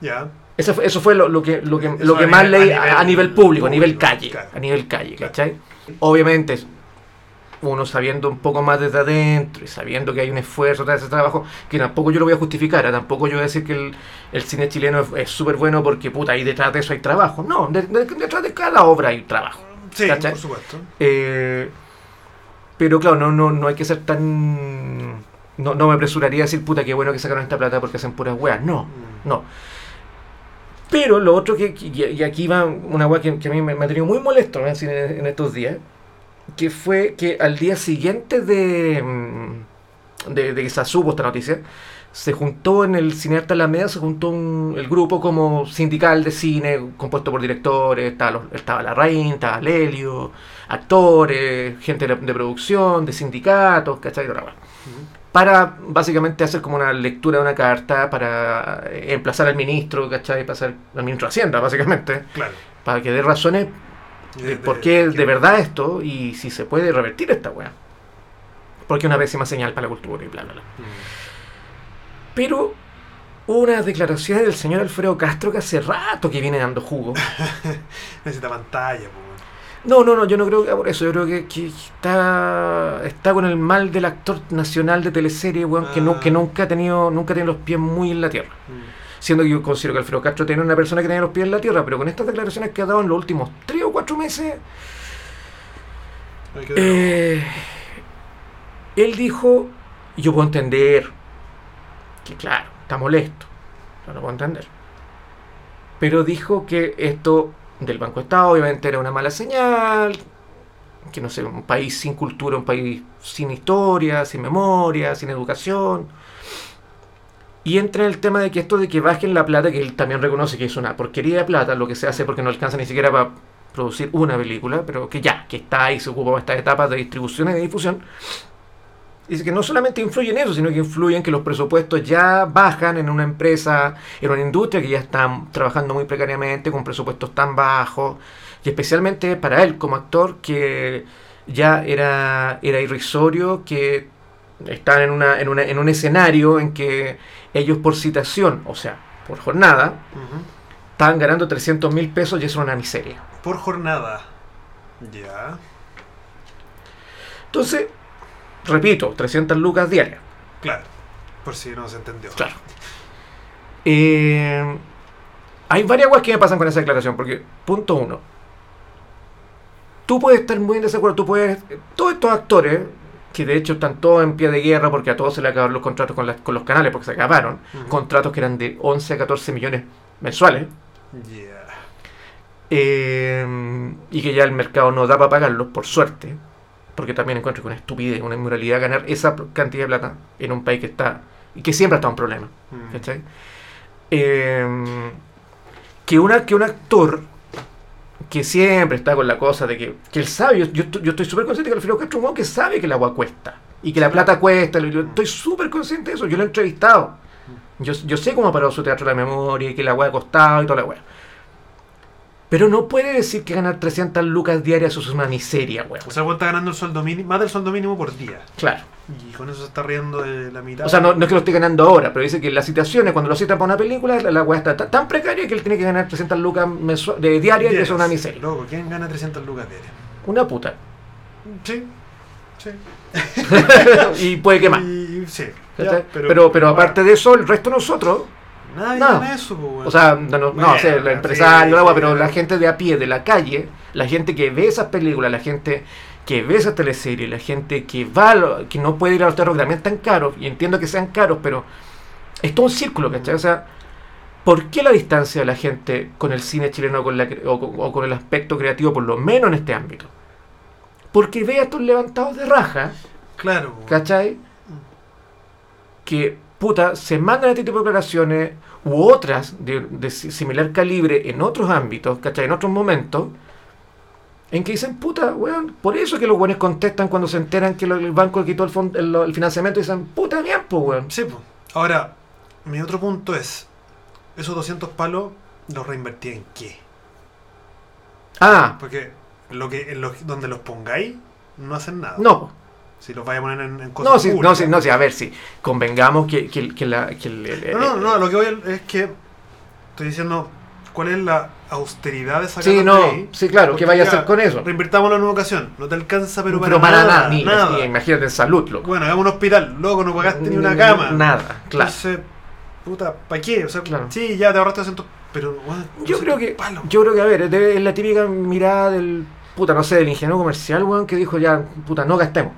Ya. Eso fue, eso fue lo, lo que, lo que, Eso lo que más nivel- leí a a, nivel público, a nivel calle. claro. A nivel calle, Claro. ¿cachai? Obviamente, uno sabiendo un poco más desde adentro y sabiendo que hay un esfuerzo tras ese trabajo, que tampoco yo lo voy a justificar, ¿eh? tampoco yo voy a decir que el, el cine chileno es- es súper bueno porque puta, ahí detrás de eso hay trabajo. No, de- de- detrás de cada obra hay trabajo. Sí, ¿Cachai? por supuesto. Eh, pero claro, no, no, no hay que ser tan. No, no me apresuraría a decir, puta, qué bueno que sacaron esta plata porque hacen puras weas. No, Mm. no. Pero lo otro que, y aquí va una wea que, que a mí me, me ha tenido muy molesto en, en estos días, que fue que al día siguiente de, mm, de, de que se supo esta noticia, se juntó en el Cinearte Alameda, se juntó un- el grupo como sindical de cine, compuesto por directores, estaba, los- estaba la Rain, estaba Lelio, actores, gente de, de producción, de sindicatos, ¿cachai? Ujú. Para básicamente hacer como una lectura de una carta para eh, emplazar al ministro, ¿cachai? Para ser al ministro de Hacienda, básicamente, Claro. para que dé razones de de- por qué de- de verdad esto y si se puede revertir esta weá. Porque es una pésima señal para la cultura y bla, bla, bla. Mm. Pero unas declaraciones del señor Alfredo Castro que hace rato que viene dando jugo. Necesita pantalla, weón. No, no, no, yo no creo que por eso, yo creo que, que está, está con el mal del actor nacional de teleserie, weón, que, no, Ah. que nunca ha tenido, nunca ha tenido los pies muy en la tierra. Mm. Siendo que yo considero que Alfredo Castro tiene una persona que tiene los pies en la tierra, pero con estas declaraciones que ha dado en los últimos tres o cuatro meses, eh, él dijo, y yo puedo entender que claro, está molesto, no lo puedo entender, pero dijo que esto del Banco Estado obviamente era una mala señal, que no sé, un país sin cultura, un país sin historia, sin memoria, sin educación. Y entra en el tema de que esto de que bajen la plata, que él también reconoce que es una porquería de plata, lo que se hace porque no alcanza ni siquiera para producir una película, pero que ya, que está ahí, se ocupa de estas etapas de distribución y de difusión. Dice que no solamente influye en eso, sino que influye en que los presupuestos ya bajan en una empresa, en una industria que ya está trabajando muy precariamente, con presupuestos tan bajos, y especialmente para él como actor, que ya era, era irrisorio, que están en, una, en, una- en un escenario en que ellos por citación, o sea, por jornada, Ujú. estaban ganando 300 mil pesos y eso era una miseria. Por jornada. Ya. Entonces, repito, 300 lucas diarias. Claro. Por si no se entendió. Claro. Eh, hay varias cosas que me pasan con esa declaración, porque, punto uno, tú puedes estar muy en desacuerdo, tú puedes, todos estos actores, que de hecho están todos en pie de guerra porque a todos se le acabaron los contratos con, las- con los canales, porque se acabaron, contratos que eran de 11 a 14 millones mensuales, Ya. eh, y que ya el mercado no da para pagarlos, por suerte, porque también encuentro que una estupidez, una inmoralidad ganar esa cantidad de plata en un país que está, y que siempre ha estado en problemas. Mm. ¿cachai? Eh, que, una, que un actor que siempre está con la cosa de que, que él sabe, yo, yo, estoy- súper consciente que Alfredo Castro weón que sabe que el agua cuesta y que la plata cuesta, yo estoy súper consciente de eso, yo lo he entrevistado. Yo, yo sé cómo ha parado su teatro de la memoria y que la agua ha costado y toda la weá. Pero no puede decir que ganar 300 lucas diarias es una miseria, weón. O sea, vos está ganando el sueldo mínimo, más del sueldo mínimo por día. Claro. Y con eso se está riendo de la mitad. O sea, no, no es que lo esté ganando ahora, pero dice que las situaciones, cuando lo citan para una película, la, la weá está ta- tan precaria que él tiene que ganar 300 lucas de diarias y eso es una miseria. Loco, ¿quién gana 300 lucas diarias? Una puta. Sí. Sí. y puede que más. Y- sí. pero, pero, aparte de eso, el resto de nosotros, Nadie nada. gana eso, po, weón. o sea, no, no, no, Bueno, o sea, el sí, empresario, weá, sí, pero sí. la gente de a pie, de la calle, la gente que ve esas películas, la gente que ve esas teleseries, la gente que va, a lo- que no puede ir a los teatros que también están caros, y entiendo que sean caros, pero es todo un círculo, ¿cachai? O sea, ¿por qué la distancia de la gente con el cine chileno con la o, con- o con el aspecto creativo, por lo menos en este ámbito? Porque ve a estos levantados de raja, Claro, po. ¿cachai? Que, puta, se mandan este tipo de declaraciones u otras de, de si- similar calibre en otros ámbitos, ¿cachai? En otros momentos, en que dicen, puta, weón, por eso que los weones contestan cuando se enteran que lo- el banco le quitó el, fon- el, el financiamiento y dicen, puta, bien, pues, weón. Sí, po. Ahora, mi otro punto es: esos 200 palos los reinvertí en qué? Ah, Porque lo que, en lo- donde los pongáis, no hacen nada. no. Si los vais a poner en, en cosas no, sí, no, sí, a ver, sí, convengamos que, que, que la... Que el- el- No, no, no, lo que voy a- es que estoy diciendo cuál es la austeridad de sacar Sí, no, sí, claro, ¿qué vaya a hacer con eso? Reinvirtámoslo en una ocasión. No te alcanza, pero, Pero, para, nada. ni, nada. ni- imagínate en salud, loco. Bueno, hagamos un hospital. Loco, no pagaste ni una cama. Nada, claro. Entonces, puta, ¿para qué? O sea, Claro. sí, ya te ahorraste 200, pero bueno, Yo 200 creo que, palos. yo creo que, a ver, es la típica mirada del, puta, no sé, del ingeniero comercial, weón, que dijo ya, puta, no gastemos.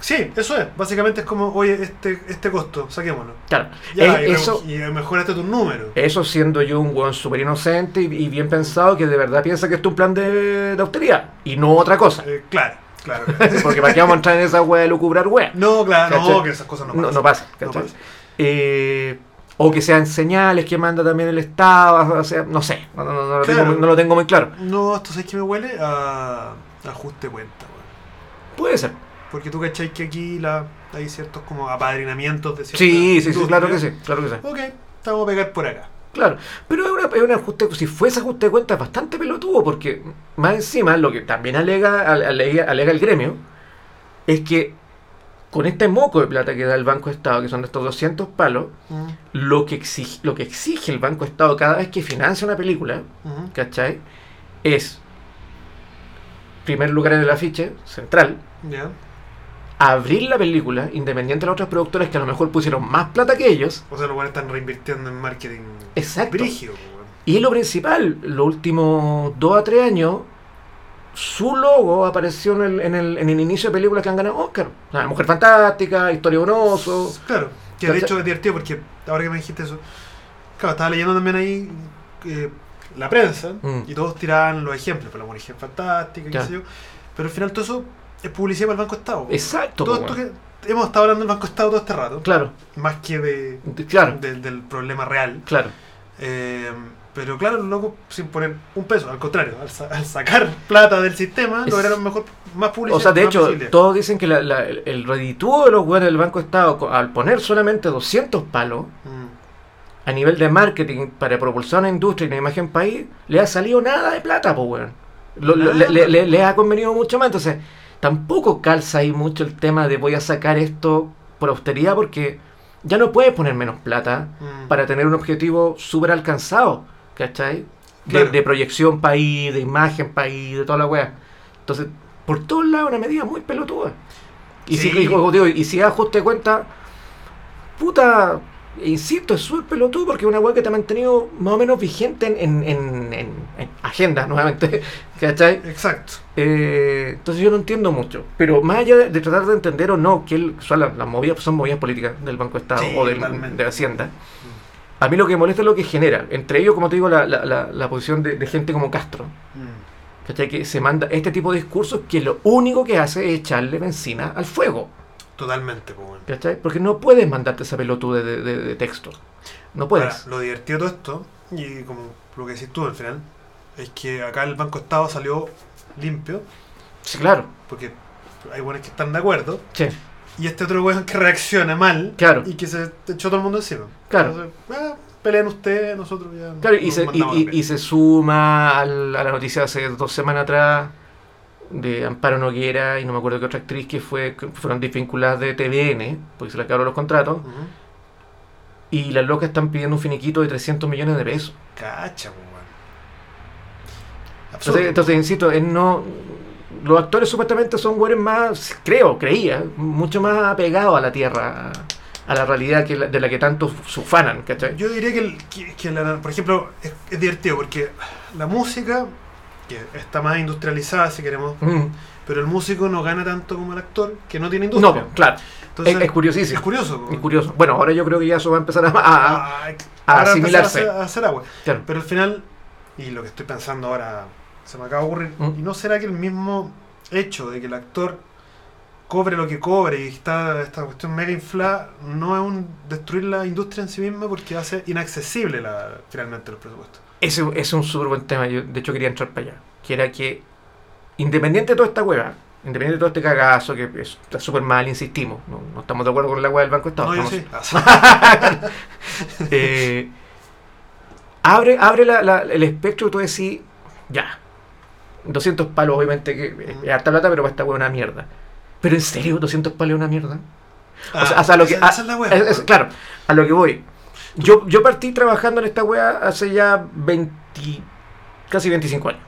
Sí, eso es. Básicamente es como, oye, este, este costo, saquémoslo. Claro, Ya, es- y, eso, y mejoraste tus números. eso siendo yo un weón súper inocente y, y bien pensado que de verdad piensa que esto es un plan de, de austeridad y no otra cosa. Eh, claro, claro. Porque para qué vamos a entrar en esa weá de lucubrar weá. no, claro, no, que esas cosas no No, pasan. no pasa, No ¿cachai? pasa. Eh, o que sean señales que manda también el Estado, o sea, no sé, no, no- no lo, Claro. tengo, no lo tengo muy claro. No, esto sabes que me huele a ajuste cuenta, weón. Puede ser. Porque tú cachai que aquí la, hay ciertos como apadrinamientos de ciertas Sí, sí, sí, claro que sí, claro que sí. Ok, estamos a pegar por acá. Claro, pero es, una- es un ajuste, si fuese ajuste de cuentas bastante pelotudo, porque más encima lo que también alega, alega, alega el gremio es que con este moco de plata que da el Banco Estado, que son estos 200 palos, Mm, lo que, exige, lo que exige el Banco Estado cada vez que financia una película, ujú. ¿cachai? Es, primer lugar en el afiche, central, Ya. Abrir la película, independiente de las otras productoras que a lo mejor pusieron más plata que ellos, O sea, los buenos están reinvirtiendo en marketing Exacto. brígido, weón. Y lo principal, los últimos 2 a 3 años, su logo apareció en el, en el, en el inicio de películas que han ganado Oscar. O sea, Mujer Fantástica, Historia de un oso. Claro, que de hecho es divertido porque ahora que me dijiste eso, claro, estaba leyendo también ahí eh, la prensa Mm. y todos tiraban los ejemplos, por la mujer fantástica, qué sé yo, pero al final todo eso es publicidad para el Banco Estado. Exacto. todo esto que hemos estado hablando del Banco Estado todo este rato, Claro, más que de, de- claro, del- del problema real. claro. Eh, Pero claro, los locos sin poner un peso, al contrario, al, sa- al sacar plata del sistema, Es- lograron mejor, más publicidad. O sea, de hecho, todos dicen que la- la- el, el reditúo de los weones del Banco Estado, al poner solamente 200 palos Mm. a nivel de marketing para propulsar una industria y una imagen país, le ha salido nada de plata, pues, weón. Lo- le ha convenido mucho más. Entonces, tampoco calza ahí mucho el tema de voy a sacar esto por austeridad porque ya no puedes poner menos plata Mm. para tener un objetivo súper alcanzado, ¿cachai? De, Claro. de proyección país, de imagen país, de toda la weá. Entonces, por todos lados, una medida muy pelotuda. Y, Sí. si, y, como digo, y si ajuste cuenta, puta, insisto, es súper pelotudo porque es una weá que te ha mantenido más o menos vigente en, en, en- en- en agenda, nuevamente, ¿cachai? Exacto. Eh, entonces yo no entiendo mucho. Pero más allá de, de tratar de entender o no que el- son las, las movidas, son movidas políticas del Banco de Estado Sí, o del- de Hacienda, a mí lo que me molesta es lo que genera. Entre ellos, como te digo, la, la- la- la posición de, de gente como Castro. Mm. ¿Cachai? Que se manda este tipo de discursos que lo único que hace es echarle benzina al fuego. Totalmente, pues bueno. ¿Cachai? Porque no puedes mandarte esa pelotude de, de- de texto. No puedes. Ahora, lo divertido de todo esto, y como lo que decís tú al final, es que acá el Banco Estado salió limpio, Sí, claro. porque hay buenos que están de acuerdo, Sí, y este otro weón que reacciona mal Claro. y que se echó todo el mundo encima. Claro. Entonces, ah, peleen ustedes, nosotros ya. Claro, y se, y, y- y se suma al- a la noticia hace dos semanas atrás de Amparo Noguera y no me acuerdo qué otra actriz que fue que fueron desvinculadas de TVN porque se le acabaron los contratos y las locas están pidiendo un finiquito de 300 millones de pesos. Cacha, pues. Entonces, entonces insisto, es no los actores supuestamente son güeyes más, creo, creía, mucho más apegados a la tierra, a la realidad que la- de la que tanto se ufanan, ¿cachai? Yo diría que, el- que- que la- por ejemplo, es, es divertido porque la música, que está más industrializada si queremos, Mm. pero el músico no gana tanto como el actor, que no tiene No, industria. claro, Entonces, es, es curiosísimo. Es curioso. Es curioso. Bueno, ahora yo creo que ya eso va a empezar a, a- a- Ah, a asimilarse. A hacer, agua. claro. Pero al final, y lo que estoy pensando ahora se me acaba de ocurrir, Mm. ¿y no será que el mismo hecho de que el actor cobre lo que cobre y está esta cuestión mega inflada no es un destruir la industria en sí misma porque hace inaccesible la, finalmente los presupuestos? Ese ese es un súper buen tema. Yo, de hecho, quería entrar para allá. Que era que, independiente de toda esta hueá, independiente de todo este cagazo, que es- está súper mal, insistimos, no, no estamos de acuerdo con la hueá del Banco de Estado. no, yo sí. Ah, Eh, abre abre la- la- el espectro y tú decís, ya, 200 palos, obviamente, que es- harta plata, pero para esta hueá es una mierda. Pero en serio, 200 palos es una mierda. O sea, o sea, lo que- esa, esa es la es- claro, a lo que voy. Yo, yo partí trabajando en esta wea hace ya 20, casi 25 años.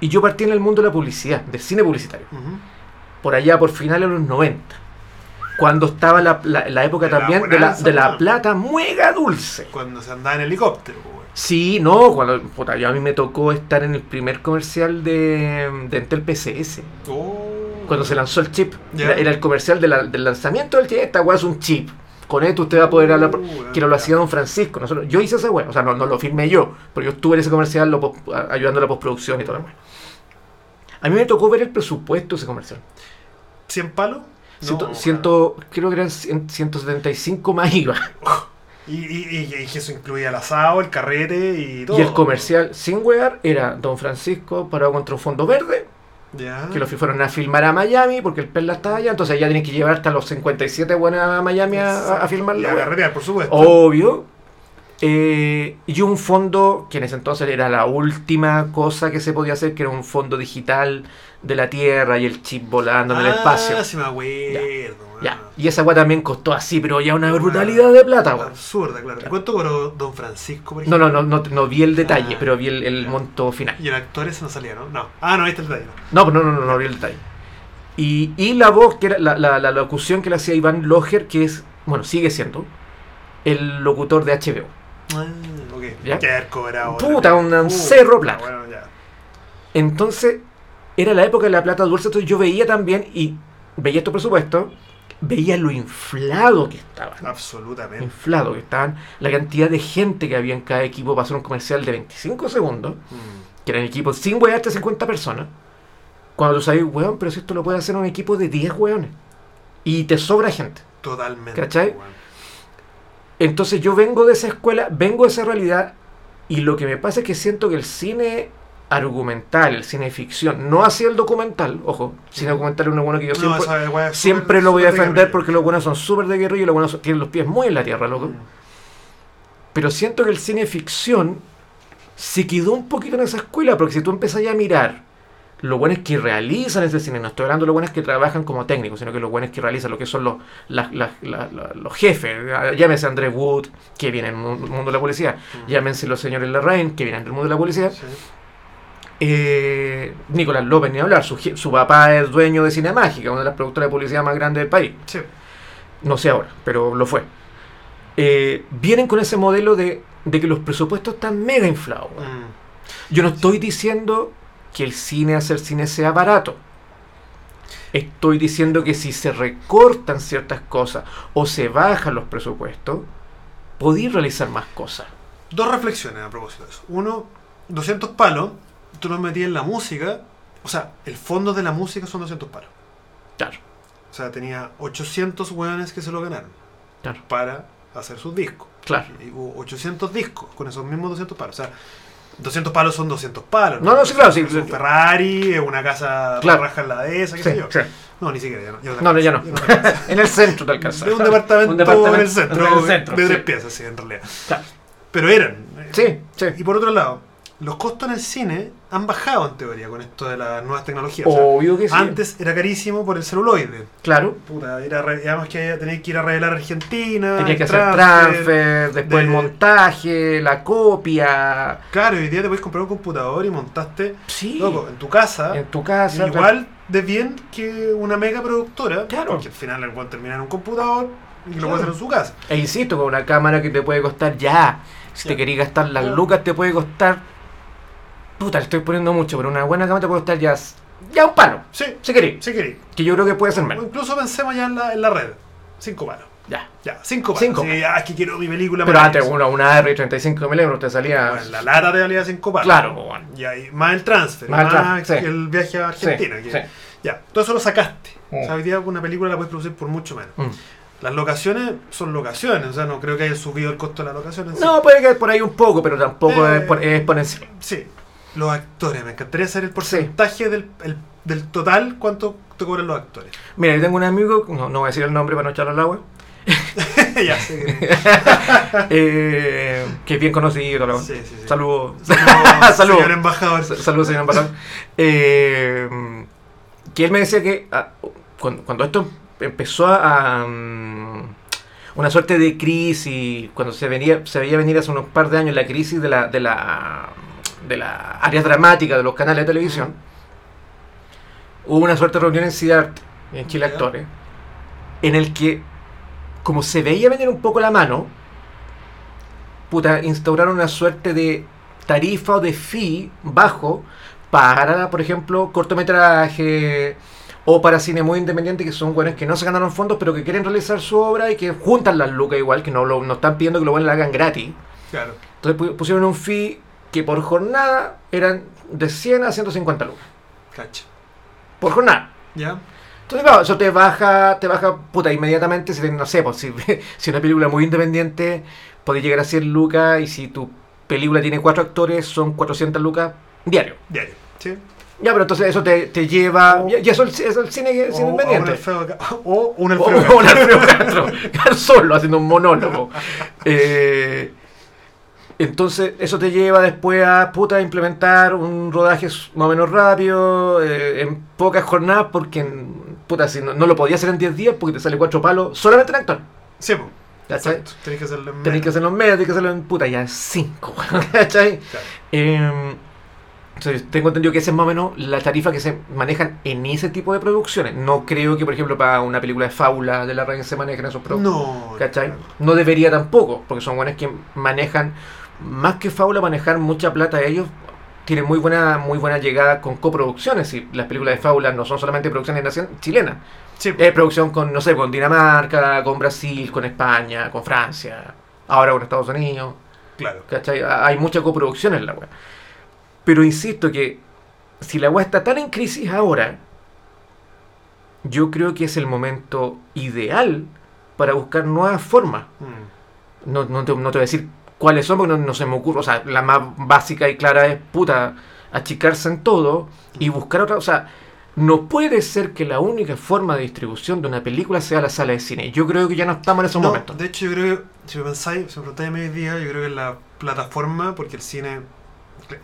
Y yo partí en el mundo de la publicidad, del cine publicitario. Por allá, por finales de los 90. Cuando estaba la, la- la época De la también de la, de la plata muega dulce. Cuando se andaba en helicóptero. wea. Sí, no, cuando puta, yo a mí me tocó estar en el primer comercial de, de Entel PCS. Oh. Cuando se lanzó el chip. Era, era el comercial de del lanzamiento del chip. Esta weá es un chip. Con esto usted va a poder hablar. Uh, que no lo hacía Don Francisco. Nosotros, yo hice esa weá. O sea, no, no lo firmé yo. Pero yo estuve en ese comercial lo ayudando a la postproducción y toda la weá. A mí me tocó ver el presupuesto de ese comercial. ¿100 palos? Ciento, No, ciento- creo que eran cien- 175 más IVA. Y, y, y- y eso incluía el asado, el carrete y todo. Y el comercial, sin wear, era Don Francisco parado contra un fondo verde. Que lo fueron a filmar a Miami porque el Perla estaba allá. Entonces ya tienen que llevar hasta los 57 buenas a Miami a, a filmar la a weá. carretear, por supuesto. Obvio. Eh, y un fondo que en ese entonces era la última cosa que se podía hacer, que era un fondo digital de la Tierra y el chip volando en el Ah, espacio. sí me acuerdo. Ya. Y esa weá también costó así, pero ya una brutalidad de plata, weón. Absurda, claro. Claro. ¿Cuánto cobró Don Francisco, por No, ejemplo? no, no, no, no vi el detalle, Ah, pero vi el, monto final. Y el actor ese no salía, ¿no? No. Ah, no, ahí está el detalle. No, no, no, no, no vi el detalle. Y, y la voz, que era la, la, la locución que le hacía Iván Loger, que es, bueno, sigue siendo el locutor de HBO. Ah, ok. ¿Ya? Cobrado. Puta, un- cerro plata. Bueno, ya. Entonces, era la época de la plata dulce, entonces yo veía también, y veía estos presupuestos, veía lo inflado que estaban. Absolutamente. Inflado que estaban, la cantidad de gente que había en cada equipo para hacer un comercial de 25 segundos, Mm. que eran equipos sin wearte 50 personas. Cuando tú sabes, weón, pero si esto lo puede hacer un equipo de 10 weones. Y te sobra gente. Totalmente. ¿Cachai? weón. Entonces yo vengo de esa escuela, vengo de esa realidad y lo que me pasa es que siento que el cine argumental, el cine ficción, no así el documental, ojo, cine documental es uno bueno que yo siempre, es siempre lo voy a de defender porque los buenos son súper de guerrilla y los buenos tienen los pies muy en la tierra, loco. Mm. Pero siento que el cine ficción se quedó un poquito en esa escuela, porque si tú empezás ya a mirar los buenos que realizan ese cine, no estoy hablando de los buenos que trabajan como técnicos, sino que los buenos que realizan lo que son los, las- las- la- la- los jefes, llámese André Wood, que viene del mu- mundo de la policía, llámense los señores Larraín, que vienen del mundo de la policía, Sí. Eh, Nicolás López, ni hablar, su, papá es dueño de Cine Mágica, una de las productoras de publicidad más grandes del país. Sí. No sé ahora, pero lo fue. Eh, vienen con ese modelo de, de que los presupuestos están mega inflados. Mm. Yo no estoy diciendo que el cine, hacer cine sea barato. Estoy diciendo que si se recortan ciertas cosas o se bajan los presupuestos, podéis realizar más cosas. Dos reflexiones a propósito de eso. Uno, 200 palos, tú los metías en la música, o sea, el fondo de la música son 200 palos. Claro, O sea, tenía 800 hueones que se lo ganaron claro, para hacer sus discos. claro. Y hubo 800 discos con esos mismos 200 palos. O sea, 200 palos son 200 palos. No, no, sí, claro, sí. Es un Ferrari, es una casa Claro. raja en la dehesa, qué Sí, sé yo. sí. No, ni siquiera. Ya no, ya No, no, ya no. en el centro te alcanza. De un departamento, Un departamento en el centro, en el centro, de tres piezas, sí, en realidad. Claro. Pero eran. eh, Sí, sí. Y por otro lado, los costos en el cine han bajado en teoría con esto de las nuevas tecnologías. O sea, Obvio que sí. Antes era carísimo por el celuloide. Claro. Puta, era re- además que tenías que ir a revelar a Argentina. Tenía que hacer transfer, después el montaje, la copia. Claro, hoy día te puedes comprar un computador y montaste, Sí. loco, en tu casa. en tu casa. igual de bien que una mega productora. Claro. Porque al final el pueden terminar en un computador y lo Claro. puede hacer en su casa. E insisto, con una cámara que te puede costar ya. Si te querés gastar las lucas, te puede costar. Puta, le estoy poniendo mucho, pero una buena cámara te puede costar ya. Ya un palo. Sí, Si querés. sí querí. Que yo creo que puede ser menos. incluso pensemos ya en la, en la red. Cinco palos. Ya. Ya, cinco palos. Cinco. Sí, ah, es que quiero mi película. Pero antes maravillosa. una, una R35 mm te salía. Bueno, la lata te valía cinco palos. Claro, pues, bueno. Y ahí, más el transfer, Más más, el transfer, sí. el viaje a Argentina. Sí, que-. Ya, todo eso lo sacaste. Mm. O sea, hoy día una película la puedes producir por mucho menos. Mm. Las locaciones son locaciones, o sea, no creo que haya subido el costo de la locación. en sí. No, puede que por ahí un poco, pero tampoco Eh, es, por- es exponencial. Sí, los actores, me encantaría saber el porcentaje del, el- del total, cuánto te cobran los actores. Mira, yo tengo un amigo, no, no voy a decir el nombre para no echarlo al agua, ya sé que. eh, que es bien conocido. la- Sí, sí, sí. Saludos. Saludos, señor embajador. Sa- Saludos, señor embajador. Eh, que él me decía que ah, cuando, cuando esto empezó a. mm, una suerte de crisis, cuando se, venía, se veía venir hace unos par de años la crisis de la, de la, de la área dramática de los canales de televisión, hubo una suerte de reunión en CIDART, en Chile Ya. Actores, en el que, como se veía venir un poco la mano, puta, instauraron una suerte de tarifa o de fee bajo para, por ejemplo, cortometraje o para cine muy independiente, que son buenos que no se ganaron fondos, pero que quieren realizar su obra y que juntan las lucas igual, que no, lo, no están pidiendo que lo la hagan gratis. Claro. Entonces pu- pusieron un fee que por jornada eran de 100 a 150 lucas. Cacha. Por jornada. ¿Ya? Entonces, claro, eso te baja, te baja, puta, inmediatamente, si, no sé, pues, si, si una película muy independiente puede llegar a 100 lucas y si tu película tiene cuatro actores, son 400 lucas diario. Diario. ¿Sí? Ya, pero entonces eso te, te lleva... O- y y eso es el, es el cine, cine O, un independiente. Alfredo Ca- o un Alfredo o Castro. un Alfredo Castro, Castro solo haciendo un monólogo. Eh, entonces, eso te lleva después a puta implementar un rodaje más o menos rápido, eh, en pocas jornadas, porque en- puta, si no, no lo podías hacer en 10 días porque te sale cuatro palos solamente en actor. Sí. Exacto. Tenés que hacerlo en Tenés menos. que hacerlo en medio, tenés que hacerlo en puta, ya 5. ¿Cachai? Claro. Eh, entonces, tengo entendido que esa es más o menos la tarifa que se manejan en ese tipo de producciones. No creo que, por ejemplo, para una película de fábula de la Reina se manejen esos productos. No. ¿Cachai? No debería tampoco, porque son buenos que manejan, más que fábula, manejar mucha plata. Ellos tienen muy buena muy buena llegada con coproducciones. Y las películas de fábula no son solamente producciones chilenas. Sí, Es producción con, no sé, con Dinamarca, con Brasil, con España, con Francia, ahora con Estados Unidos. claro. ¿Cachai? Hay mucha coproducción en la web. Pero insisto que si la web está tan en crisis ahora, yo creo que es el momento ideal para buscar nuevas formas Mm. no, no te, no te voy a decir cuáles son porque no, no se me ocurre. O sea, la más básica y clara es, puta, achicarse en todo y buscar otra. O sea, no puede ser que la única forma de distribución de una película sea la sala de cine. Yo creo que ya no estamos en esos No, momentos. de hecho, yo creo que, si me pensáis, si me preguntáis a mí hoy día, yo creo que la plataforma, porque el cine,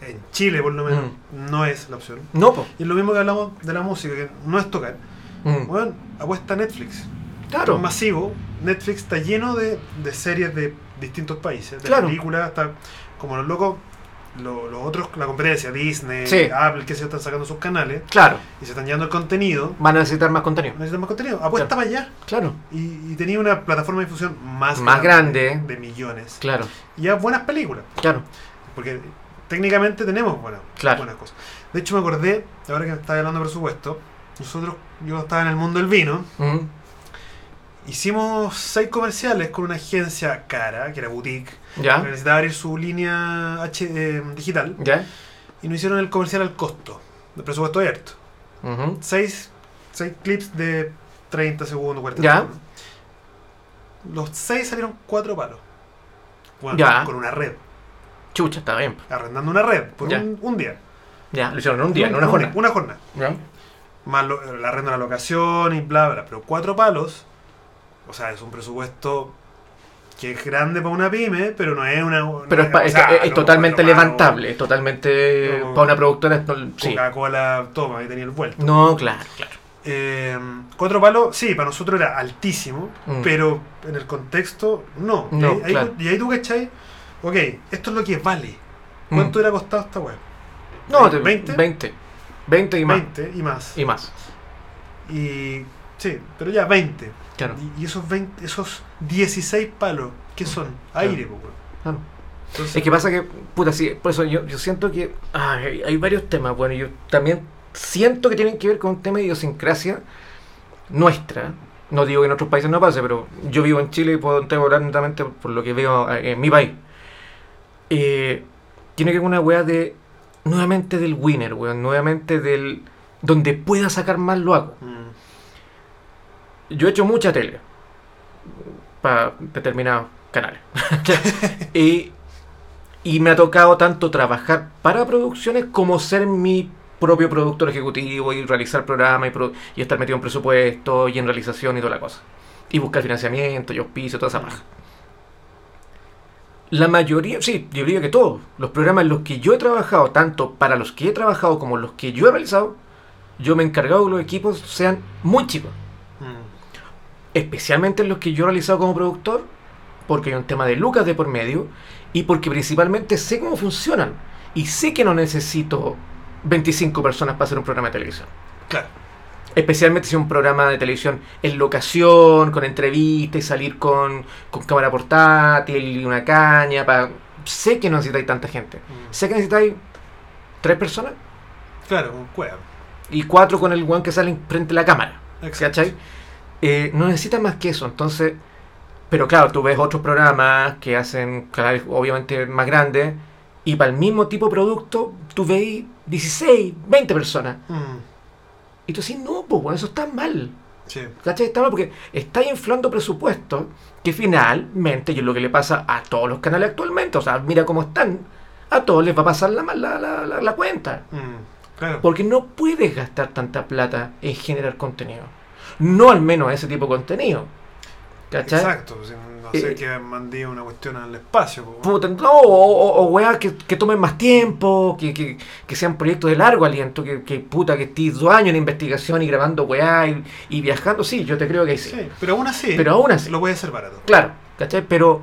en Chile por lo menos, Mm. no es la opción. No, po. Y es lo mismo que hablamos de la música, que no es tocar. Mm. Bueno, apuesta Netflix. Claro. Es masivo. Netflix está lleno de, de series de distintos países, de Claro. películas, está como los locos, lo- los otros, la competencia, Disney, Sí. Apple, que se están sacando sus canales Claro. y se están llevando el contenido. Van a necesitar más contenido. Necesitan más contenido. Apuesta Claro. para allá. Claro. Y, y tenía una plataforma de difusión más, Más grande. de millones. Claro. Y ya buenas películas. Claro. Porque técnicamente tenemos buenas, Claro. buenas cosas. De hecho, me acordé, ahora que estaba hablando de presupuesto, nosotros, yo estaba en el mundo del vino. Hicimos seis comerciales con una agencia cara, que era boutique, que ¿Ya? necesitaba abrir su línea H, eh, digital, ¿Ya? y nos hicieron el comercial al costo, de presupuesto abierto. Ujú. Seis, seis clips de 30 segundos, 40 Ya. segundos. Los seis salieron cuatro palos. Bueno, Ya. con una red, Chucha, está bien. arrendando una red por un, un día. Ya, lo hicieron en un día, en una jornada. Una jornada. ¿Ya? Más lo- la arrendo de la locación y bla, bla. Pero cuatro palos, o sea, es un presupuesto que es grande para una pyme, pero no es una. no Pero es, pa- es- sea, es- es no, totalmente levantable, es totalmente para una productora. no- sí. Coca-Cola, toma, ahí tenía el vuelto. No, claro, claro. Eh, cuatro palos, sí, para nosotros era altísimo, Mm. pero en el contexto, no. No, y, ahí, ahí claro. tú- y ahí tú, ¿cachai? Ok, esto es lo que vale. ¿Cuánto Mm. hubiera costado esta web? No, te- 20? 20. 20 y más. 20 y más. Y más. Y sí, pero ya 20. Claro. Y, esos 20, esos 16 palos, ¿qué son? Aire, claro. Entonces, Es que pasa que, puta, sí, por eso yo, yo siento que ay, hay, varios temas. Bueno, yo también siento que tienen que ver con un tema de idiosincrasia nuestra. No digo que en otros países no pase, pero yo vivo en Chile y puedo hablar netamente por lo que veo eh, en mi país. Eh, tiene que ver una weá de, nuevamente del winner, weón, nuevamente del, donde pueda sacar más lo hago. mm, Yo he hecho mucha tele para determinados canales. y, y me ha tocado tanto trabajar para producciones como ser mi propio productor ejecutivo y realizar programas y, pro- y estar metido en presupuesto y en realización y toda la cosa. Y buscar financiamiento y auspicio, toda esa paja. La mayoría, sí, yo diría que todos, los programas en los que yo he trabajado, tanto para los que he trabajado como los que yo he realizado, yo me he encargado que los equipos sean muy chicos especialmente en los que yo he realizado como productor, porque hay un tema de lucas de por medio y porque principalmente sé cómo funcionan y sé que no necesito 25 personas para hacer un programa de televisión. claro. Especialmente si es un programa de televisión en locación, con entrevistas y salir con, con cámara portátil y una caña. Para... Sé que no necesitáis tanta gente. mm. Sé que necesitáis tres personas Claro, un cueva. y cuatro con el one que sale frente a la cámara. Exacto. ¿Cachai? Eh, no necesitas más que eso, entonces... Pero claro, tú ves otros programas que hacen canales obviamente más grandes y para el mismo tipo de producto tú veis 16, 20 personas. Mm, Y tú decís, no, pues bueno, eso está mal. sí. ¿Cachai? Está mal porque está inflando presupuestos que finalmente, y es lo que le pasa a todos los canales actualmente, o sea, mira cómo están, a todos les va a pasar la, la, la, la- la cuenta. Mm, claro. Porque no puedes gastar tanta plata en generar contenido. No al menos ese tipo de contenido. ¿Cachai? Exacto. no sé Eh, que mandé una cuestión al espacio. Puta, no, o, o, o weas que, que tomen más tiempo, que, que, que sean proyectos de largo aliento, que, que puta, que estés dos años en investigación y grabando weá y, y viajando, sí, yo te creo que sí. Sí, pero aún así, Pero aún así, lo puede hacer barato. claro, ¿cachai? Pero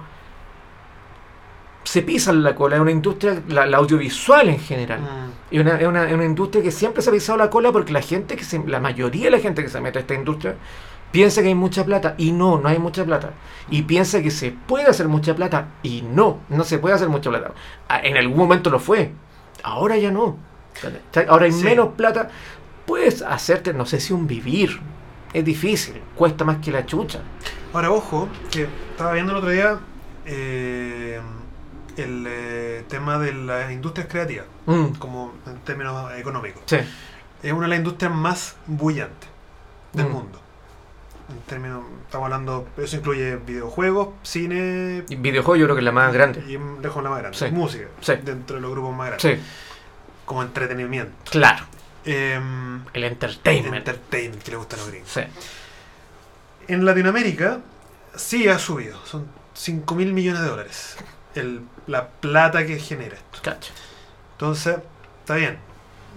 se pisan la cola, es una industria, la, la audiovisual en general. Mm, Y una, es, una, es una industria que siempre se ha pisado la cola porque la gente que se, la mayoría de la gente que se mete a esta industria piensa que hay mucha plata y no, no hay mucha plata. Y piensa que se puede hacer mucha plata y no, no se puede hacer mucha plata. Ah, En algún momento lo fue, ahora ya no. Ahora hay Sí. menos plata. Puedes hacerte, no sé si un vivir. Es difícil, cuesta más que la chucha. Ahora, ojo, que estaba viendo el otro día eh, el eh, tema de las industrias creativas, Mm, como en términos económicos. sí. Es una de las industrias más bullantes del Mm. mundo. En términos, estamos hablando, eso incluye videojuegos, cine Y videojuego yo creo que es la más grande. y lejos la más grande, Sí. música, Sí. dentro de los grupos más grandes, como entretenimiento. claro. Em, El entertainment. entertainment, que le gusta a los gringos. En Latinoamérica sí ha subido, son 5 mil millones de dólares el, la plata que genera esto. Cacho. Entonces, está bien.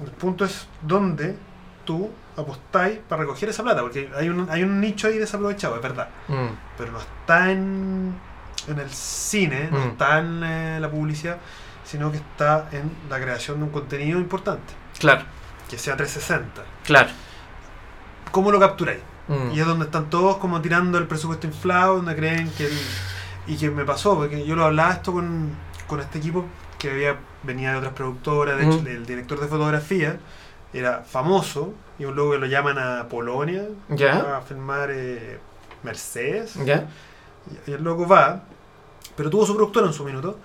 El punto es dónde tú apostáis para recoger esa plata, porque hay un, hay un nicho ahí desaprovechado, es verdad. Mm, Pero no está en, en el cine, no Mm. está en eh, la publicidad, sino que está en la creación de un contenido importante, Claro, que sea 360. claro. ¿Cómo lo capturáis? Mm, Y es donde están todos como tirando el presupuesto inflado, donde creen que... el- y que me pasó, porque yo lo hablaba esto con, con este equipo que había, venía de otras productoras, de hecho el director de fotografía era famoso, y un luego lo llaman a Polonia ¿Ya? a filmar eh, Mercedes, ¿Ya? y el loco va, pero tuvo su productora en su minuto,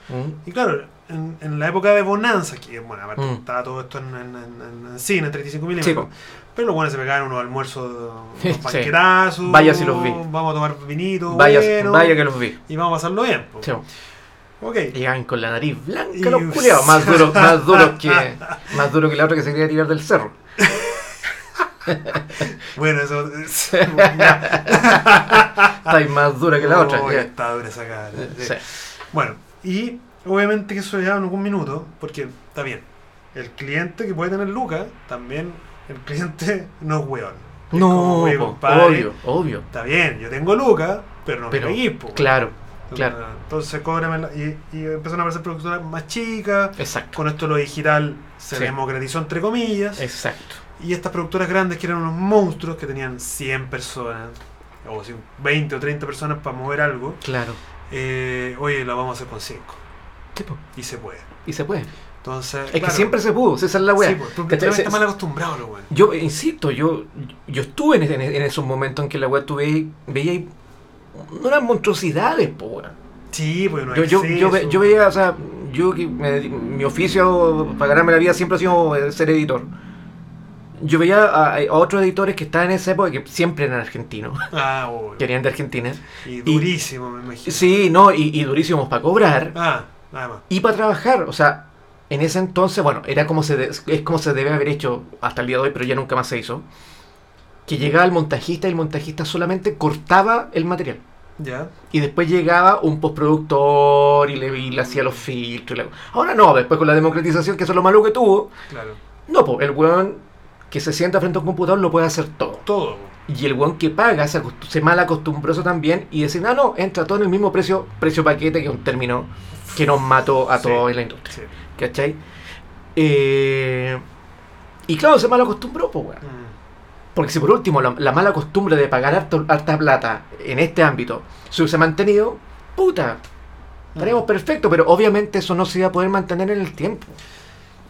y claro, en, en la época de Bonanza, que bueno, aparte Mm. estaba todo esto en, en, en- en cine, 35 Sí, milímetros, po. pero los buenos se pegaban unos almuerzos, Sí. unos banquetazos. Vaya si los vi. Vamos a tomar vinito. vaya, bueno, vaya que los vi. Y vamos a pasarlo bien. po. Sí. Llegaban con la nariz blanca los culiados, más duros más duros que más duro que la otra que se quería tirar del cerro. Bueno, eso. es- Está más dura que la otra. Oh. Está dura esa cara. sí. Sí. Bueno, y obviamente que eso lleva en algún minuto, porque está bien. El cliente que puede tener Lucas, también el cliente no es weón. Es como, No, "Oye, po, compadre, obvio, obvio. Está bien, yo tengo Lucas, pero no Pero, me equipo. claro, claro. Entonces, cóbrame y, y empezaron a aparecer productoras más chicas. Exacto. Con esto lo digital se Sí. democratizó entre comillas. Exacto. Y estas productoras grandes que eran unos monstruos que tenían 100 personas, o si 20 o 30 personas para mover algo, Claro. eh, oye, lo vamos a hacer con 5. Sí. Y se puede. Y se puede. Entonces, Es que siempre se pudo, esa es la wea. Sí, pues, porque está mal acostumbrado lo bueno. Yo insisto, yo, yo estuve en, en- en esos momentos en que la wea tú veías, veías unas monstruosidades, po, weón. Sí, pues no Yo, yo, yo, ve- yo veía, o sea, yo me mi oficio para ganarme la vida siempre ha sido eh, ser editor. Yo veía a, a otros editores que estaban en esa época que siempre eran argentinos, Ah, obvio. que eran de Argentina. Y durísimo, me imagino. Sí, no, y, y durísimos para cobrar Ah, nada más. y para trabajar. O sea, en ese entonces, bueno, era como se de- es como se debe haber hecho hasta el día de hoy, pero ya nunca más se hizo. Que llegaba el montajista y el montajista solamente cortaba el material. Ya. Y después llegaba un postproductor y le, y le hacía los filtros. y la- Ahora no, después con la democratización, que eso es lo malo que tuvo. Claro. No, pues el weón que se sienta frente a un computador lo puede hacer todo. Todo. Y el weón que paga se, se mal acostumbró eso también y dice, no, no, entra todo en el mismo precio, precio paquete, que es un término que nos mató a Sí. todos en la industria. Sí. ¿Cachai? Eh, y claro, se mal acostumbró, pues weón. Mm. Porque si por último la, la mala costumbre de pagar harto- harta plata en este ámbito se hubiese mantenido, puta, estaríamos Mm. perfecto, pero obviamente eso no se iba a poder mantener en el tiempo.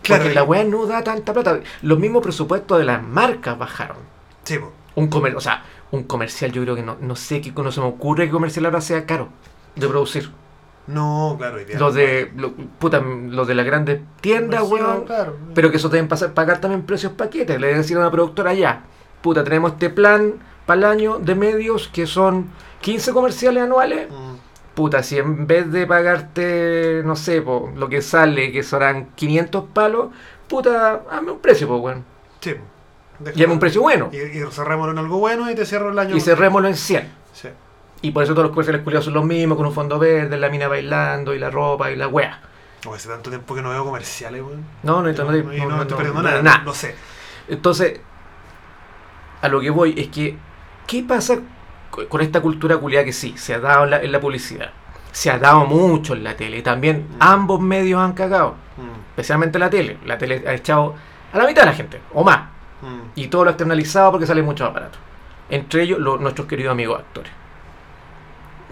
Claro, Porque y- la weá no da tanta plata. Los mismos presupuestos de las marcas bajaron. Sí, po. Un comer o sea, un comercial yo creo que no, no sé qué no se me ocurre que comercial ahora sea caro de producir. No, claro, ideal. Los de lo- puta, los de las grandes tiendas, weón. Claro. Pero que eso deben pasar, pagar también precios paquetes. Le deben decir a una productora ya, puta, tenemos este plan para el año de medios que son 15 comerciales anuales. Mm. Puta, si en vez de pagarte, no sé, po, lo que sale, que serán 500 palos, puta, hazme un precio, pues, weón. Sí, hazme un precio bueno. Y, y cerrémoslo en algo bueno y te cierro el año. Y cerrémoslo en 100. Sí. Y por eso todos los comerciales culiados son los mismos, con un fondo verde, la mina bailando, y la ropa, y la wea. O hace tanto tiempo que no veo comerciales, weón. No, no, no, no, no, no, estoy no, perdiendo no, nada. nada. Lo sé. Entonces, a lo que voy es que, ¿qué pasa co- con esta cultura culiada que sí, se ha dado en la, en la publicidad? Se ha dado mucho en la tele. Y también Mm. ambos medios han cagado. Mm, Especialmente la tele. La tele ha echado a la mitad de la gente, o más. Mm. Y todo lo externalizado porque sale mucho más barato. Entre ellos, los- nuestros queridos amigos actores.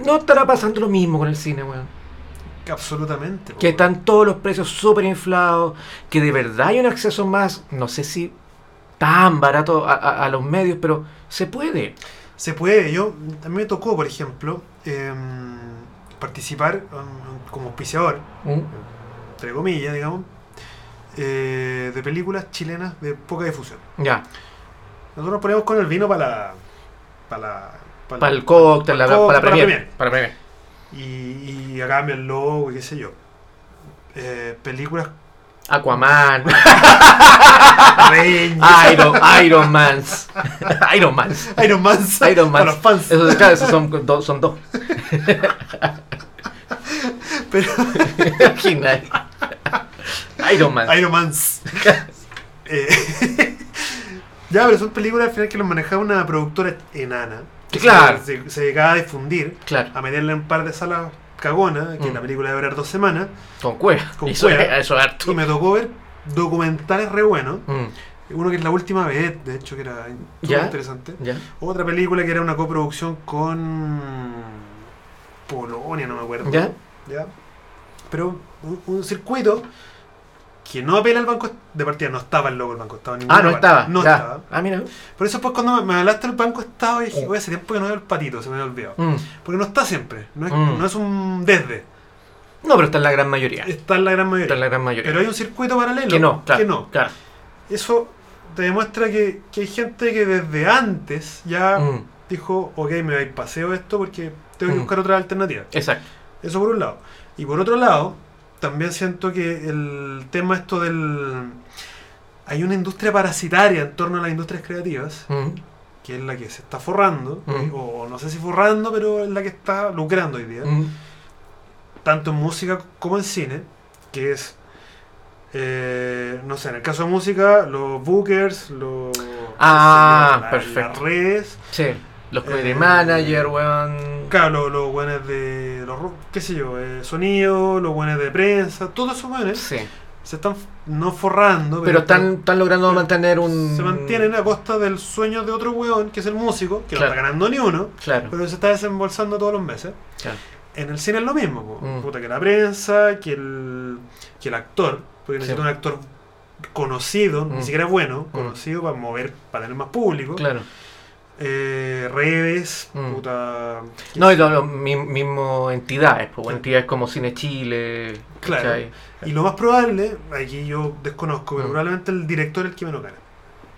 No estará pasando lo mismo con el cine, weón. Absolutamente. Que están todos los precios súper inflados, que de verdad hay un acceso más, no sé si tan barato a, a- a los medios, pero se puede. Se puede. Yo, a mí me tocó, por ejemplo, em, participar um, como auspiciador, ¿Mm? entre comillas, digamos, eh, de películas chilenas de poca difusión. Ya, Nosotros nos ponemos con el vino para la, para la Para el cóctel, la, para la premier. Para la premier. Y, y acá el logo y qué sé yo. Eh, películas Aquaman, Iron, Iron Man, Iron Man, Iron Man, Iron Man. para los fans. Esos, claro, esos son, dos son dos. Pero. Iron Man. Iron Man. Eh, ya, pero son películas al final que los manejaba una productora enana. que Claro. Se, se- dedicaba a difundir, Claro, a meterle en un par de salas cagona, que Mm. la película debe durar dos semanas. con cueva. Con eso, cueva. Eso es harto. Y me tocó ver documentales re buenos. Mm, Uno que es la última vez, de hecho, que era ¿Ya? interesante. ya. Otra película que era una coproducción con Polonia, no me acuerdo. ¿Ya? ¿Ya? Pero un, un circuito que no apela al banco de partida, no estaba el logo del banco, estaba en ninguna Ah, no parte. estaba. No ya. estaba. Ah, mira. Por eso pues cuando me, hablaste del banco estaba dije, oye, hace tiempo que no veo el patito, se me había olvidado. Mm. Porque no está siempre, no es, Mm. no es un desde, No, pero está en la gran mayoría. está en la gran Está mayoría. en la gran mayoría. Pero hay un circuito paralelo que no, claro. que no. Claro. Eso te demuestra que, que hay gente que desde antes ya Mm, dijo, ok, me voy paseo esto porque tengo que Mm. buscar otra alternativa. Exacto. Eso por un lado. Y por otro lado, también siento que el tema esto del... Hay una industria parasitaria en torno a las industrias creativas, Mm, que es la que se está forrando, Mm. o no sé si forrando, pero es la que está lucrando hoy día, mm. tanto en música como en cine, que es, eh, no sé, en el caso de música, los bookers, los... Ah, la- perfecto. Las redes, Sí. Los community Eh, manager, weón. Claro, los, los buenos de. Los, qué sé yo, eh, sonido, los buenos de prensa, todos esos buenos Sí. se están no forrando, Pero están, están logrando mantener un. se mantienen a costa del sueño de otro weón, que es el músico, que Claro. no está ganando ni uno, Claro. pero se está desembolsando todos los meses. claro. En el cine es lo mismo. Mm. puta que la prensa, que el, que el actor, porque Sí. necesita un actor conocido, Mm. ni siquiera bueno, Mm. conocido para mover, para tener más público. Claro. Eh, redes, Mm. puta. No, y los mi- mismo entidades, pues, entidades como Cine Chile. Claro. ¿cachai? Y lo más probable, aquí yo desconozco, pero Mm. probablemente el director es el que menos gana.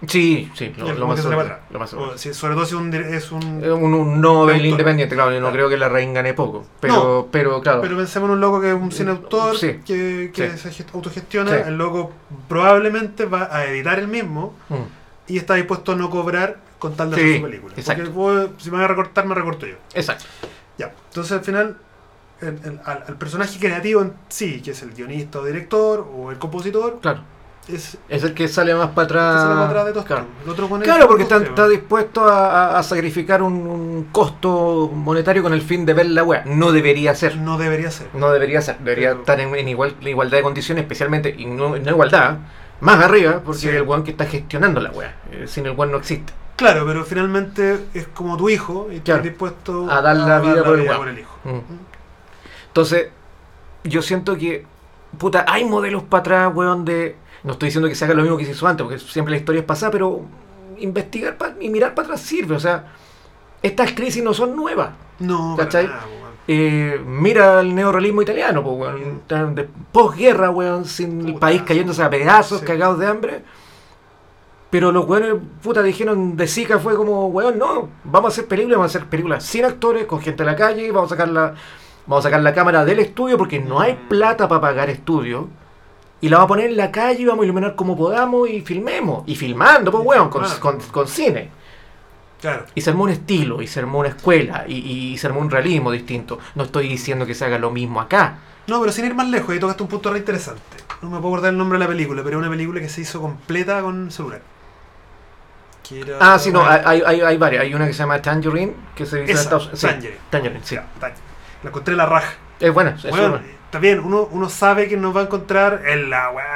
Sí, sí, lo, lo más. Lo más seguro. O si- sobre todo si un, es un... Un, un Nobel independiente, claro, yo no Claro. creo que la reina gane poco. Pero, No, pero claro. Pero pensemos en un loco que es un cine autor, Sí. que, que Sí. se gest- autogestiona. Sí. El loco probablemente va a editar el mismo Mm, y está dispuesto a no cobrar con tal de Sí, hacer su película. exacto. Porque si me voy a recortar, me recorto yo. Exacto. Ya. Entonces al final, el- el- al, al personaje creativo en sí, que es el guionista o director o el compositor, Claro. es Es el que sale más para atrás. que de todo claro. El otro Claro, porque está, dispuesto a, sacrificar un, un costo monetario con el fin de ver la wea. No debería ser. No debería ser. No debería ser. Debería Pero- estar en, en igual, en igualdad de condiciones, especialmente, y no, no igualdad, más arriba, porque Sí. es el weón que está gestionando la wea. Eh, sin el weón no existe. Claro, pero finalmente es como tu hijo y Claro. estás dispuesto A dar la vida por el hijo. Mm. Entonces, yo siento que, puta, hay modelos para atrás, weón, de... No estoy diciendo que se haga lo mismo que se hizo antes, porque siempre la historia es pasada, pero investigar pa- y mirar para atrás sirve. O sea, estas crisis no son nuevas. No, ¿Cachai? para nada. Eh, mira el neorrealismo italiano, pues, weón. Posguerra, weón, sin el país cayéndose a pedazos, sí. cagados de hambre. Pero los weones, puta, dijeron de Zika fue como, weón, no, vamos a hacer películas, vamos a hacer películas sin actores, con gente en la calle, vamos a sacar la, vamos a sacar la cámara del estudio porque no hay Mm. plata para pagar estudio. Y la vamos a poner en la calle y vamos a iluminar como podamos y filmemos. Y filmando, pues, weón, con, con, con cine. Claro. Y se armó un estilo, y se armó una escuela, y, y se armó un realismo distinto. No estoy diciendo que se haga lo mismo acá. No, pero sin ir más lejos, ahí tocaste un punto re interesante. No me puedo acordar el nombre de la película, pero es una película que se hizo completa con celular. Era- Ah, sí, no, hay, hay, hay varias. Hay una que se llama Tangerine, que se Esa, Estados Unidos. Sí, Tangerine. Tangerine, sí. La encontré en la raja. Es buena, es Bueno, buena. bien, uno, uno sabe que nos va a encontrar el,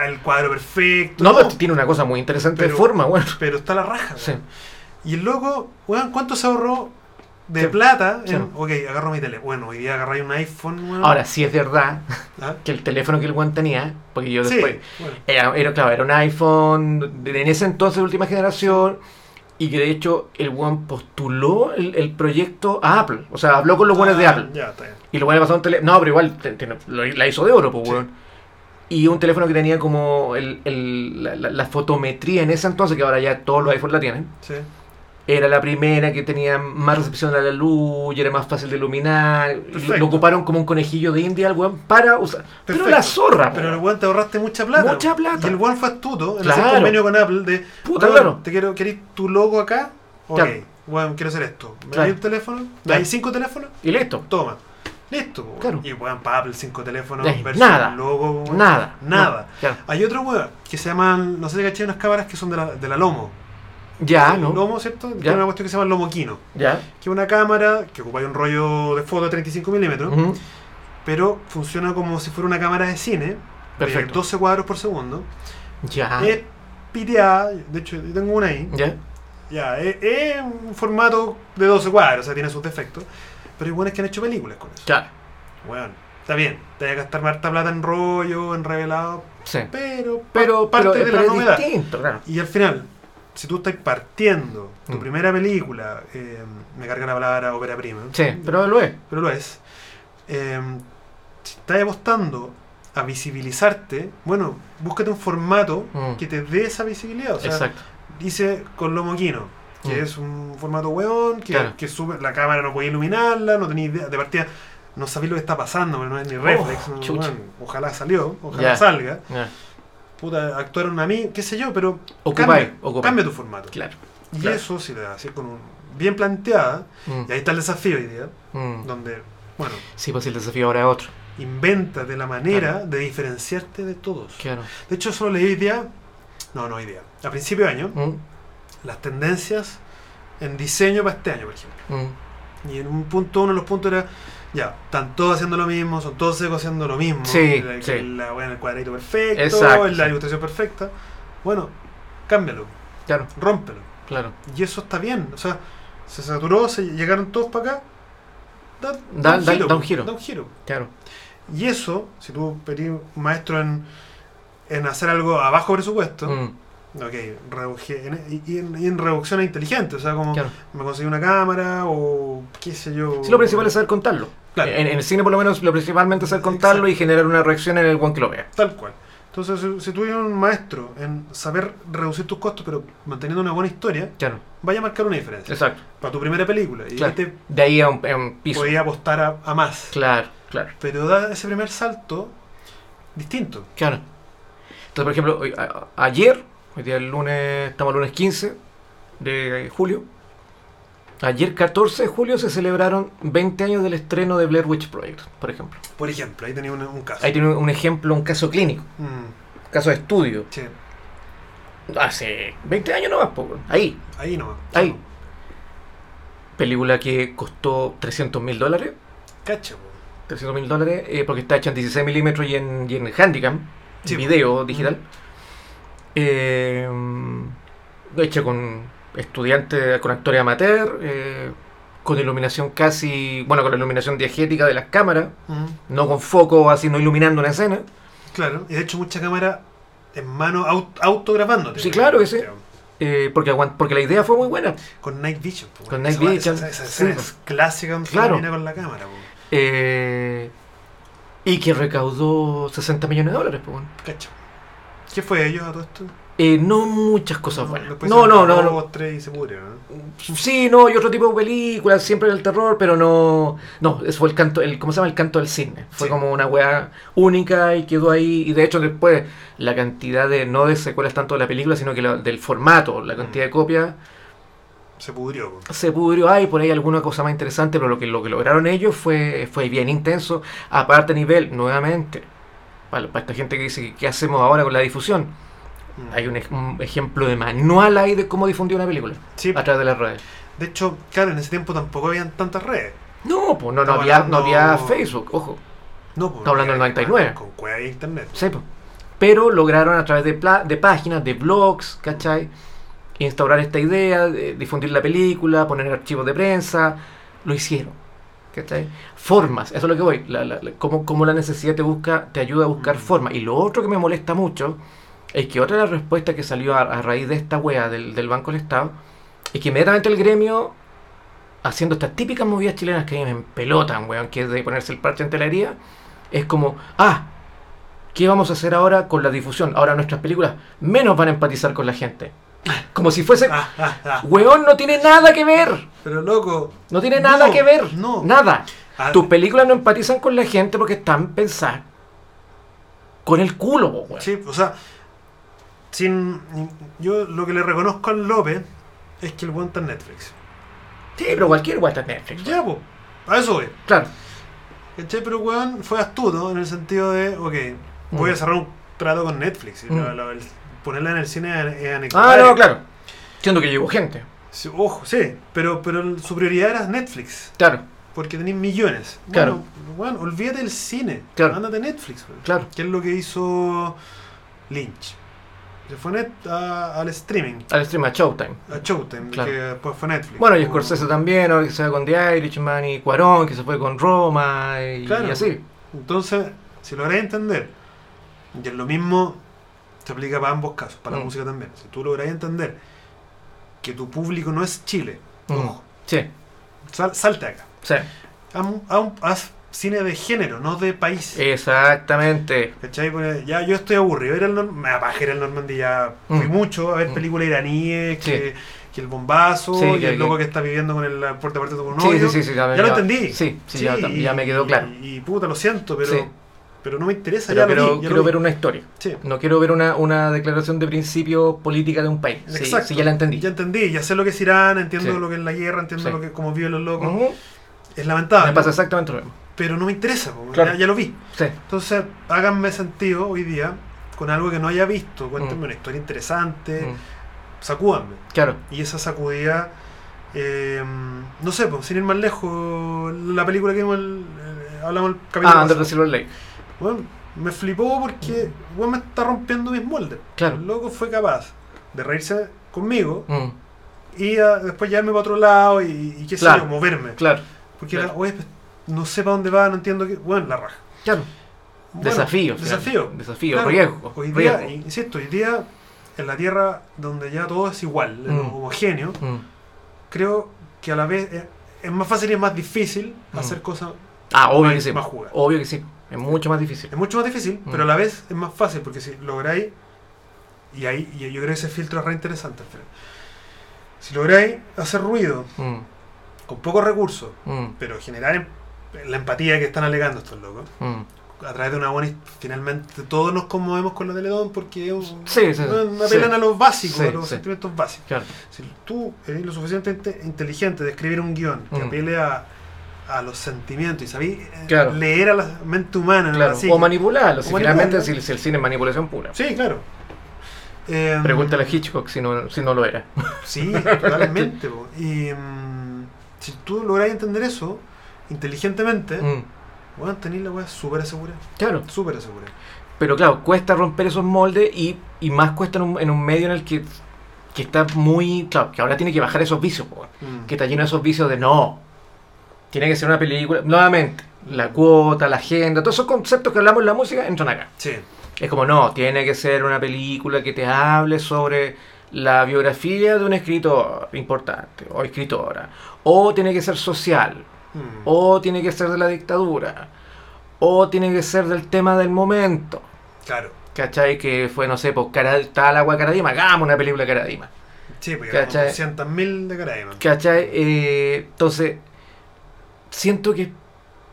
el cuadro perfecto. No, pero tiene una cosa muy interesante de Pero- forma, bueno. pero está la raja. Sí. weón. Y el loco, weón, ¿cuánto se ahorró de Sí. plata? Sí. En, ok, agarro mi teléfono. Bueno, hoy día agarráis un iPhone, weón. Ahora, sí es verdad ¿Ah? que el teléfono que el Juan tenía, porque yo Sí, después. bueno. Era, era, claro, era un iPhone de- en ese entonces de última generación. Y que de hecho el One postuló el, el proyecto a Apple. O sea, habló con los buenos de Ah, Apple. Ya, está bien. Y lo van a pasar un teléfono. No, pero igual te- te- lo- la hizo de oro, pues, Sí. weón. Y un teléfono que tenía como el, el- la, la- la fotometría en ese entonces, que ahora ya todos los iPhones la tienen. Sí. Era la primera que tenía más recepción a la luz y era más fácil de iluminar. Lo, Perfecto. lo ocuparon como un conejillo de India al weón para usar. Pero la zorra, Pero el weón te ahorraste mucha plata. Mucha plata. Y el weón fue astuto en Claro. hacer convenio con Apple de. Puta, "Weón, claro. Te quiero, ¿Querés tu logo acá? Ok. Claro. Weón, quiero hacer esto. ¿Me Claro. un teléfono? ¿Hay cinco teléfonos? Y listo. Toma. Listo, Claro. Y weón, para Apple, cinco teléfonos Eh, versus nada. el logo. weón. Nada. Nada. No. Hay otro weón que se llaman, no sé si caché, unas cámaras que son de la, de la Lomo. Ya, ¿no? Lomo, ¿cierto? Ya. Tiene una cuestión que se llama Lomo. Ya. Que es una cámara que ocupa un rollo de foto de 35 milímetros, Ujú. pero funciona como si fuera una cámara de cine. Perfecto. De 12 cuadros por segundo. Ya. Es piteada, de hecho yo tengo una ahí. Ya. Ya, es, es un formato de 12 cuadros, o sea, tiene sus defectos. Pero hay buenos que han hecho películas con eso. Ya. Bueno, está bien, te a gastar harta plata en rollo, en revelado, Sí. pero, Pero, parte pero, de pero la es novedad. distinto, claro. Y al final, si tú estás partiendo tu Mm. primera película, eh, me carga la palabra ópera prima, Sí, pero lo es. pero lo es, eh, si estás apostando a visibilizarte, bueno, búscate un formato Mm. que te dé esa visibilidad. O sea, Exacto. dice con Lomo Kino, que Mm. es un formato weón, que, Claro. que sube, la cámara no puede iluminarla, no tenía idea, de partida no sabéis lo que está pasando, porque no es ni reflex, Oh, weón, ojalá salió, ojalá salga. Puta, actuaron a mí, qué sé yo, pero Ocupáis, cambia, cambia tu formato. Claro. Y claro. eso, si le das así con un bien planteada, Mm. y ahí está el desafío hoy día, Mm. donde, bueno, Sí, pues el desafío ahora es otro. invéntate la manera de diferenciarte de todos. Claro. De hecho, solo leí hoy día, no, no hoy día, a principio de año, Mm. las tendencias en diseño para este año, por ejemplo. Y en un punto, uno de los puntos era, ya, están todos haciendo lo mismo, son todos secos haciendo lo mismo. Sí, la, sí. la en el cuadradito perfecto, Exacto, en la sí. ilustración perfecta. Bueno, cámbialo, Claro, rómpelo. claro. Y eso está bien. O sea, se saturó, se llegaron todos para acá. Da, Da- un da- giro, da un giro. Da un giro. Claro. Y eso, si tú pedís un maestro en, en hacer algo a bajo presupuesto, Mm. ok, en- y, en, en reducciones inteligentes, o sea, como Claro. me conseguí una cámara o qué sé yo. Sí, lo principal es saber contarlo. Claro. En, en el cine, por lo menos, lo principalmente es saber contarlo y generar una reacción en el buen que lo vea. Tal cual. Entonces, si, si tú eres un maestro en saber reducir tus costos, pero manteniendo una buena historia, Claro, vaya a marcar una diferencia. exacto. Para tu primera película. Y Claro. ahí te De ahí a un, a un piso. podías apostar a, a más. Claro, claro, Pero da ese primer salto distinto. claro. Entonces, por ejemplo, hoy- a- ayer, hoy día el lunes, estamos el lunes 15 de julio. Ayer, 14 de julio, se celebraron 20 años del estreno de Blair Witch Project, por ejemplo. Por ejemplo, ahí tenía un, un caso. Ahí tiene un- ejemplo, un caso clínico, Mm, caso de estudio. sí, Hace 20 años nomás, po, ahí. ahí no. Ahí. Película que costó 300 mil dólares. Cacha, po. 300 mil dólares, eh, porque está hecha en 16 milímetros y en, y en Handycam, Sí, video po. digital. Eh, hecha con estudiantes, con actores amateur, eh, con iluminación casi, bueno, con la iluminación diegética de las cámaras, no con foco así, no iluminando una escena. Claro, y de hecho mucha cámara en mano au- autograbándote. Sí, claro que sí. eh, porque, porque la idea fue muy buena. Con Night Vision. po, Con Night Vision, Esa, esa, sí, es clásica Claro. con la cámara. po. Eh, y que recaudó 60 millones de dólares. pues, bueno. ¿Qué fue ellos a todo esto? Eh, no muchas cosas buenas. Después No, no, no, no. tres y se pudrió, ¿no? Sí, no, y otro tipo de películas, siempre el terror, pero no. No, eso fue el canto, el, ¿cómo se llama? El canto del cisne. Fue Sí. como una weá única y quedó ahí. Y de hecho, después, la cantidad de. No de secuelas tanto de la película, sino que la- del formato, la cantidad de copias, Se pudrió. se pudrió. Hay por ahí alguna cosa más interesante, pero lo que, lo que lograron ellos fue, fue bien intenso. Aparte, a nivel, nuevamente, para, para esta gente que dice, ¿qué hacemos ahora con la difusión? Mm. Hay un, un ejemplo de manual ahí de cómo difundir una película Sí, a través de las redes. de hecho, claro, en ese tiempo tampoco habían tantas redes. No, pues no, no, había, no había Facebook, ojo. No, pues, Está hablando del con- 99. Con cueva de internet. Sí, po. Pero lograron a través de, pla- de páginas, de blogs, ¿cachai? Instaurar esta idea, de difundir la película, poner archivos de prensa. Lo hicieron. ¿Cachai? Formas, eso es lo que voy. La, la, la- cómo, cómo la necesidad te busca, te ayuda a buscar Mm. formas. Y lo otro que me molesta mucho es que otra de las respuestas que salió a, a raíz de esta wea del, del Banco del Estado es que inmediatamente el gremio, haciendo estas típicas movidas chilenas que a mí me pelotan, weón, que es de ponerse el parche en telería, es como, ah, ¿qué vamos a hacer ahora con la difusión? Ahora nuestras películas menos van a empatizar con la gente. Como si fuese. Ah, ah, ah. Weón, no tiene nada que ver. Pero loco. No tiene nada No, que ver. no. Nada. Ah, Tus películas no empatizan con la gente porque están pensadas con el culo, weón. Sí, o sea, sin, yo lo que le reconozco al López es que el buen está en Netflix. Sí, pero cualquier weón está en Netflix. Ya, pues, a eso voy. Claro. ¿Cachai? Pero weón fue astuto en el sentido de, ok, voy a Mm. cerrar un trato con Netflix. Mm. el- ponerla en el cine es, es Ah, anecdotario. no, claro. Siendo que llegó gente. Sí, ojo, sí, pero, pero su prioridad era Netflix. Claro, Porque tenéis millones. Claro. Bueno, weón, olvídate del cine. Claro. Ándate Netflix. weón. claro. ¿Qué es lo que hizo Lynch? Se fue net, a- al streaming. Al stream a Showtime. A Showtime, Claro. que después fue Netflix. Bueno, y Scorsese también, ahora que se va con The Irishman y Cuarón, que se fue con Roma y, Claro. y así. Entonces, si lográis entender, y es lo mismo se aplica para ambos casos, para la Mm. música también. Si tú lográis entender que tu público no es Chile, Mm. ojo, Sí, sal- salte acá. sí. Haz, haz cine de género, no de país. Exactamente. ¿Cachai? Porque ya yo estoy aburrido. Era el me apajé el Normandía. ya Fui Mm. mucho a ver Mm. películas iraníes, Sí. que, el bombazo, Sí, y que- el loco que- que está viviendo con el puerta puerta con un Sí, sí, sí, sí, ya, Ya lo entendí. Sí, sí, ya, ya me quedó y- claro. Y, puta, lo siento, pero, pero no me interesa. Pero ya lo quiero, vi, ya quiero lo ver una historia. No quiero ver una, una declaración de principio política de un país. Exacto. sí, ya la entendí. Ya entendí, ya sé lo que es Irán, entiendo lo que es la guerra, entiendo lo que cómo viven los locos. Es lamentable. Me pasa exactamente lo mismo. Pero no me interesa, Claro. ya, ya lo vi. Sí. Entonces, háganme sentido hoy día con algo que no haya visto. Cuéntenme Mm. una historia interesante, Mm. sacúdanme. Claro. Y esa sacudida, eh, no sé, pues, sin ir más lejos, la película que vimos, el- eh, hablamos el capítulo Ah, Under the. Silver Lake. Bueno, me flipó porque bueno, me está rompiendo mis moldes. Claro. El loco fue capaz de reírse conmigo Mm. y ah, después llevarme para otro lado y, y qué sé yo, moverme. Claro. Porque claro. era, oye, pues, no sé para dónde va, no entiendo qué. Bueno, la raja. Claro. Bueno, Desafío, Desafío. claro. Desafío, Claro, riesgo, Hoy día, riesgo. insisto, hoy día en la tierra donde ya todo es igual, Mm. homogéneo, Mm. creo que a la vez es, es más fácil y es más difícil Mm. hacer cosas. Ah, obvio más- que sí. más jugar. Obvio que sí. Es mucho más difícil. Es mucho más difícil, Mm. pero a la vez es más fácil porque si lográis, y ahí y yo creo que ese filtro es re interesante, Alfredo. Si lográis hacer ruido Mm. con pocos recursos, Mm. pero generar em- la empatía que están alegando estos locos, Mm. a través de una buena finalmente todos nos conmovemos con la Teledón porque es un, Sí, sí, sí. una- apelan Sí. a los básicos, a los sentimientos básicos. Claro. Si tú eres lo suficientemente inteligente de escribir un guion que Mm. apele a, a los sentimientos y sabéis eh, Claro. leer a la mente humana, Claro. O manipularlo. Si finalmente si, si el cine es manipulación pura. Sí, claro. Eh, Pregúntale a Hitchcock si no, si no lo era. Sí, totalmente. Y mm, si tú logras entender eso inteligentemente, Mm. bueno, tenéis la weá súper asegurada. Claro. Súper asegurada. Pero claro, cuesta romper esos moldes y, y más cuesta en un, en un medio en el que, que está muy. Claro, que ahora tiene que bajar esos vicios, po, Mm. que está lleno de esos vicios de no. Tiene que ser una película. Nuevamente, la cuota, la agenda, todos esos conceptos que hablamos en la música entran acá. Sí. Es como, no, tiene que ser una película que te hable sobre la biografía de un escritor importante o escritora. O tiene que ser social. Mm. O tiene que ser de la dictadura. O tiene que ser del tema del momento. Claro. ¿Cachai? Que fue, no sé, pues cara, está el agua Caradima, hagamos una película de Caradima. Sí, porque ¿Cachai? 200.000 de Caraima. ¿Cachai? Eh, entonces, siento que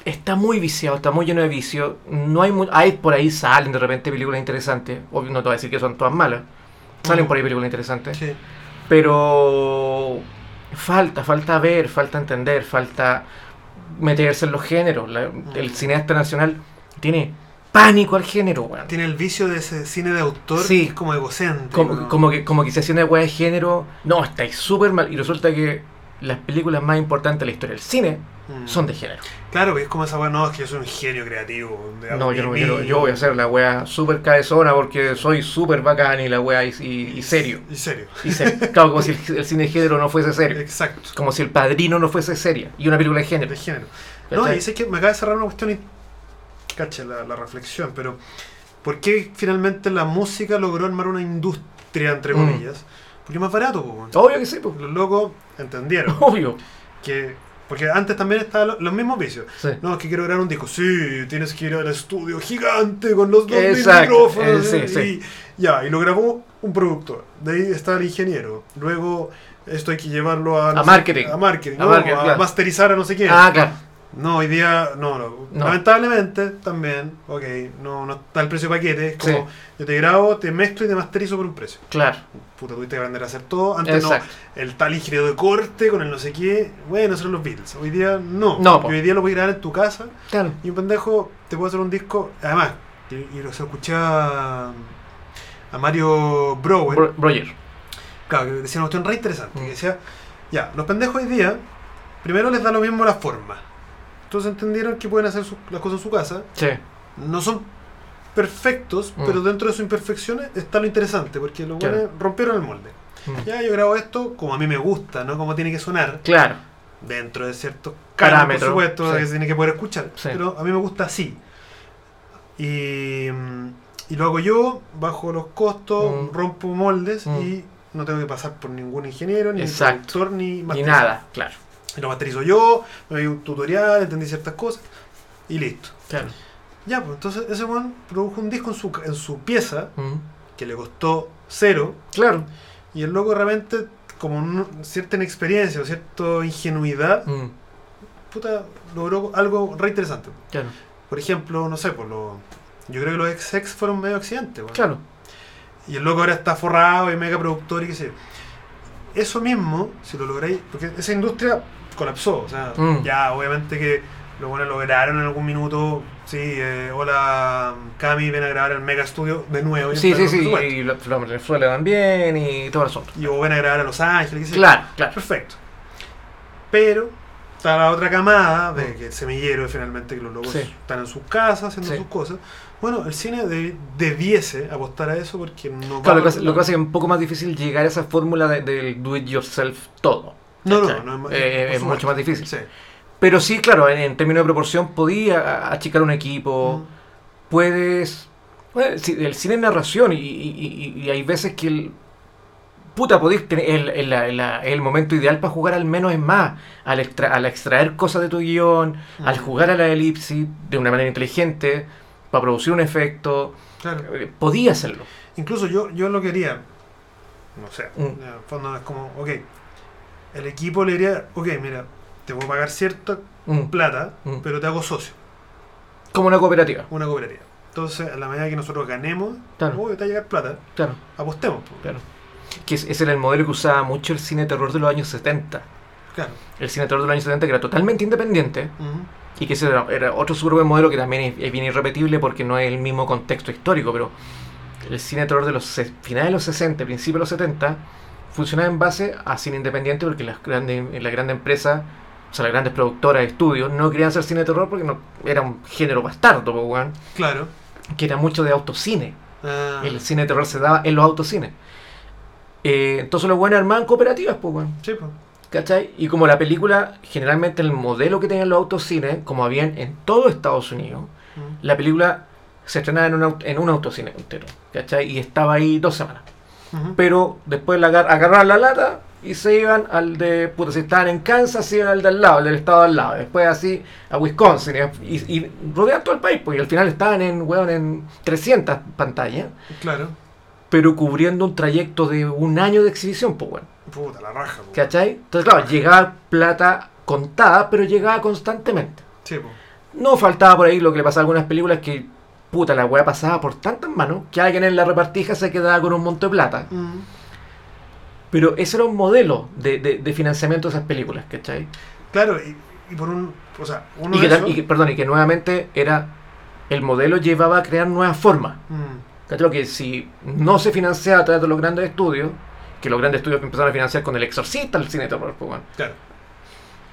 está muy viciado, está muy lleno de vicio. No hay, hay por ahí salen de repente películas interesantes. Obvio, no te voy a decir que son todas malas. Salen Mm. por ahí películas interesantes. Sí. Pero falta, falta ver, falta entender, falta meterse en los géneros. La- el Mm. cineasta nacional tiene pánico al género, weón. Tiene el vicio de ese cine de autor Sí. que es como egocéntrico. Como, ¿no? como que, como que se hacía una weá de género. No, estáis súper mal. Y resulta que las películas más importantes de la historia del cine Mm. son de género. Claro, que es como esa weá, no, es que yo soy un genio creativo. No, yo no mi- quiero, mi- yo voy a hacer la weá súper cabezona porque soy súper bacán y la weá y, y- y serio. Y serio. Y serio. Claro, como si el, el cine de género no fuese serio. Exacto. Como si el padrino no fuese seria. Y una película de género. De género. No, y sé que me acaba de cerrar una cuestión y. Cacha la, la reflexión, pero. ¿Por qué finalmente la música logró armar una industria, entre Mm. Porque es más barato, weón. Obvio que sí, pues. Los locos entendieron Obvio. que. Porque antes también estaban lo- los mismos vicios. Sí. No, es que quiero grabar un disco. Sí, tienes que ir al estudio gigante con los dos micrófonos. eh, sí, y, Ya, y lo grabó un productor, de ahí está el ingeniero, luego esto hay que llevarlo a, no A sé, marketing. a marketing, A ¿no? marketing, a claro. masterizar a no sé quién. Ah, claro. No, hoy día, no, no. No. Lamentablemente, también, ok, no, no está el precio de paquete. Es como, Sí. yo te grabo, te mezclo y te masterizo por un precio. Claro. Puta, tuviste que aprender a hacer todo. Antes Exacto. no, el tal ingeniero de corte con el no sé qué. Bueno, eran los Beatles. Hoy día no. No, po. Hoy día lo puedes grabar en tu casa Claro. y un pendejo te puede hacer un disco. Además, y, y lo escuché a, a Mario Brower. Bro- Roger. Claro, que decía una cuestión re interesante. Mm. Que decía, ya, los pendejos hoy día, primero les da lo mismo la forma. Entonces entendieron que pueden hacer su- las cosas en su casa. Sí. No son perfectos, Mm. pero dentro de sus imperfecciones está lo interesante, porque los Claro. buenos rompieron el molde. Mm. Ya yo grabo esto como a mí me gusta, no como tiene que sonar, Claro. dentro de ciertos Parámetros, por supuesto, sí. que se tiene que poder escuchar. Sí. Pero a mí me gusta así. Y, y lo hago yo, bajo los costos, Mm. rompo moldes y no tengo que pasar por ningún ingeniero, ni Exacto. productor, ni Ni masterizador. nada. Claro. Y lo masterizo yo, me doy un tutorial, entendí ciertas cosas y listo. Claro. Ya, pues entonces ese one produjo un disco en su, en su pieza Mm. que le costó cero Claro. y el loco realmente, como un- cierta inexperiencia o cierta ingenuidad, Mm. puta, logró algo re interesante. Claro. Por ejemplo, no sé, por lo, yo creo que los ex fueron medio accidentes. weón. Claro. Y el loco ahora está forrado y mega productor y qué sé yo. Eso mismo, si lo lográis, porque esa industria colapsó. O sea, Mm. ya obviamente que lo bueno lograron en algún minuto. Sí, eh, hola Cami, ven a grabar el Mega Studio de nuevo. Sí, sí, sí. Y los los Venezuela también y todo el asunto. Y o ven a grabar a Los Ángeles. Claro, claro. Perfecto. Pero está la otra camada de Mm. que el semillero finalmente que los locos Sí. están en sus casas haciendo Sí. sus cosas. Bueno, el cine de- debiese apostar a eso porque no va Claro, lo que, hace, lo que hace un poco más difícil llegar a esa fórmula de- del do it yourself todo. No, no, no es más- Eh, es mucho más difícil. Sí. Pero sí, claro, en, en términos de proporción, podía achicar un equipo, Mm. puedes... bueno, el cine es narración y, y- y- y hay veces que el... Puta, podéis tener el, el- la- el momento ideal para jugar al menos es más, al, extra- al extraer cosas de tu guion, al Mm. jugar a la elipsis de una manera inteligente, para producir un efecto, Claro. eh, podía hacerlo. Incluso yo, yo lo quería. No sé. Mm. En el fondo es como, ok. El equipo le diría, ok, mira, te voy a pagar cierta Mm, plata, Mm. pero te hago socio, Como una cooperativa, una cooperativa. Entonces, a la medida que nosotros ganemos, Claro. oh, te va a llegar plata, claro, apostemos. po. claro. Que es- ese era el modelo que usaba mucho el cine de terror de los años 70. Claro. El cine de terror de los años 70 que era totalmente independiente. Y que ese era, era otro súper buen modelo que también es, es bien irrepetible porque no es el mismo contexto histórico, pero el cine de terror de los finales de los 60, principios de los 70, funcionaba en base a cine independiente porque las grandes, las grandes empresas, o sea, las grandes productoras de estudios, no querían hacer cine de terror porque no, era un género bastardo, weón, Claro. que era mucho de autocine. Ah, El cine de terror se daba en los autocines. Eh, entonces los buenos armaban cooperativas, pues, weón. sí, po. ¿Cachai? Y como la película, generalmente el modelo que tenían los autocines, como habían en todo Estados Unidos, Mm. la película se estrenaba en un, aut- en un autocine entero, ¿cachai? Y estaba ahí dos semanas. Pero después la agar- agarraban la lata y se iban al de, puta, si estaban en Kansas, se iban al del lado, al del estado al lado. Después así a Wisconsin y, y rodeaban todo el país, pues, y al final estaban en, weón, en 300 pantallas, Claro. pero cubriendo un trayecto de un año de exhibición, pues, weón. Puta, la raja, po. ¿Cachai? Entonces, claro, llegaba plata contada, pero llegaba constantemente. Sí, po. No faltaba por ahí lo que le pasaba a algunas películas que, puta, la weá pasaba por tantas manos que alguien en la repartija se quedaba con un monto de plata. Mm. Pero ese era un modelo de, de- de financiamiento de esas películas, ¿cachai? Claro, y, y por un. O sea, uno Y que, de esos- y que- perdón, y que nuevamente era. El modelo llevaba a crear nuevas formas. Mm. ¿Cachai? Que si no se financiaba a través de los grandes estudios, que los grandes estudios empezaron a financiar con el exorcista el cine de terror, pues, bueno. Claro.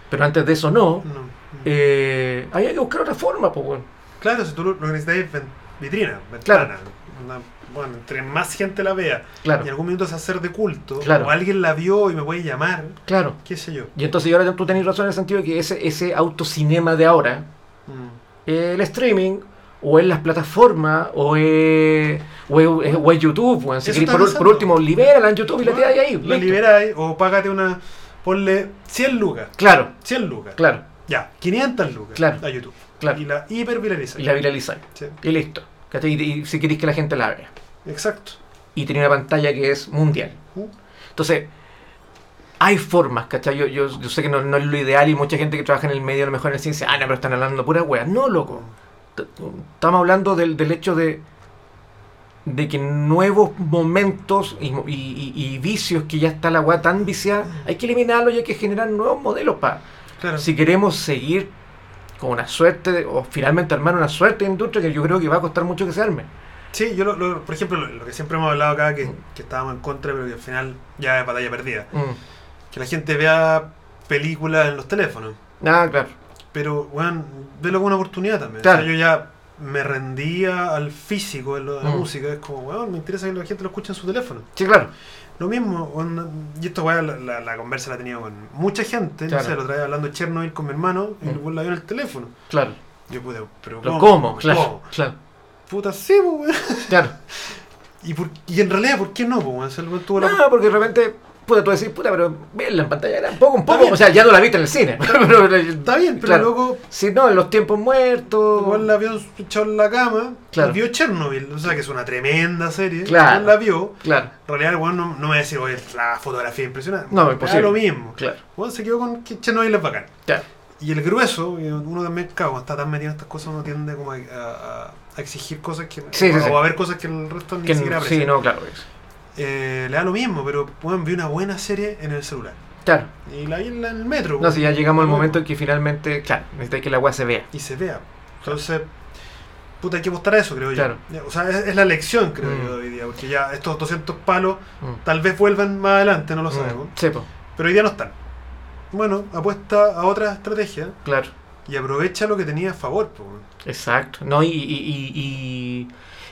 Pero antes de eso no. No. Eh, había que buscar otra forma, pues, bueno. Claro, si tú lo, que necesitas es vitrina, ventana. Una- bueno, entre más gente la vea Claro. y en algún minuto es hacer de culto, Claro. o alguien la vio y me puede llamar, Claro. qué sé yo. Y entonces y ahora tú tenés razón en el sentido de que ese, ese autocinema de ahora, Mm. eh, el streaming, o en las plataformas, o es, o es, o es YouTube. Si querés, por, por último, libérala en YouTube y la tiráis ahí. La listo. liberáis o págate una. Ponle 100 lucas. Claro, 100 lucas. claro, Ya, 500 lucas Claro. a YouTube. Claro. Y la hiper viralizáis. Y la viralizáis. Sí, Y listo. Y, y si queréis que la gente la vea. exacto. y tenía una pantalla que es mundial. Uh. Entonces, hay formas, ¿cachai? Yo, yo, yo sé que no, no es lo ideal y mucha gente que trabaja en el medio, a lo mejor en el cine, dice, ah, no, pero están hablando pura wea. No, loco. Estamos hablando del, del hecho de de que nuevos momentos y, y- y- y vicios que ya está la weá tan viciada, hay que eliminarlos y hay que generar nuevos modelos para Claro. si queremos seguir con una suerte de- o finalmente armar una suerte de industria que yo creo que va a costar mucho que se arme. Sí, yo, lo, lo- por ejemplo, lo, lo que siempre hemos hablado acá, que, Mm. que estábamos en contra, pero que al final ya es batalla perdida. Mm. Que la gente vea películas en los teléfonos. Ah, claro. Pero, bueno, velo como una oportunidad también. Claro. O sea, yo ya me rendía al físico de, lo- de la Mm. música. Es como, weón, me interesa que la gente lo escuche en su teléfono. Sí, claro. Lo mismo, y esto, weón, la, la- la conversa la he tenido con mucha gente. Claro. No sé, lo traía hablando Chernobyl con mi hermano y el weón la vio en el teléfono. Claro. Yo pude, pero claro. ¿Cómo? Claro. Puta, sí, pues, weón. Claro. Y, por- y en realidad, ¿por qué no, pues, weón? O sea, el weón tuvo la No, porque de repente, puta, tú decís, puta, pero verla en pantalla era un poco, un poco. O sea, ya no la viste en el cine. pero, Está bien, pero claro. luego Si no, en los tiempos muertos. igual la vio echado en la cama Claro. vio Chernobyl, o sea que es una tremenda serie. Claro. La vio. Claro, En realidad, el no, no me va a decir, oye, la fotografía es impresionante. No, imposible. lo mismo. claro. Bueno, se quedó con que Chernobyl es bacán. claro. Y el grueso, uno también, claro, cuando está tan metido en estas cosas, uno tiende como a, a- a exigir cosas que. Sí, sí, o sí. a ver cosas que el resto ni Que- siquiera aprecia. sí, no, claro. es- Eh, le da lo mismo, pero bueno, vi una buena serie en el celular. Claro. Y la vi en, el metro. No, si ya llegamos al momento en que finalmente, claro, necesita que la weá se vea. Y se vea. Entonces, puta, hay que apostar a eso, creo Claro. yo. O sea, es, es la lección, creo Mm. yo, de hoy día. Porque ya estos 200 palos Mm. tal vez vuelvan más adelante, no lo sabemos. Mm, Sí, po, Pero hoy día no están. Bueno, apuesta a otra estrategia claro. y aprovecha lo que tenía a favor. po. Exacto. No, y, y, y, y-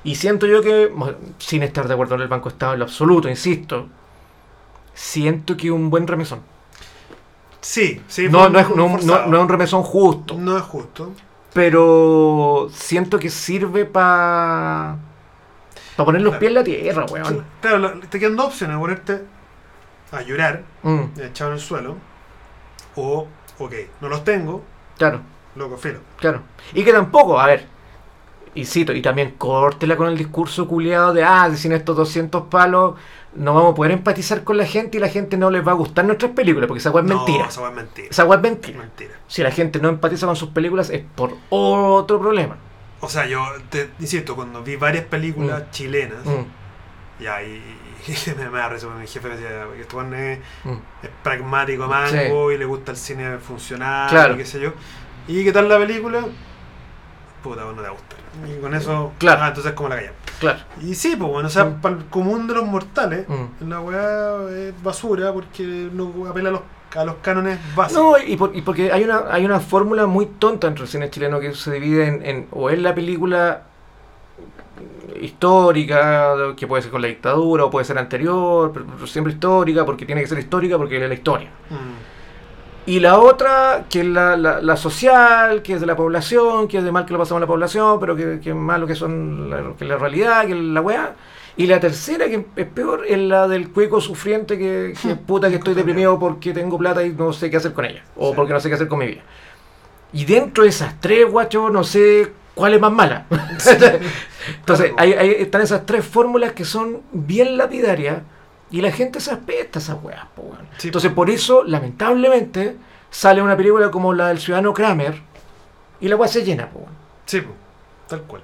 y siento yo que, sin estar de acuerdo en el Banco Estado en lo absoluto, insisto, siento que un buen remesón. Sí, sí. no, no, es, un no, no- no es un remesón justo, No es justo. pero siento que sirve para para poner los Claro. pies en la tierra, weón. Claro, la- te quedan dos opciones: ponerte a llorar, Mm, echado en el suelo, o, ok, no los tengo, claro, loco, filo. claro. Y que tampoco, a ver, y cito, y también córtela con el discurso culiado de, ah, sin estos 200 palos no vamos a poder empatizar con la gente y la gente no les va a gustar nuestras películas, porque esa weá es No, mentira. esa weá es mentira. Esa weá es mentira. Mentira. Si la gente no empatiza con sus películas es por otro problema. O sea, yo te insisto, cuando vi varias películas Mm. chilenas, Mm, ya, y, y me, me da risa, mi jefe me decía, este weón es, mm. es pragmático mango y le gusta el cine funcional Claro. y qué sé yo. ¿Y qué tal la película? Puta, no te gusta. Y con eso, Claro. ah, entonces como la callamos. Claro. Y sí, pues bueno, o sea, Mm. para el común de los mortales, Mm. la weá es basura porque no apela a los, a los cánones básicos. No, y, por- y porque hay una, hay una fórmula muy tonta entre el cine chileno que se divide en, en- o es la película histórica, que puede ser con la dictadura, o puede ser anterior, pero, pero siempre histórica, porque tiene que ser histórica, porque es la historia. Mm. Y la otra, que es la, la- la social, que es de la población, que es de mal que lo pasamos a la población, pero que, que es malo que son la, que la realidad, que es la weá. Y la tercera, que es peor, es la del cueco sufriente, que, que puta que estoy deprimido porque tengo plata y no sé qué hacer con ella. O Sí. porque no sé qué hacer con mi vida. Y dentro de esas tres, guacho, no sé cuál es más mala. Entonces, ahí, ahí están esas tres fórmulas que son bien lapidarias y la gente se apesta a esas weas, po, weón. Sí, Entonces, po. por eso, lamentablemente, sale una película como la del ciudadano Kramer y la wea se llena, po, weón. Sí, pues, tal cual.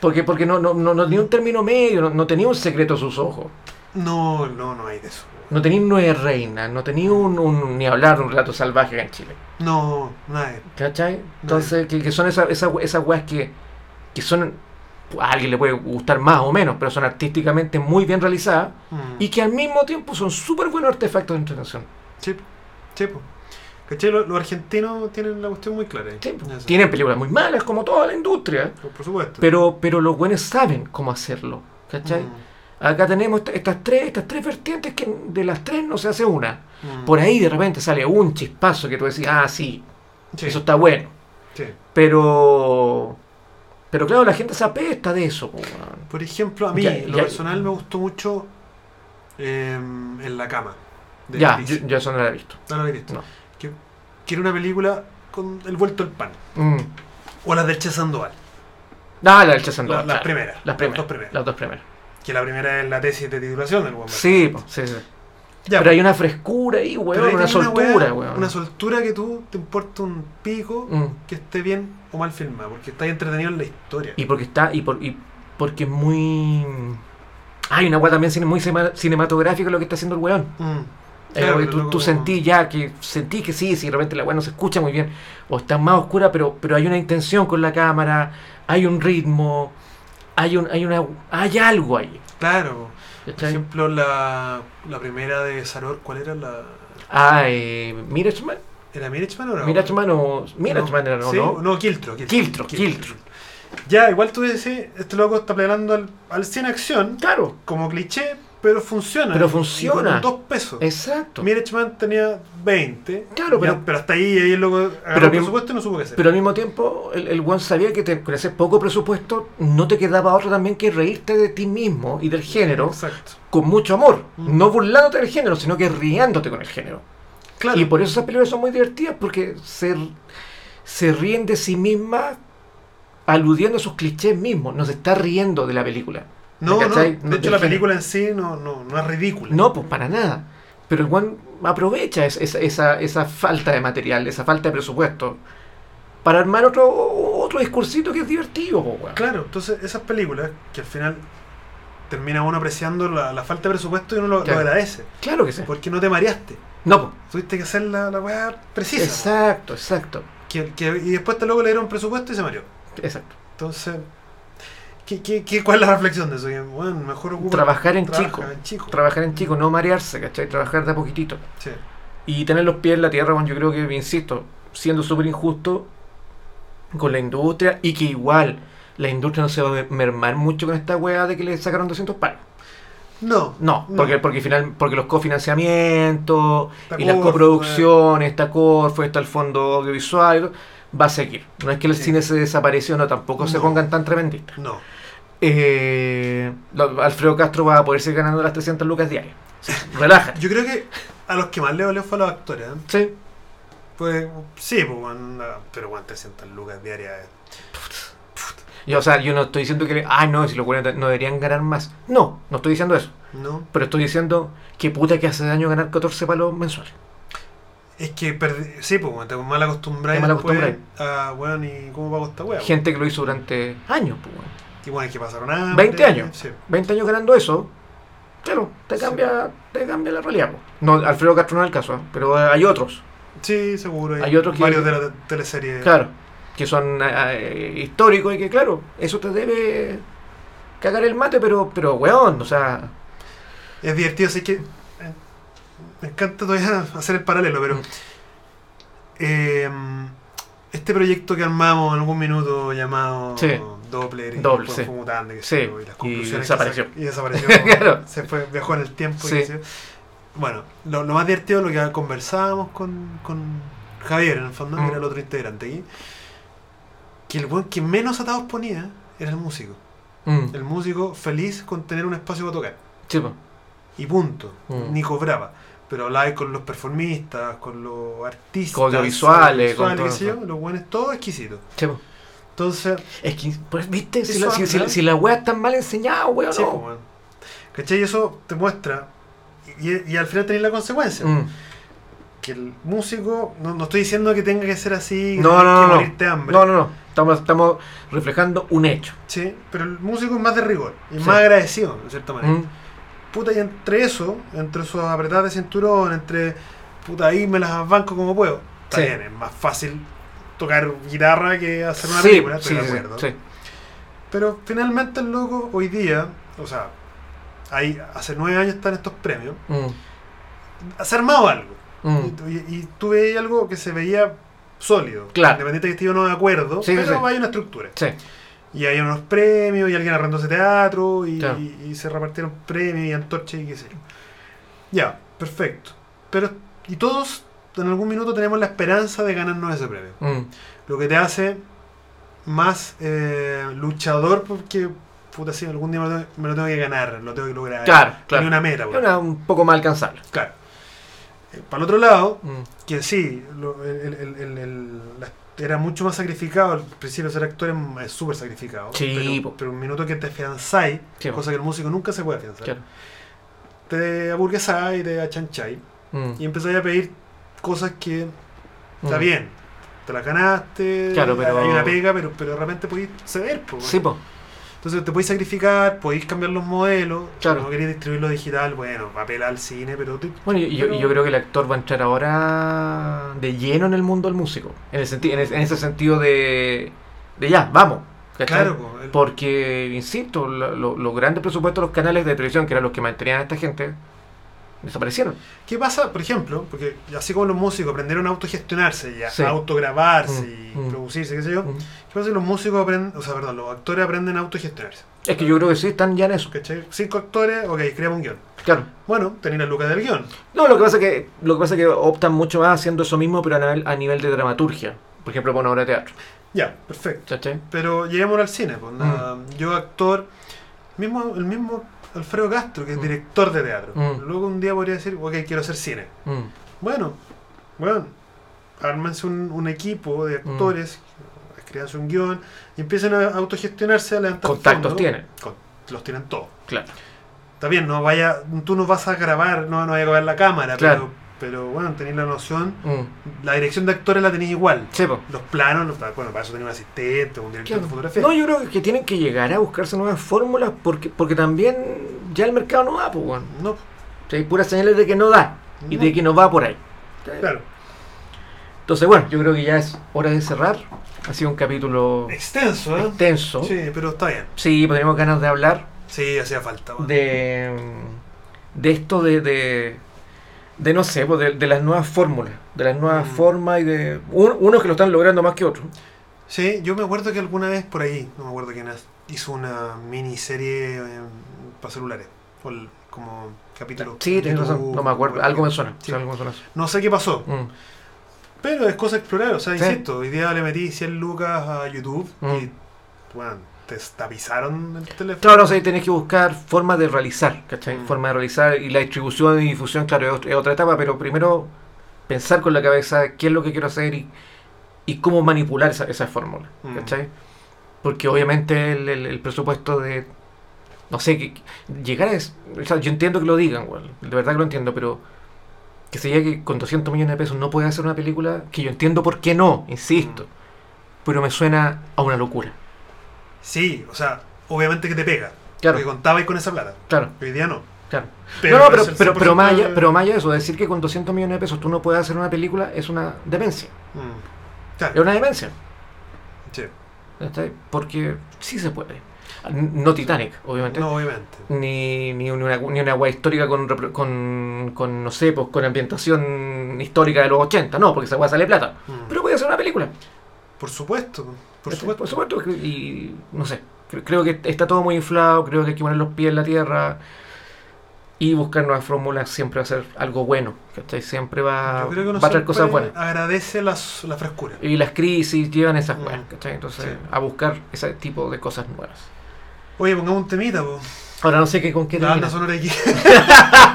Porque, porque no, no, no, no tenía un término medio, no, no tenía un secreto a sus ojos. No, no, no hay de eso. No tenía nueve reinas, no tenía un, un- ni hablar de un relato salvaje en Chile. No, nadie. ¿Cachai? Entonces, que, que son esas, esas, esas weas que, que son. A alguien le puede gustar más o menos, pero son artísticamente muy bien realizadas Mm. y que al mismo tiempo son súper buenos artefactos de entretención. Sí, sí. ¿Cachai? Los, los argentinos tienen la cuestión muy clara. Sí. Tienen películas muy malas, como toda la industria, Por, por supuesto. pero, pero los buenos saben cómo hacerlo. ¿Cachai? Mm, Acá tenemos esta- estas tres, estas tres vertientes que de las tres no se hace una. mm. Por ahí de repente sale un chispazo que tú decís, ah, sí, Sí, eso está bueno. sí. Pero. Pero claro, la gente se apesta de eso. po. Por ejemplo, a mí, Ya, lo ya. personal, me gustó mucho em, En la cama. de Ya, yo, yo eso no lo he visto. No lo he visto. No. Que, era una película con el vuelto al pan. Mm. O las del Che Sandoval. Ah, la del Che Sandoval, La- las primeras. Las primeras. dos primeras. Las dos primeras. Que la primera es la tesis de titulación del weón. Sí, sí, sí. Ya, Pero hay una frescura ahí, weón, una soltura, weá- weón. Una soltura que tú te importa un pico Mm. que esté bien o mal filmada, porque está entretenido en la historia. Y porque está, y, por, y porque es muy... Hay una weá también muy cinematográfica lo que está haciendo el weón. Mm. Eh, Claro, tú, sentí ya que sentí que sí, si de repente la weá no se escucha muy bien, o está más oscura, pero, pero hay una intención con la cámara, hay un ritmo, hay un, hay una hay algo ahí. Claro. Por ejemplo, la, la primera de Saror, ¿cuál era la...? Ah, eh, Mirachman, ¿Era Mirachman o era Mirachman o Mirachman era, ¿no? Sí, ¿no? no, Kiltro. Kiltro, Kiltro. Ya, igual tú decís, este loco está plegando al, al 100 acción, Claro, como cliché, pero funciona. Pero funciona. con dos pesos. exacto. Mirachman tenía 20. Claro, pero- pero hasta ahí, ahí loco agarró Pero el presupuesto y no supo qué hacer. Pero al mismo tiempo, el, el one sabía que te- con ese poco presupuesto no te quedaba otro también que reírte de ti mismo y del género Exacto. con mucho amor. Mm. No burlándote del género, sino que riéndote con el género. Claro. Y por eso esas películas son muy divertidas, porque se, se ríen de sí mismas aludiendo a sus clichés mismos. No se está riendo de la película. No, no, de No, hecho la película en sí no, no, no es ridícula. No, pues para nada. Pero el one aprovecha es- esa, esa, esa falta de material, esa falta de presupuesto, para armar otro, otro discursito que es divertido, po, weón. Claro, entonces esas películas que al final termina uno apreciando la, la falta de presupuesto y uno lo, agradece. Claro que sí. Porque no te mareaste. No, pues. Tuviste que hacer la, la weá precisa. Exacto, exacto. Que, que- y después te luego le dieron presupuesto y se mareó. Exacto. Entonces, ¿qué, qué, qué, cuál es la reflexión de eso? Bueno, mejor Trabajar en trabaja chico. en chico. Trabajar en chico, no marearse, ¿cachai? Trabajar de a poquitito. Sí. Y tener los pies en la tierra, bueno, yo creo que, insisto, siendo súper injusto con la industria y que igual la industria no se va a mermar mucho con esta weá de que le sacaron 200 palos. No. No, No. porque, porque, final, porque los cofinanciamientos Está y las coproducciones, está Corfo, está el fondo audiovisual, va a seguir. No es que el Sí. cine se desapareció, no, tampoco se pongan tan tremendistas. No. Eh, Alfredo Castro va a poder seguir ganando las 300 lucas diarias. Relájate. Yo creo que a los que más le dolió fue a los actores. ¿eh? Sí. Pues sí, pues, bueno, no, pero bueno, 300 lucas diarias. eh. Y, o sea, yo no estoy diciendo que, ay, no, si los buenos no deberían ganar más. No, no estoy diciendo eso. No. Pero estoy diciendo que puta que hace daño ganar 14 palos mensuales. Es que perdi- sí, pues, bueno, te mal acostumbráis Te mal después acostumbráis. a, weón, ¿y cómo pago esta? Gente que lo hizo durante años, pues, weón. Y bueno, que pasaron nada. 20 años. Sí. 20 años ganando eso, claro, te Sí. cambia, te cambia la realidad. po. No, Alfredo Castro no es el caso, ¿eh? pero hay otros, Sí, seguro. Hay otros que- Varios de la te- teleserie. claro, que son eh, eh, históricos y que, claro, eso te debe cagar el mate, pero, pero weón, o sea, Es divertido, así que. eh, me encanta todavía hacer el paralelo, pero. Mm. este proyecto que armamos en algún minuto llamado Sí. Doppler y Doppler, sí. fue mutante, qué Sí, yo, y las y conclusiones que desapareció. sac- y desapareció. Claro. Se fue, viajó en el tiempo. y Sí. sé yo. Bueno, lo, lo más divertido es lo que conversábamos con, con Javier, en el fondo, Mm. que era el otro integrante. Que el buen que menos atados ponía era el músico. mm, El músico feliz con tener un espacio para tocar. Y punto. Mm. Ni cobraba. Pero hablaba con los performistas, con los artistas. Con con todo sé yo, eso. los buenos, todo exquisito. Sí, po. Entonces, Es que, pues, viste, si la, si, si- si la está mal enseñada, weón, sí, no. pues, bueno. ¿Cachai? Y eso te muestra. Y, y al final tenés la consecuencia. Mm. Que el músico, no, no estoy diciendo que tenga que ser así, que No, tengas no, que no, morirte hambre. No, no, no. Estamos, estamos reflejando un hecho. Sí, pero el músico es más de rigor y Sí. más agradecido, de cierta manera. Mm. Puta, y entre eso, entre esos apretadas de cinturón, entre puta, ahí me las banco como puedo. Está Sí. bien, es más fácil tocar guitarra que hacer una Sí, película, estoy sí, de acuerdo. sí. Pero finalmente el loco hoy día, o sea, ahí hace nueve años están estos premios, Mm, se ha armado algo. mm. Y, y- y tú veías algo que se veía sólido. Claro. Independiente de que esté yo no de acuerdo, pero hay una estructura. Y hay unos premios, y alguien arrendó ese teatro, y, Claro. y- y se repartieron premios y antorchas y qué sé yo. Ya, perfecto. Pero, y todos en algún minuto tenemos la esperanza de ganarnos ese premio. Mm, Lo que te hace más eh, luchador porque, puta, sí, algún día me lo, tengo, me lo tengo que ganar, lo tengo que lograr. Claro, Tiene claro. una meta, una un poco más alcanzable. Claro. Eh, para el otro lado, Mm, que sí, lo- el- el- el- el- la- era mucho más sacrificado. Al principio ser actor es- súper sacrificado. Sí, pero, pero un minuto que te afianzáis, Sí, cosa que el músico nunca se puede afianzar, Claro. te aburguesáis, te achancháis Mm, y empezáis a pedir cosas que está mm. bien. Te la ganaste, Claro, pero- hay una pega, pero, pero de repente podéis ceder. po, Sí, po. Entonces te podéis sacrificar, podéis cambiar los modelos. Claro. Si no queréis distribuirlo digital, bueno, apela al cine, pero te- Bueno, y yo, creo que el actor va a entrar ahora de lleno en el mundo del músico. En, el senti- en, es- en ese sentido de, de ya, vamos. Claro, po, el- Porque, insisto, lo- lo- los grandes presupuestos de los canales de televisión, que eran los que mantenían a esta gente, desaparecieron. ¿Qué pasa, por ejemplo? Porque así como los músicos aprendieron a autogestionarse y a Sí. autograbarse Mm, y mm. producirse, qué sé yo, Mm. ¿qué pasa si los músicos aprenden, o sea, perdón, los actores aprenden a autogestionarse? Es que yo creo que sí, están ya en eso. ¿Cachai? Cinco actores, ok, creamos un guion. Claro. Bueno, tenéis la luca del guion. No, lo que pasa es que, lo que, pasa es que optan mucho más haciendo eso mismo, pero a nivel, a nivel de dramaturgia. Por ejemplo, para una obra de teatro. Ya, perfecto. ¿Cachai? Pero lleguémonos al cine. Pues, Mm. Yo, actor, mismo, el mismo Alfredo Castro, que es Mm. director de teatro. Mm. Luego un día podría decir, ok, quiero hacer cine. Mm. Bueno, bueno, ármense un, un equipo de actores, escríbanse un guion y empiecen a autogestionarse, a levantar Contactos tienen. Con- los tienen todos. Claro. Está bien, no vaya, tú no vas a grabar, no, no vaya a grabar la cámara, Claro. pero, pero bueno, tenéis la noción, Mm. la dirección de actores la tenéis igual. Los planos, los- bueno, para eso tenéis un asistente, un director de fotografía. No, yo creo que tienen que llegar a buscarse nuevas fórmulas porque, porque también ya el mercado no da, pues, bueno. No, O sea, hay puras señales de que no da y No. de que no va por ahí. claro. Entonces, bueno, yo creo que ya es hora de cerrar. Ha sido un capítulo Extenso, ¿eh? extenso. Sí, pero está bien. Sí, pues tenemos ganas de hablar Sí, hacía falta. bueno. de, de esto de, de, de no sé, pues de, de las nuevas fórmulas, de las nuevas Mm. formas y de un- unos que lo están logrando más que otros. Sí, yo me acuerdo que alguna vez por ahí, no me acuerdo quién es, hizo una miniserie eh, para celulares. El- como capítulo. Sí, tienes razón, no me acuerdo, algo me suena, Sí. algo me suena. No sé qué pasó, Mm. pero es cosa de explorar. O sea, Sí. insisto, hoy día le metí 100 lucas a YouTube Mm. y, bueno, te tapizaron el teléfono. Claro, o sea, tenés que buscar formas de realizar, ¿cachai? Mm. Formas de realizar y la distribución y difusión, claro, es ot- es otra etapa, pero primero pensar con la cabeza qué es lo que quiero hacer y, y cómo manipular esa, esa fórmula, Mm. ¿cachai? Porque obviamente el, el- el presupuesto de, no sé, que, llegar a... es- o sea, yo entiendo que lo digan, güey, de verdad que lo entiendo, pero que se llegue que con 200 millones de pesos no puede hacer una película, que yo entiendo por qué no, insisto, Mm. pero me suena a una locura. Sí, o sea, obviamente que te pega. Claro, Porque contabais con esa plata. claro, Hoy día no. claro. Pero, no, no, pero, es pero, pero, 100% más allá, de- pero más allá de eso, decir que con 200 millones de pesos tú no puedes hacer una película es una demencia. Mm. Es Claro, una demencia. sí. Porque sí se puede. No Titanic, obviamente. No, obviamente. Ni, ni una, ni una agua histórica con, con, con, no sé, pues con ambientación histórica de los 80. No, porque esa agua sale plata. Mm. Pero puede hacer una película. Por supuesto, por ¿cachai? supuesto. Por supuesto. Y no sé. cre- Creo que está todo muy inflado. Creo que hay que poner los pies en la tierra. Y buscar nuevas fórmulas siempre va a ser algo bueno. ¿cachai? Siempre va, a traer cosas buenas. Agradece las, la frescura. Y las crisis llevan esas Mm. weas, ¿cachai? Entonces, Sí. a buscar ese tipo de cosas nuevas. Oye, pongamos un temita, po. Ahora no sé qué con qué La banda sonora aquí.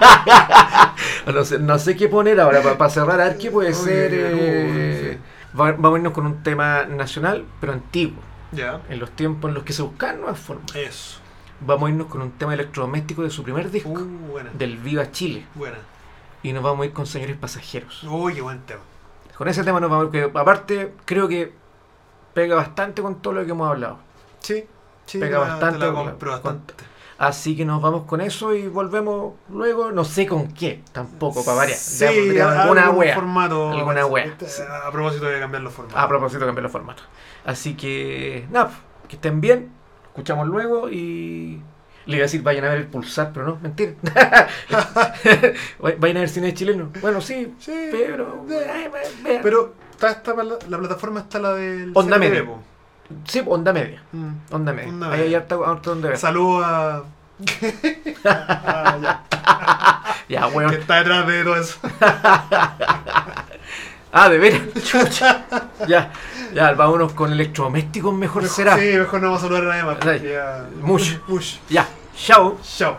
no, sé, no sé qué poner ahora para cerrar. A ver qué puede Oye, ser. eh, Vamos a irnos con un tema nacional, pero antiguo. ya. En los tiempos en los que se buscaban nuevas formas. Eso. Vamos a irnos con un tema electrodoméstico de su primer disco, Uh, buena. del Viva Chile. Buena. Y nos vamos a ir con Señores Pasajeros. Uy, qué buen tema. Con ese tema nos vamos a ir, que aparte creo que pega bastante con todo lo que hemos hablado. Sí, sí. Pega la- bastante Te la con compro bastante. Así que nos vamos con eso y volvemos luego, no sé con qué, tampoco, para variar. Sí, Ya alguna wea. formato. Alguna wea, Este. A propósito de cambiar los formatos. A propósito, cambiar los formatos. Así que, nada, que estén bien, escuchamos luego y. Le iba a decir, vayan a ver el pulsar, pero no, mentira. vayan a ver cine chileno. Bueno, sí, Sí, pero. Pero está, está la, la plataforma está la del. Onda CNTV, media. po. Sí, onda media. Mm. Onda media. Onda Ahí hay harta, harta donde ver. Saludos a. Ah, ya, Ya, weón. que está detrás de todo eso. Ah, de veras. Chucha. ya, ya, vámonos con electrodomésticos, mejor, Mejor- será. Sí, mejor no vamos a saludar a nadie más. Mush. Mush. Ya, chao. Chao.